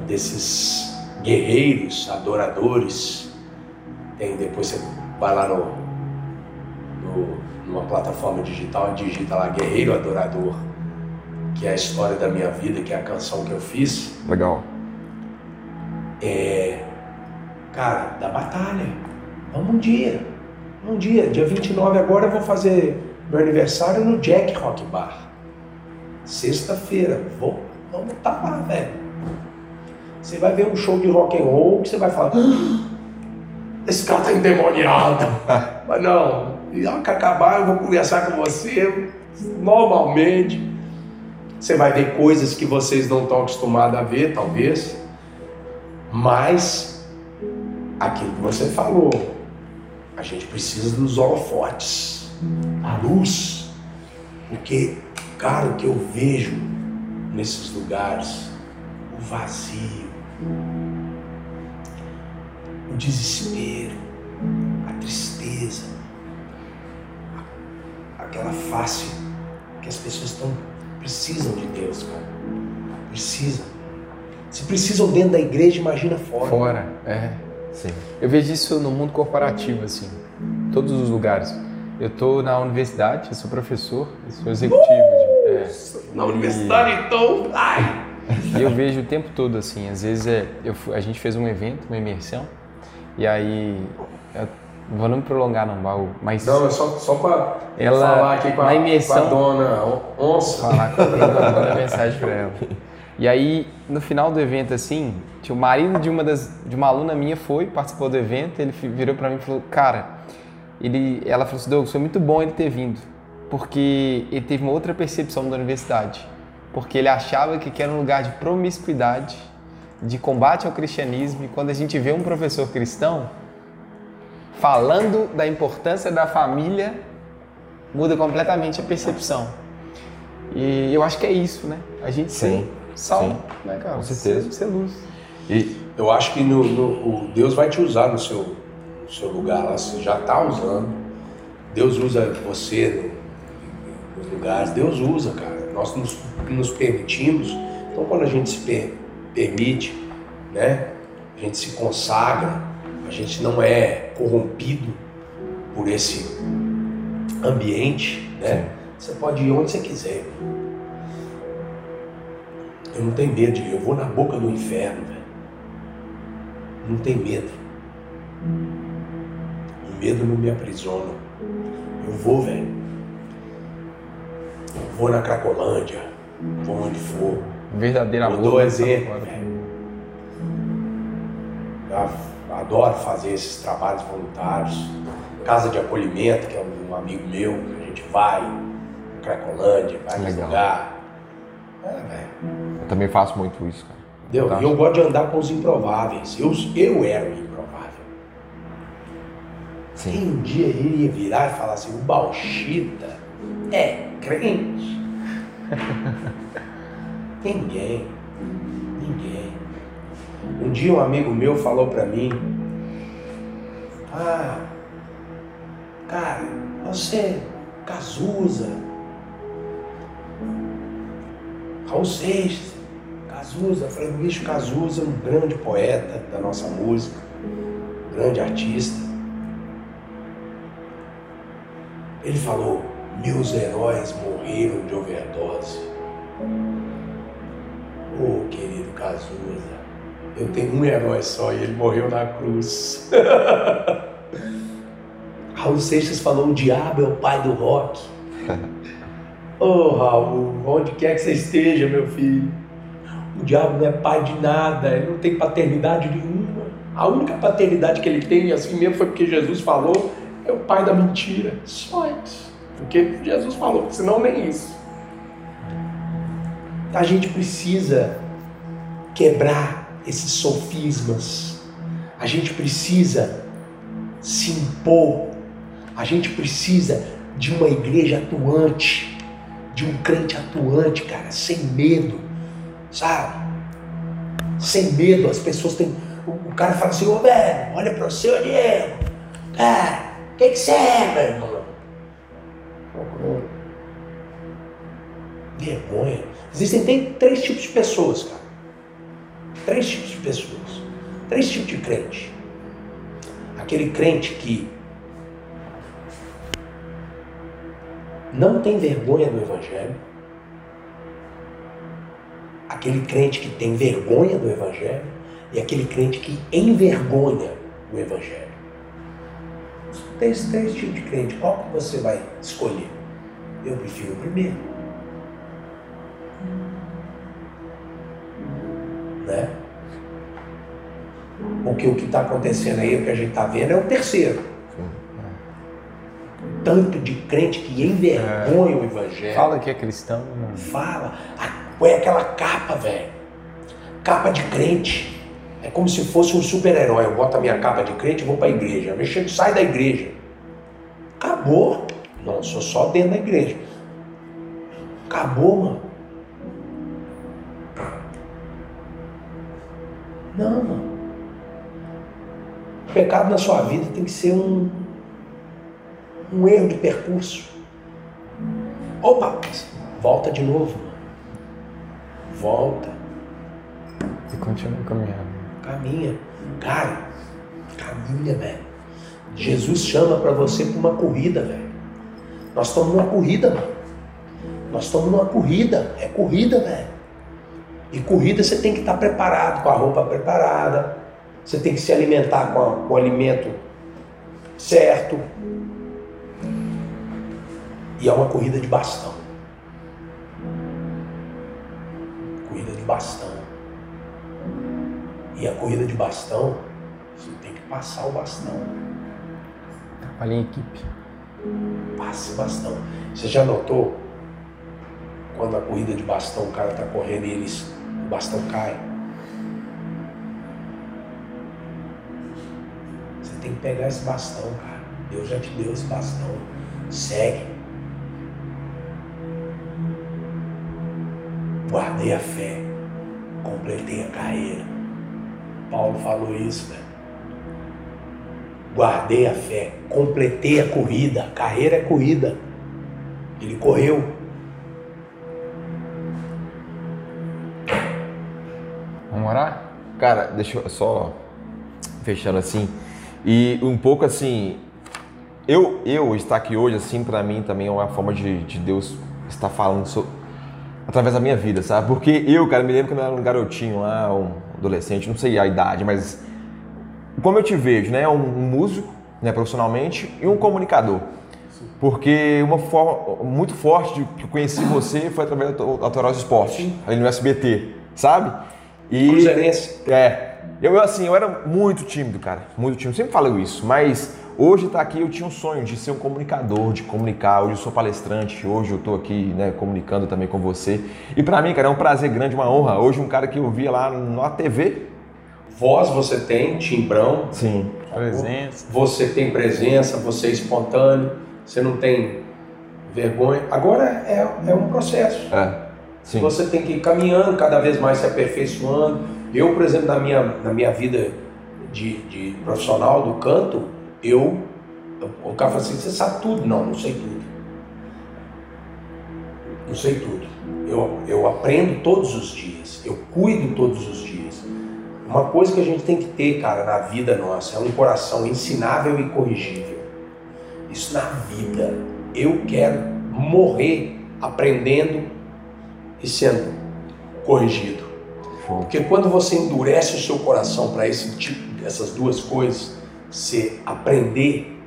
B: Desses guerreiros, adoradores. Tem, depois você vai lá no, no- numa plataforma digital digita lá Guerreiro Adorador, que é a história da minha vida, que é a canção que eu fiz.
C: Legal.
B: É, cara, da batalha. Vamos um dia. Um dia, dia 29 agora eu vou fazer Meu aniversário no Jack Rock Bar. Sexta-feira. Vamos estar tá lá, velho. Você vai ver um show de rock and roll que você vai falar. "Ah, Esse cara tá endemoniado. Mas não, e hora que acabar eu vou conversar com você normalmente. Você vai ver coisas que vocês não estão acostumados a ver, talvez. Mas aquilo que você falou, a gente precisa dos holofotes, a luz. Porque, cara, o que eu vejo nesses lugares, o vazio, o desespero, a tristeza, aquela face que as pessoas estão precisam de Deus, cara. Precisam. Se precisam dentro da igreja, imagina fora.
A: Fora, é.
C: Sim.
A: Eu vejo isso no mundo corporativo, assim, em todos os lugares. Eu tô na universidade, eu sou professor, eu sou executivo.
B: Na universidade, então, ai!
A: e eu vejo o tempo todo, assim, às vezes é, eu, a gente fez um evento, uma imersão, e aí, eu, vou não me prolongar não, Baú, mas
B: Não, é só, só pra
A: Ela-
B: falar aqui com a,
A: imersão-
B: com a dona Onça.
A: falar com ela, manda mensagem pra ela. E aí, no final do evento, assim, o marido de uma, das, de uma aluna minha foi, participou do evento, ele virou pra mim e falou, cara, ele, ela falou assim, Douglas, foi muito bom ele ter vindo, porque ele teve uma outra percepção da universidade, porque ele achava que era um lugar de promiscuidade, de combate ao cristianismo, e quando a gente vê um professor cristão falando da importância da família, muda completamente a percepção. E eu acho que é isso, né? A gente
C: Sim,
A: sal,
C: sim.
A: né, cara?
C: Com certeza.
A: Ser, luz.
C: E
B: Eu acho que no, no- o Deus vai te usar no seu, no seu lugar lá, você já está usando. Deus usa você lugares, Deus usa, cara. Nós nos, nos permitimos. Então, quando a gente se per- permite, né, a gente se consagra, a gente não é corrompido por esse ambiente, né? Você pode ir onde você quiser. Eu não tenho medo de ir, eu vou na boca do inferno, velho. Não tem medo. O medo não me aprisiona. Eu vou, velho. Vou na Cracolândia, vou onde for.
A: Verdadeiro
B: Eu
A: amor.
B: dou
A: né?
B: exemplo. Eu adoro fazer esses trabalhos voluntários. Casa de acolhimento, que é um amigo meu, que a gente vai, na Cracolândia, vai
C: Legal.
B: lugar. É, velho.
C: eu também faço muito isso, cara.
B: Entendeu?
C: Tá.
B: E eu gosto de andar com os improváveis. Eu, eu era o improvável.
C: Sim.
B: Quem um dia iria virar e falar assim, o Bauchita é crente? Ninguém. Ninguém. Um dia um amigo meu falou pra mim, ah, cara, você, Cazuza, Raul Seixas, Cazuza, falei, bicho, Cazuza um grande poeta da nossa música, um grande artista. Ele falou, meus heróis morreram de overdose. Ô, querido Cazuza, eu tenho um herói só e ele morreu na cruz. Raul Seixas falou, o diabo é o pai do rock. Ô Raul, onde quer que você esteja, meu filho, o diabo não é pai de nada, ele não tem paternidade nenhuma. A única paternidade que ele tem, assim mesmo, foi porque Jesus falou, é o pai da mentira. Só isso. Porque Jesus falou, senão nem isso. A gente precisa quebrar esses sofismas. A gente precisa se impor. A gente precisa de uma igreja atuante, de um crente atuante, cara, sem medo, sabe? Sem medo, as pessoas têm. O, cara fala assim, ô velho, olha pra você, ô Diego. Cara, o que, que você é, meu irmão? Vergonha. Existem tem três tipos de pessoas, cara. Três tipos de pessoas. Três tipos de crente. Aquele crente que não tem vergonha do Evangelho. Aquele crente que tem vergonha do Evangelho. E aquele crente que envergonha o Evangelho. Tem três tipos de crente. Qual que você vai escolher? Eu prefiro o primeiro. Né? Porque o que está acontecendo aí, o que a gente está vendo, é o terceiro. Tanto de crente que envergonha o evangelho.
A: Fala que é cristão. Mano.
B: Fala. Põe aquela capa, velho. Capa de crente. É como se fosse um super-herói. Eu boto a minha capa de crente e vou para a igreja. Eu chego, sai da igreja. Acabou. Não, sou só dentro da igreja. Acabou, mano. Não, mano. O pecado na sua vida tem que ser um, um erro de percurso. Opa, volta de novo. Mano. Volta.
A: E continua caminhando.
B: Caminha. Cara, caminha, velho. Jesus chama para você para uma corrida, velho. Nós estamos numa corrida, mano. Nós estamos numa corrida. É corrida, velho. E corrida você tem que estar preparado, com a roupa preparada. Você tem que se alimentar com, a, com o alimento certo. E é uma corrida de bastão. Corrida de bastão. E a corrida de bastão, você tem que passar o bastão.
A: Trabalha em equipe.
B: Passa o bastão. Você já notou quando a corrida de bastão o cara está correndo e eles, o bastão cai? Você tem que pegar esse bastão, cara. Deus já te deu esse bastão. Segue. Guardei a fé. Completei a carreira. Paulo falou isso, velho. Guardei a fé, completei a corrida. Carreira é corrida. Ele correu.
A: Vamos orar?
C: Cara, deixa eu só fechando assim. E um pouco assim, eu, eu estar aqui hoje, assim, para mim também é uma forma de, de Deus estar falando sobre, através da minha vida, sabe? Porque eu, cara, me lembro quando eu era um garotinho lá, um adolescente, não sei a idade, mas como eu te vejo, né? Um, um músico, né, profissionalmente, e um comunicador. Porque uma forma muito forte de que eu conheci você foi através da Autorosa Esporte, ali no SBT, sabe? E
B: Cruzeirense.
C: é, eu assim, eu era muito tímido, cara, muito tímido. Sempre falo isso, mas hoje tá aqui eu tinha um sonho de ser um comunicador, de comunicar. Hoje eu sou palestrante, hoje eu tô aqui, né, comunicando também com você. E para mim, cara, é um prazer grande, uma honra. Hoje um cara que eu via lá na TV.
B: Voz você tem, timbrão.
C: Sim.
A: Presença.
B: Você tem presença, você é espontâneo, você não tem vergonha. Agora é, é um processo.
C: É. Sim.
B: Você tem que ir caminhando, cada vez mais se aperfeiçoando. Eu, por exemplo, na minha, na minha vida de, de profissional do canto, eu. O cara fala assim: você sabe tudo? Não, não sei tudo. Não sei tudo. Eu, eu aprendo todos os dias, eu cuido todos os dias. Uma coisa que a gente tem que ter, cara, na vida nossa é um coração ensinável e corrigível. Isso na vida. Eu quero morrer aprendendo e sendo corrigido. Porque quando você endurece o seu coração para esse tipo, essas duas coisas, você aprender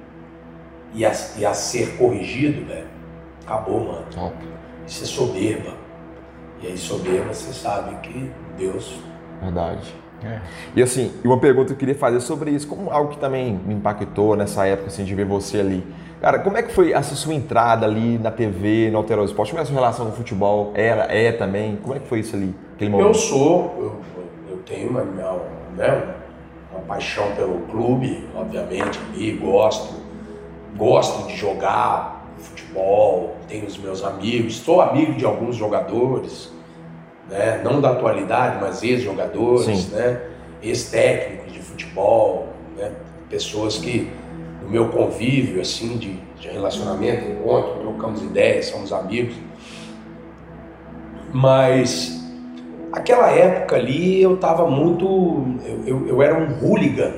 B: e a, e a ser corrigido, velho, acabou, mano.
C: Top.
B: Isso é soberba. E aí, soberba, você sabe que Deus.
C: Verdade.
A: É.
C: E assim, e uma pergunta que eu queria fazer sobre isso, como algo que também me impactou nessa época, assim, de ver você ali. Cara, como é que foi essa sua entrada ali na TV, no Alterosa Esporte? Como é a sua relação com o futebol? Era, é também? Como é que foi isso ali, aquele momento?
B: Eu sou, eu, eu tenho uma, minha, né, uma paixão pelo clube, obviamente, ali, gosto, gosto de jogar futebol, tenho os meus amigos, sou amigo de alguns jogadores, né, não da atualidade, mas ex-jogadores, né, ex-técnicos de futebol, né, pessoas que no meu convívio assim de, de relacionamento, encontro, trocamos ideias, somos amigos. Mas aquela época ali eu estava muito. Eu, eu, eu era um hooligan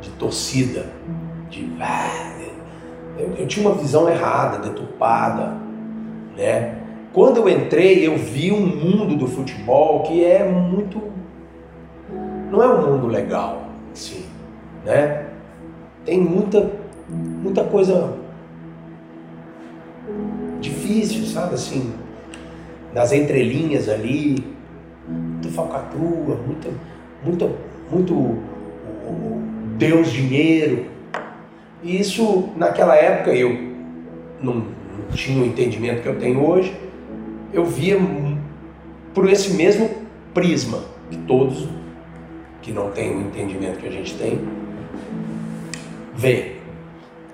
B: de torcida, de. Eu, eu tinha uma visão errada, deturpada, né? Quando eu entrei, eu vi um mundo do futebol que é muito. Não é um mundo legal, assim, né? Tem muita, muita coisa difícil, sabe? Assim, nas entrelinhas ali, muito falcatrua, muito, muito, muito Deus dinheiro. E isso, naquela época, eu não, não tinha o entendimento que eu tenho hoje, eu via por esse mesmo prisma que todos que não têm o entendimento que a gente tem vê.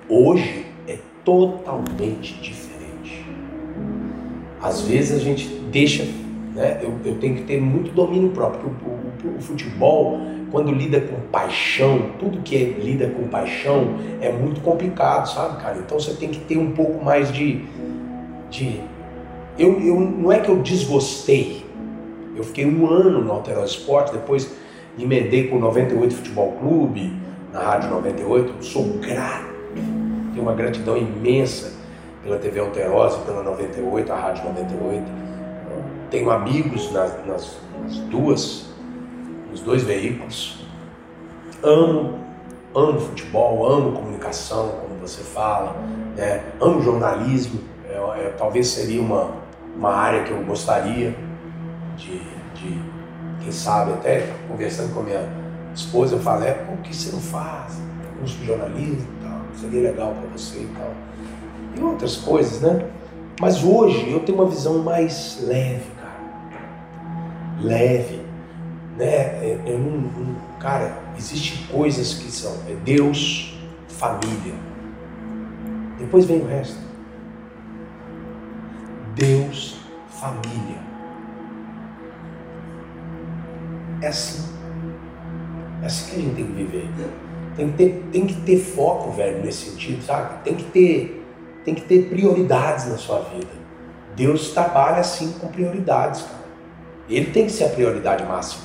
B: Hoje é totalmente diferente. Às vezes a gente deixa, né? Eu, eu tenho que ter muito domínio próprio. O, o, o futebol, quando lida com paixão, tudo que é, lida com paixão é muito complicado, sabe, cara? Então você tem que ter um pouco mais de. de eu, eu, não é que eu desgostei. Eu fiquei um ano no Alteró Esporte, depois emendei com o 98 Futebol Clube, na Rádio 98. Sou grato, tenho uma gratidão imensa pela TV Alterosa, pela 98, a Rádio 98. Tenho amigos nas, nas, nas duas, nos dois veículos. Amo, amo futebol, amo comunicação, como você fala, né? amo jornalismo. É, é, talvez seria uma, uma área que eu gostaria de, de, quem sabe, até conversando com a minha esposa, eu falei, é, por que você não faz curso de jornalismo e tal? Seria legal para você e tal. E outras coisas, né? Mas hoje eu tenho uma visão mais leve, cara. Leve. Né? Não, não, cara, existem coisas que são é Deus, família. Depois vem o resto. Deus, família. É assim. É assim que a gente tem que viver. Tem que ter, tem que ter foco, velho, nesse sentido, sabe? Tem que ter, tem que ter prioridades na sua vida. Deus trabalha assim com prioridades, cara. Ele tem que ser a prioridade máxima.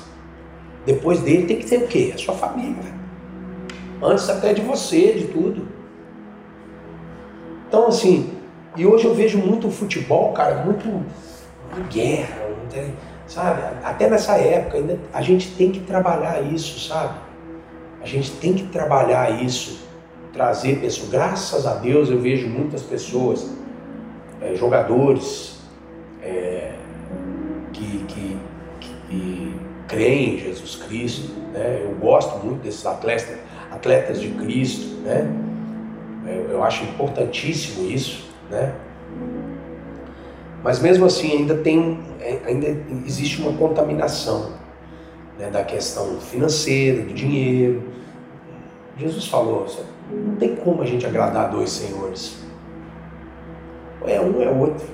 B: Depois dele tem que ter o quê? A sua família. Antes até de você, de tudo. Então, assim, e hoje eu vejo muito futebol, cara, muito, guerra, sabe? Até nessa época, ainda, a gente tem que trabalhar isso, sabe? A gente tem que trabalhar isso, trazer pessoas. Graças a Deus eu vejo muitas pessoas, é, jogadores, é, que, que, que creem em Jesus Cristo. Né? Eu gosto muito desses atletas, atletas de Cristo. Né? Eu, eu acho importantíssimo isso. Né? Mas mesmo assim ainda tem, é, ainda existe uma contaminação né, da questão financeira, do dinheiro. Jesus falou, não tem como a gente agradar dois senhores. Ou é um é outro.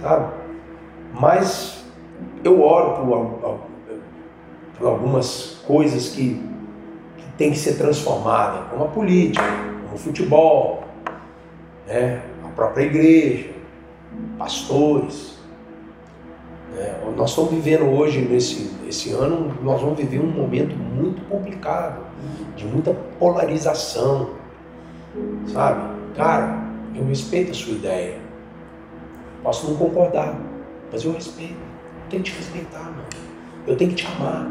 B: Sabe? Mas eu oro por, por algumas coisas que, que tem que ser transformadas, como a política, como o futebol, né? a própria igreja, pastores. Né? Nós estamos vivendo hoje, nesse esse ano, nós vamos viver um momento muito complicado, de muita polarização. Sabe? Cara, eu respeito a sua ideia. Posso não concordar, mas eu respeito. Eu tenho que te respeitar, mano. Eu tenho que te amar.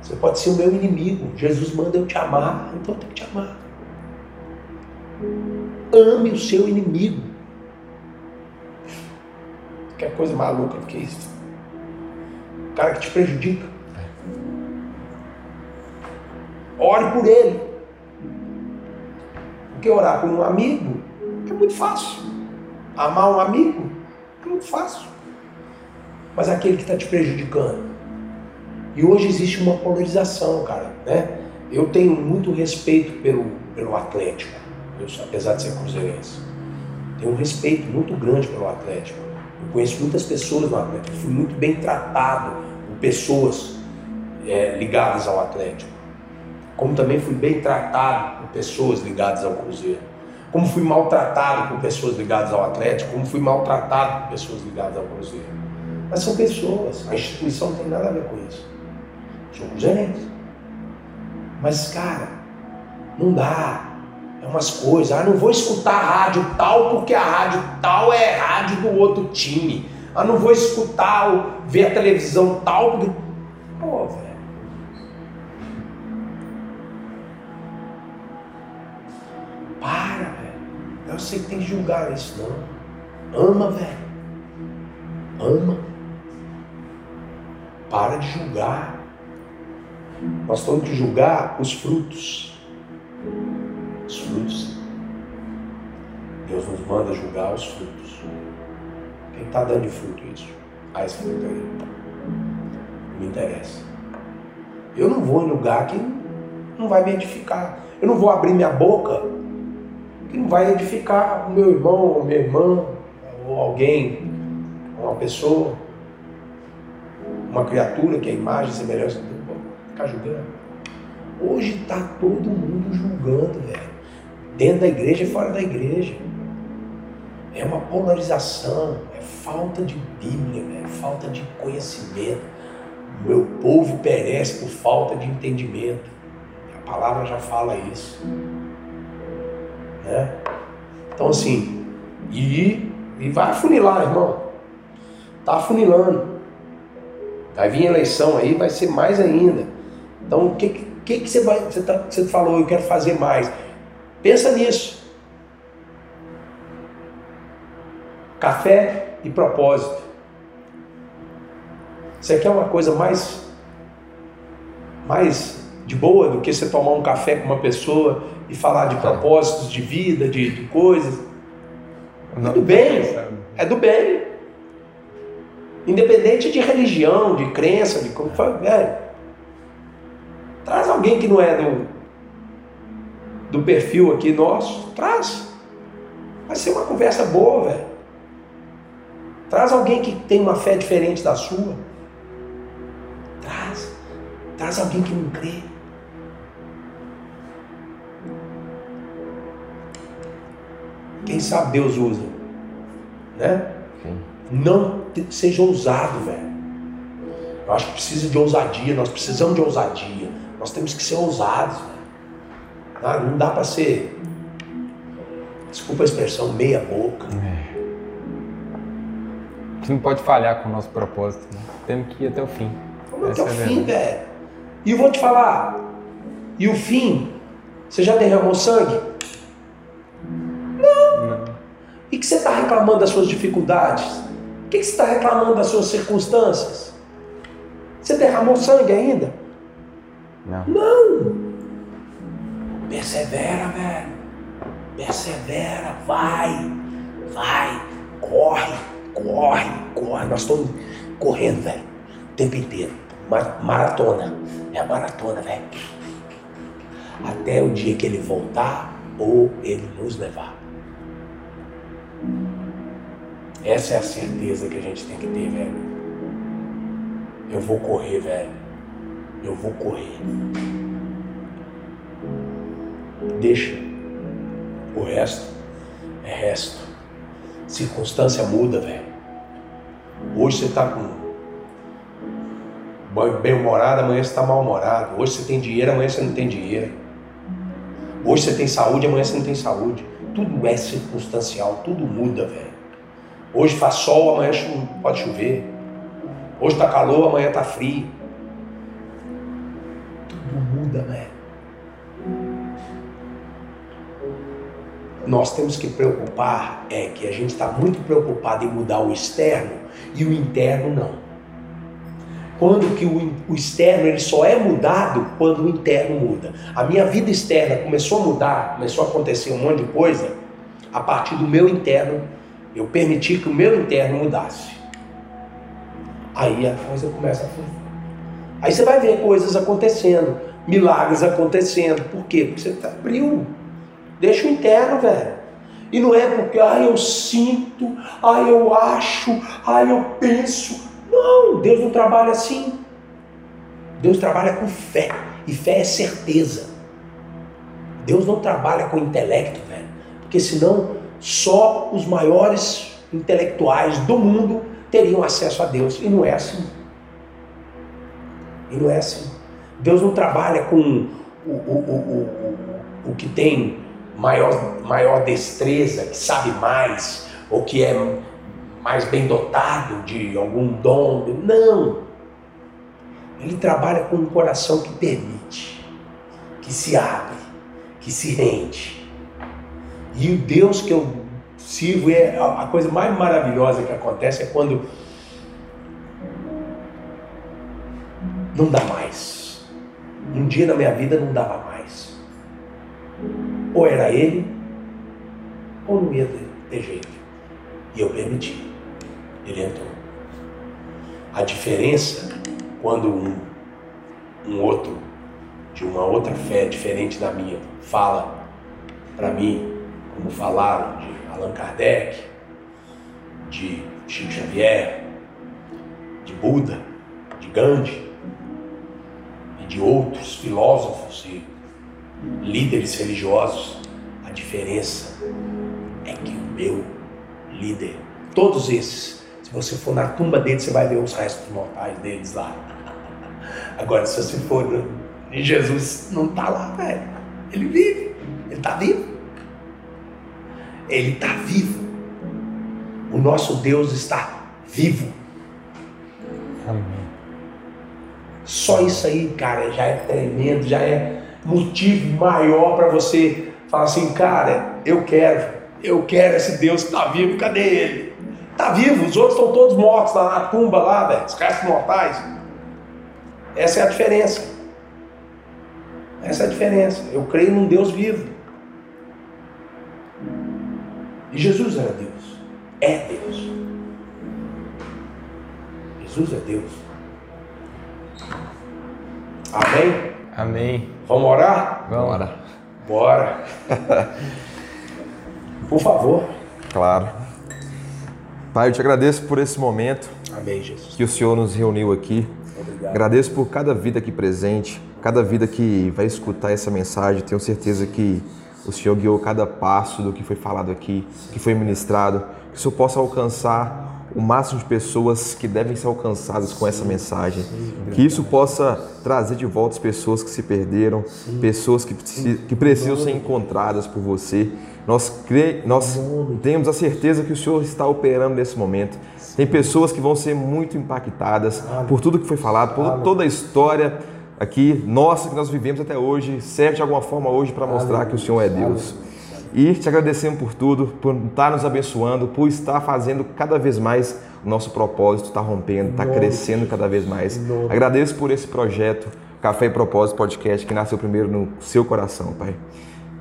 B: Você pode ser o meu inimigo. Jesus manda eu te amar, então eu tenho que te amar. Ame o seu inimigo. Que coisa maluca do que isso? O cara que te prejudica. Ore por ele. Porque orar por um amigo é muito fácil. Amar um amigo é muito fácil. Mas aquele que está te prejudicando. E hoje existe uma polarização, cara. Né? Eu tenho muito respeito pelo, pelo Atlético, eu, apesar de ser cruzeirense. Tenho um respeito muito grande pelo Atlético. Eu conheço muitas pessoas no Atlético, fui muito bem tratado por pessoas é, ligadas ao Atlético. Como também fui bem tratado por pessoas ligadas ao Cruzeiro. Como fui maltratado por pessoas ligadas ao Atlético, como fui maltratado por pessoas ligadas ao Cruzeiro. Mas são pessoas, a instituição não tem nada a ver com isso. Sou cruzeirense. Mas, cara, não dá. É umas coisas. Ah, não vou escutar a rádio tal porque a rádio tal é rádio do outro time. Ah, não vou escutar ou ver a televisão tal porque. Pô, velho. Eu sei que tem que julgar isso, não. Ama, velho. Ama. Para de julgar. Nós temos que julgar os frutos. Os frutos. Deus nos manda julgar os frutos. Quem está dando de fruto isso? Ah, esse fruto aí. Não me interessa. Eu não vou em lugar que não vai me edificar. Eu não vou abrir minha boca não vai edificar o meu irmão, ou minha irmã, ou alguém, uma pessoa, uma criatura que é imagem e semelhança do Deus. Ficar julgando. Hoje está todo mundo julgando, velho. Dentro da igreja e fora da igreja. É uma polarização, é falta de Bíblia, é falta de conhecimento. O meu povo perece por falta de entendimento. A palavra já fala isso. Né? Então assim, e, e vai afunilar, irmão. Tá afunilando. Vai vir eleição aí, vai ser mais ainda. Então o que, que, que você vai. Você, tá, você falou, eu quero fazer mais. Pensa nisso. Café e propósito. Você quer uma coisa mais, mais de boa do que você tomar um café com uma pessoa e falar de propósitos de vida, de, de coisas? É do bem. É do bem. Independente de religião, de crença, de como foi, velho. Traz alguém que não é do, do perfil aqui nosso. Traz. Vai ser uma conversa boa, velho. Traz alguém que tem uma fé diferente da sua. Traz. Traz alguém que não crê. Quem sabe Deus usa. Né? Sim. Não seja ousado, velho. Eu acho que precisa de ousadia, nós precisamos de ousadia. Nós temos que ser ousados. Ah, não dá para ser, desculpa a expressão, meia boca. É.
A: A gente não pode falhar com o nosso propósito, né? Temos que ir até o fim.
B: Vamos até o é fim, velho. E eu vou te falar, e o fim, você já derramou sangue? E que você está reclamando das suas dificuldades? O que, que você está reclamando das suas circunstâncias? Você derramou sangue ainda?
A: Não.
B: Não. Persevera, velho. Persevera, vai, vai, corre, corre, corre. Nós estamos correndo, velho, o tempo inteiro. Maratona. É a maratona, velho. Até o dia que ele voltar ou ele nos levar. Essa é a certeza que a gente tem que ter, velho. Eu vou correr, velho. Eu vou correr. Deixa. O resto é resto. Circunstância muda, velho. Hoje você tá com bem-humorado, amanhã você tá mal-humorado. Hoje você tem dinheiro, amanhã você não tem dinheiro. Hoje você tem saúde, amanhã você não tem saúde. Tudo é circunstancial, tudo muda, velho. Hoje faz sol, amanhã pode chover. Hoje está calor, amanhã está frio. Tudo muda, né? Nós temos que preocupar é que a gente está muito preocupado em mudar o externo e o interno não. Quando que o, o externo ele só é mudado quando o interno muda. A minha vida externa começou a mudar, começou a acontecer um monte de coisa a partir do meu interno eu permiti que o meu interno mudasse. Aí a coisa começa a fluir. Aí você vai ver coisas acontecendo, milagres acontecendo. Por quê? Porque você tá, abriu. Deixa o interno, velho. E não é porque, ah, eu sinto, ah, eu acho, ah, eu penso. Não, Deus não trabalha assim. Deus trabalha com fé. E fé é certeza. Deus não trabalha com intelecto, velho. Porque senão só os maiores intelectuais do mundo teriam acesso a Deus. E não é assim. E não é assim. Deus não trabalha com o, o, o, o, que tem maior, maior destreza, que sabe mais, ou que é mais bem dotado de algum dom. Não. Ele trabalha com um coração que permite, que se abre, que se rende E o Deus que eu sirvo é a coisa mais maravilhosa que acontece é quando não dá mais. Um dia na minha vida não dava mais. Ou era ele, ou não ia ter jeito. E eu permiti. Ele entrou. A diferença quando um, um outro de uma outra fé diferente da minha fala para mim, como falaram de Allan Kardec, de Chico Xavier, de Buda, de Gandhi e de outros filósofos e líderes religiosos, a diferença é que o meu líder, todos esses, se você for na tumba deles, você vai ver os restos mortais deles lá. Agora, se você for em Jesus, não está lá, velho. Ele vive, ele está vivo. Ele está vivo. O nosso Deus está vivo. Amém. Só isso aí, cara, já é tremendo, já é motivo maior para você falar assim, cara, eu quero, eu quero esse Deus que está vivo, cadê ele? Está vivo, os outros estão todos mortos lá na tumba lá, velho, os restos mortais. Essa é a diferença. Essa é a diferença. Eu creio num Deus vivo. E Jesus era Deus. É Deus. Jesus é Deus. Amém?
A: Amém.
B: Vamos orar?
A: Vamos orar.
B: Bora. Por favor.
C: Claro. Pai, eu te agradeço por esse momento.
B: Amém, Jesus.
C: Que o Senhor nos reuniu aqui.
B: Obrigado.
C: Agradeço por cada vida aqui presente, cada vida que vai escutar essa mensagem. Tenho certeza que o Senhor guiou cada passo do que foi falado aqui, que foi ministrado, que o Senhor possa alcançar o máximo de pessoas que devem ser alcançadas com essa mensagem. Que isso possa trazer de volta as pessoas que se perderam, pessoas que, que precisam ser encontradas por você. Nós, cre... Nós temos a certeza que o Senhor está operando nesse momento. Tem pessoas que vão ser muito impactadas por tudo que foi falado, por toda a história aqui nossa que nós vivemos até hoje, serve de alguma forma hoje para mostrar que o Senhor é Deus. E te agradecemos por tudo, por estar nos abençoando, por estar fazendo cada vez mais o nosso propósito, está rompendo, está crescendo cada vez mais. Agradeço por esse projeto, Café e Propósito Podcast, que nasceu primeiro no seu coração, Pai.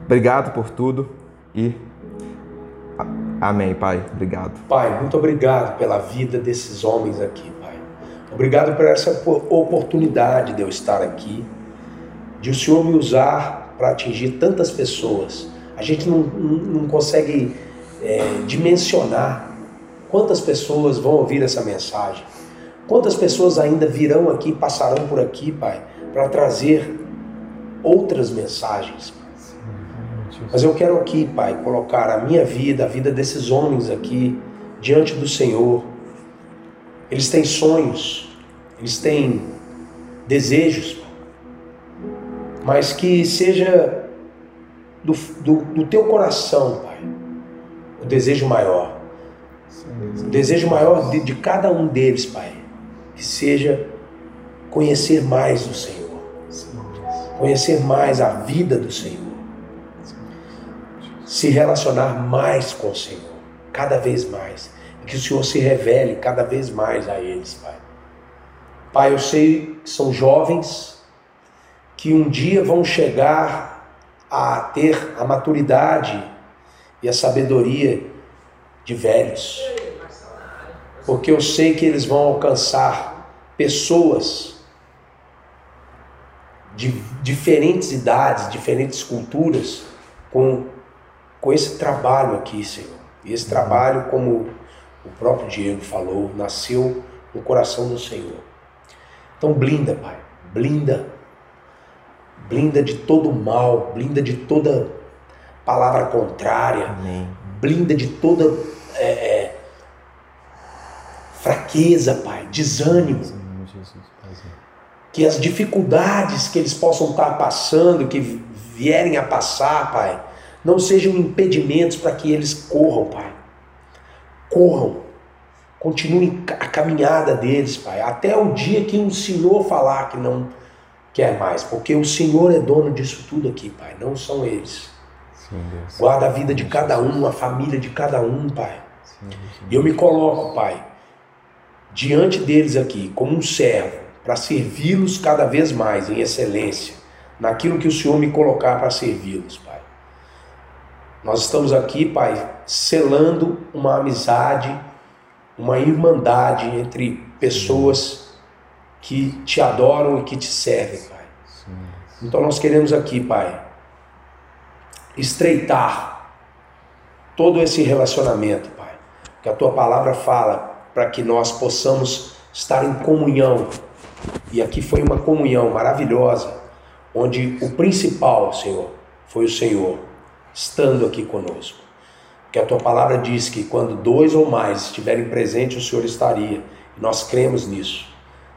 C: Obrigado por tudo e amém, Pai. Obrigado.
B: Pai, muito obrigado pela vida desses homens aqui. Obrigado por essa oportunidade de eu estar aqui, de o Senhor me usar para atingir tantas pessoas a gente não, não consegue é, dimensionar quantas pessoas vão ouvir essa mensagem. Quantas pessoas ainda virão aqui, passarão por aqui, Pai, para trazer outras mensagens. Mas eu quero aqui, Pai, colocar a minha vida, a vida desses homens aqui, diante do Senhor. Eles têm sonhos, eles têm desejos, mas que seja do, do, do teu coração, Pai, o desejo maior. O desejo maior de, de cada um deles, Pai, que seja conhecer mais o Senhor, conhecer mais a vida do Senhor, se relacionar mais com o Senhor, cada vez mais, que o Senhor se revele cada vez mais a eles, Pai. Pai, eu sei que são jovens que um dia vão chegar a ter a maturidade e a sabedoria de velhos. Porque eu sei que eles vão alcançar pessoas de diferentes idades, diferentes culturas, com, com esse trabalho aqui, Senhor. E esse trabalho, como o próprio Diego falou, nasceu no coração do Senhor. Então, blinda, Pai, blinda blinda de todo mal, blinda de toda palavra contrária,
C: Amém.
B: blinda de toda é, é, fraqueza, Pai, desânimo. Que as dificuldades que eles possam estar passando, que vierem a passar, Pai, não sejam impedimentos para que eles corram, Pai. Corram. Continuem a caminhada deles, Pai, até o dia que o Senhor falar que não quer mais, porque o Senhor é dono disso tudo aqui, Pai, não são eles.
A: Deus.
B: Guarda a vida de cada um, a família de cada um, Pai. E eu me coloco, Pai, diante deles aqui, como um servo, para servi-los cada vez mais em excelência, naquilo que o Senhor me colocar para servi-los. Nós estamos aqui, Pai, selando uma amizade, uma irmandade entre pessoas que te adoram e que te servem, Pai. Então nós queremos aqui, Pai, estreitar todo esse relacionamento, Pai. Que a tua palavra fala para que nós possamos estar em comunhão. E aqui foi uma comunhão maravilhosa, onde o principal, Senhor, foi o Senhor estando aqui conosco. Que a tua palavra diz que quando dois ou mais estiverem presentes, o Senhor estaria. E nós cremos nisso.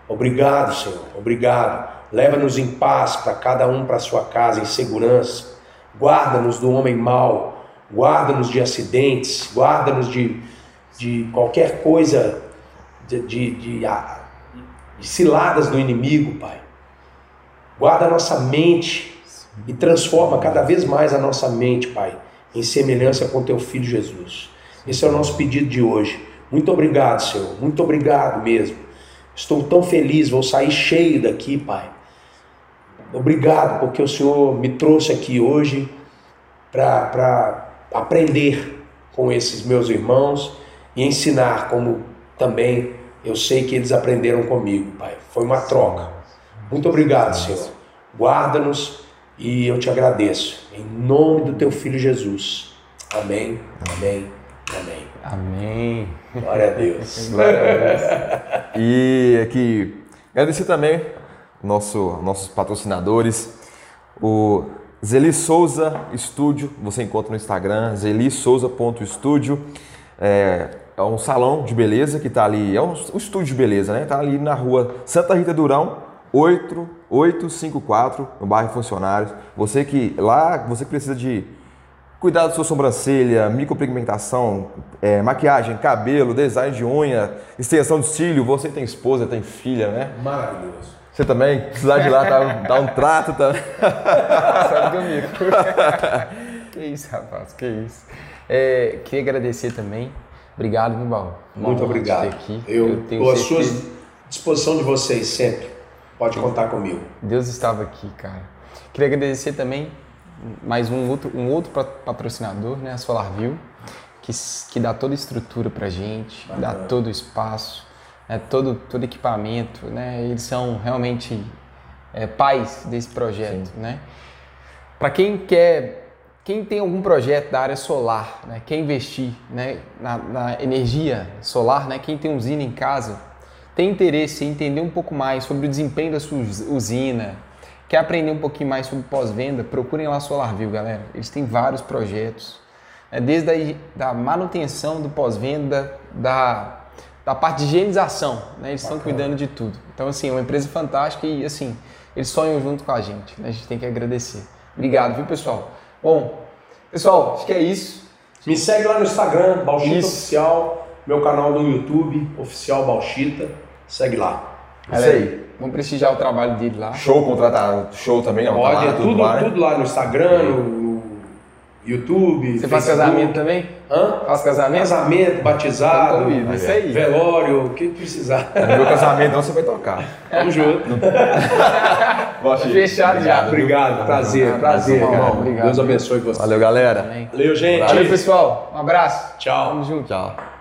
B: Obrigado, Senhor. Obrigado. Leva-nos em paz para cada um para sua casa, em segurança. Guarda-nos do homem mau. Guarda-nos de acidentes. Guarda-nos de, de qualquer coisa, de, de, de, de ciladas do inimigo, Pai. Guarda a nossa mente e transforma cada vez mais a nossa mente, Pai, em semelhança com teu filho Jesus. Esse é o nosso pedido de hoje. Muito obrigado, Senhor. Muito obrigado mesmo. Estou tão feliz, vou sair cheio daqui, Pai. Obrigado porque o Senhor me trouxe aqui hoje para aprender com esses meus irmãos e ensinar como também eu sei que eles aprenderam comigo, Pai. Foi uma troca. Muito obrigado, Senhor. Guarda-nos e eu te agradeço. Em nome do teu filho Jesus. Amém, amém, amém.
A: Amém.
B: Glória a Deus.
A: Glória a Deus.
C: E aqui, agradecer também nosso, nossos patrocinadores, o Zeli Souza Estúdio, você encontra no Instagram, zelisouza.estúdio. É, é um salão de beleza que está ali, é um, um estúdio de beleza, né? Está ali na rua Santa Rita Durão, 8854, no bairro Funcionários. Você que lá, você que precisa de cuidar da sua sobrancelha, micropigmentação, é, maquiagem, cabelo, design de unha, extensão de cílio, você tem esposa, tem filha, né?
B: Maravilhoso.
C: Você também precisar de lá dar, dar um trato também.
A: Sabe comigo. que isso, rapaz, que isso. É, queria agradecer também. Obrigado, Baú?
B: Muito obrigado.
A: Aqui.
B: Eu estou à sua disposição de vocês sempre. Pode contar comigo.
A: Deus estava aqui, cara. Queria agradecer também mais um outro, um outro patrocinador, né, a SolarView, que, que dá toda a estrutura pra gente, Bacana. dá todo o espaço, né, todo, todo equipamento, né, eles são realmente é, pais desse projeto, Sim. né. Para quem quer, quem tem algum projeto da área solar, né, quer investir, né, na, na energia solar, né, quem tem usina em casa, tem interesse em entender um pouco mais sobre o desempenho da sua usina, quer aprender um pouquinho mais sobre pós-venda, procurem lá SolarView, galera. Eles têm vários projetos, né? desde a da manutenção do pós-venda, da, da parte de higienização, né? eles estão cuidando de tudo. Então, assim, é uma empresa fantástica e, assim, eles sonham junto com a gente, né? a gente tem que agradecer. Obrigado, viu, pessoal? Bom, pessoal, acho que é isso.
B: Me segue lá no Instagram, Balchita Oficial, meu canal no YouTube, Oficial Balchita. Segue lá.
A: É isso aí. Vamos prestigiar o trabalho dele lá.
C: Show, contratar show também, não?
B: Pode, tá lá, é tudo, tudo, lá, né? tudo lá no Instagram, no YouTube.
A: Você faz casamento também?
B: Hã?
A: Faz casamento?
B: Casamento, batizado,
A: então, isso aí.
B: velório, o que precisar.
C: No meu casamento não você vai tocar.
B: Tamo junto.
A: Fechado já.
B: Obrigado, prazer, prazer, cara. Obrigado. Deus abençoe você.
C: Valeu, galera.
B: Valeu, gente.
A: Valeu, pessoal. Um abraço.
B: Tchau.
A: Tamo junto.
C: Tchau.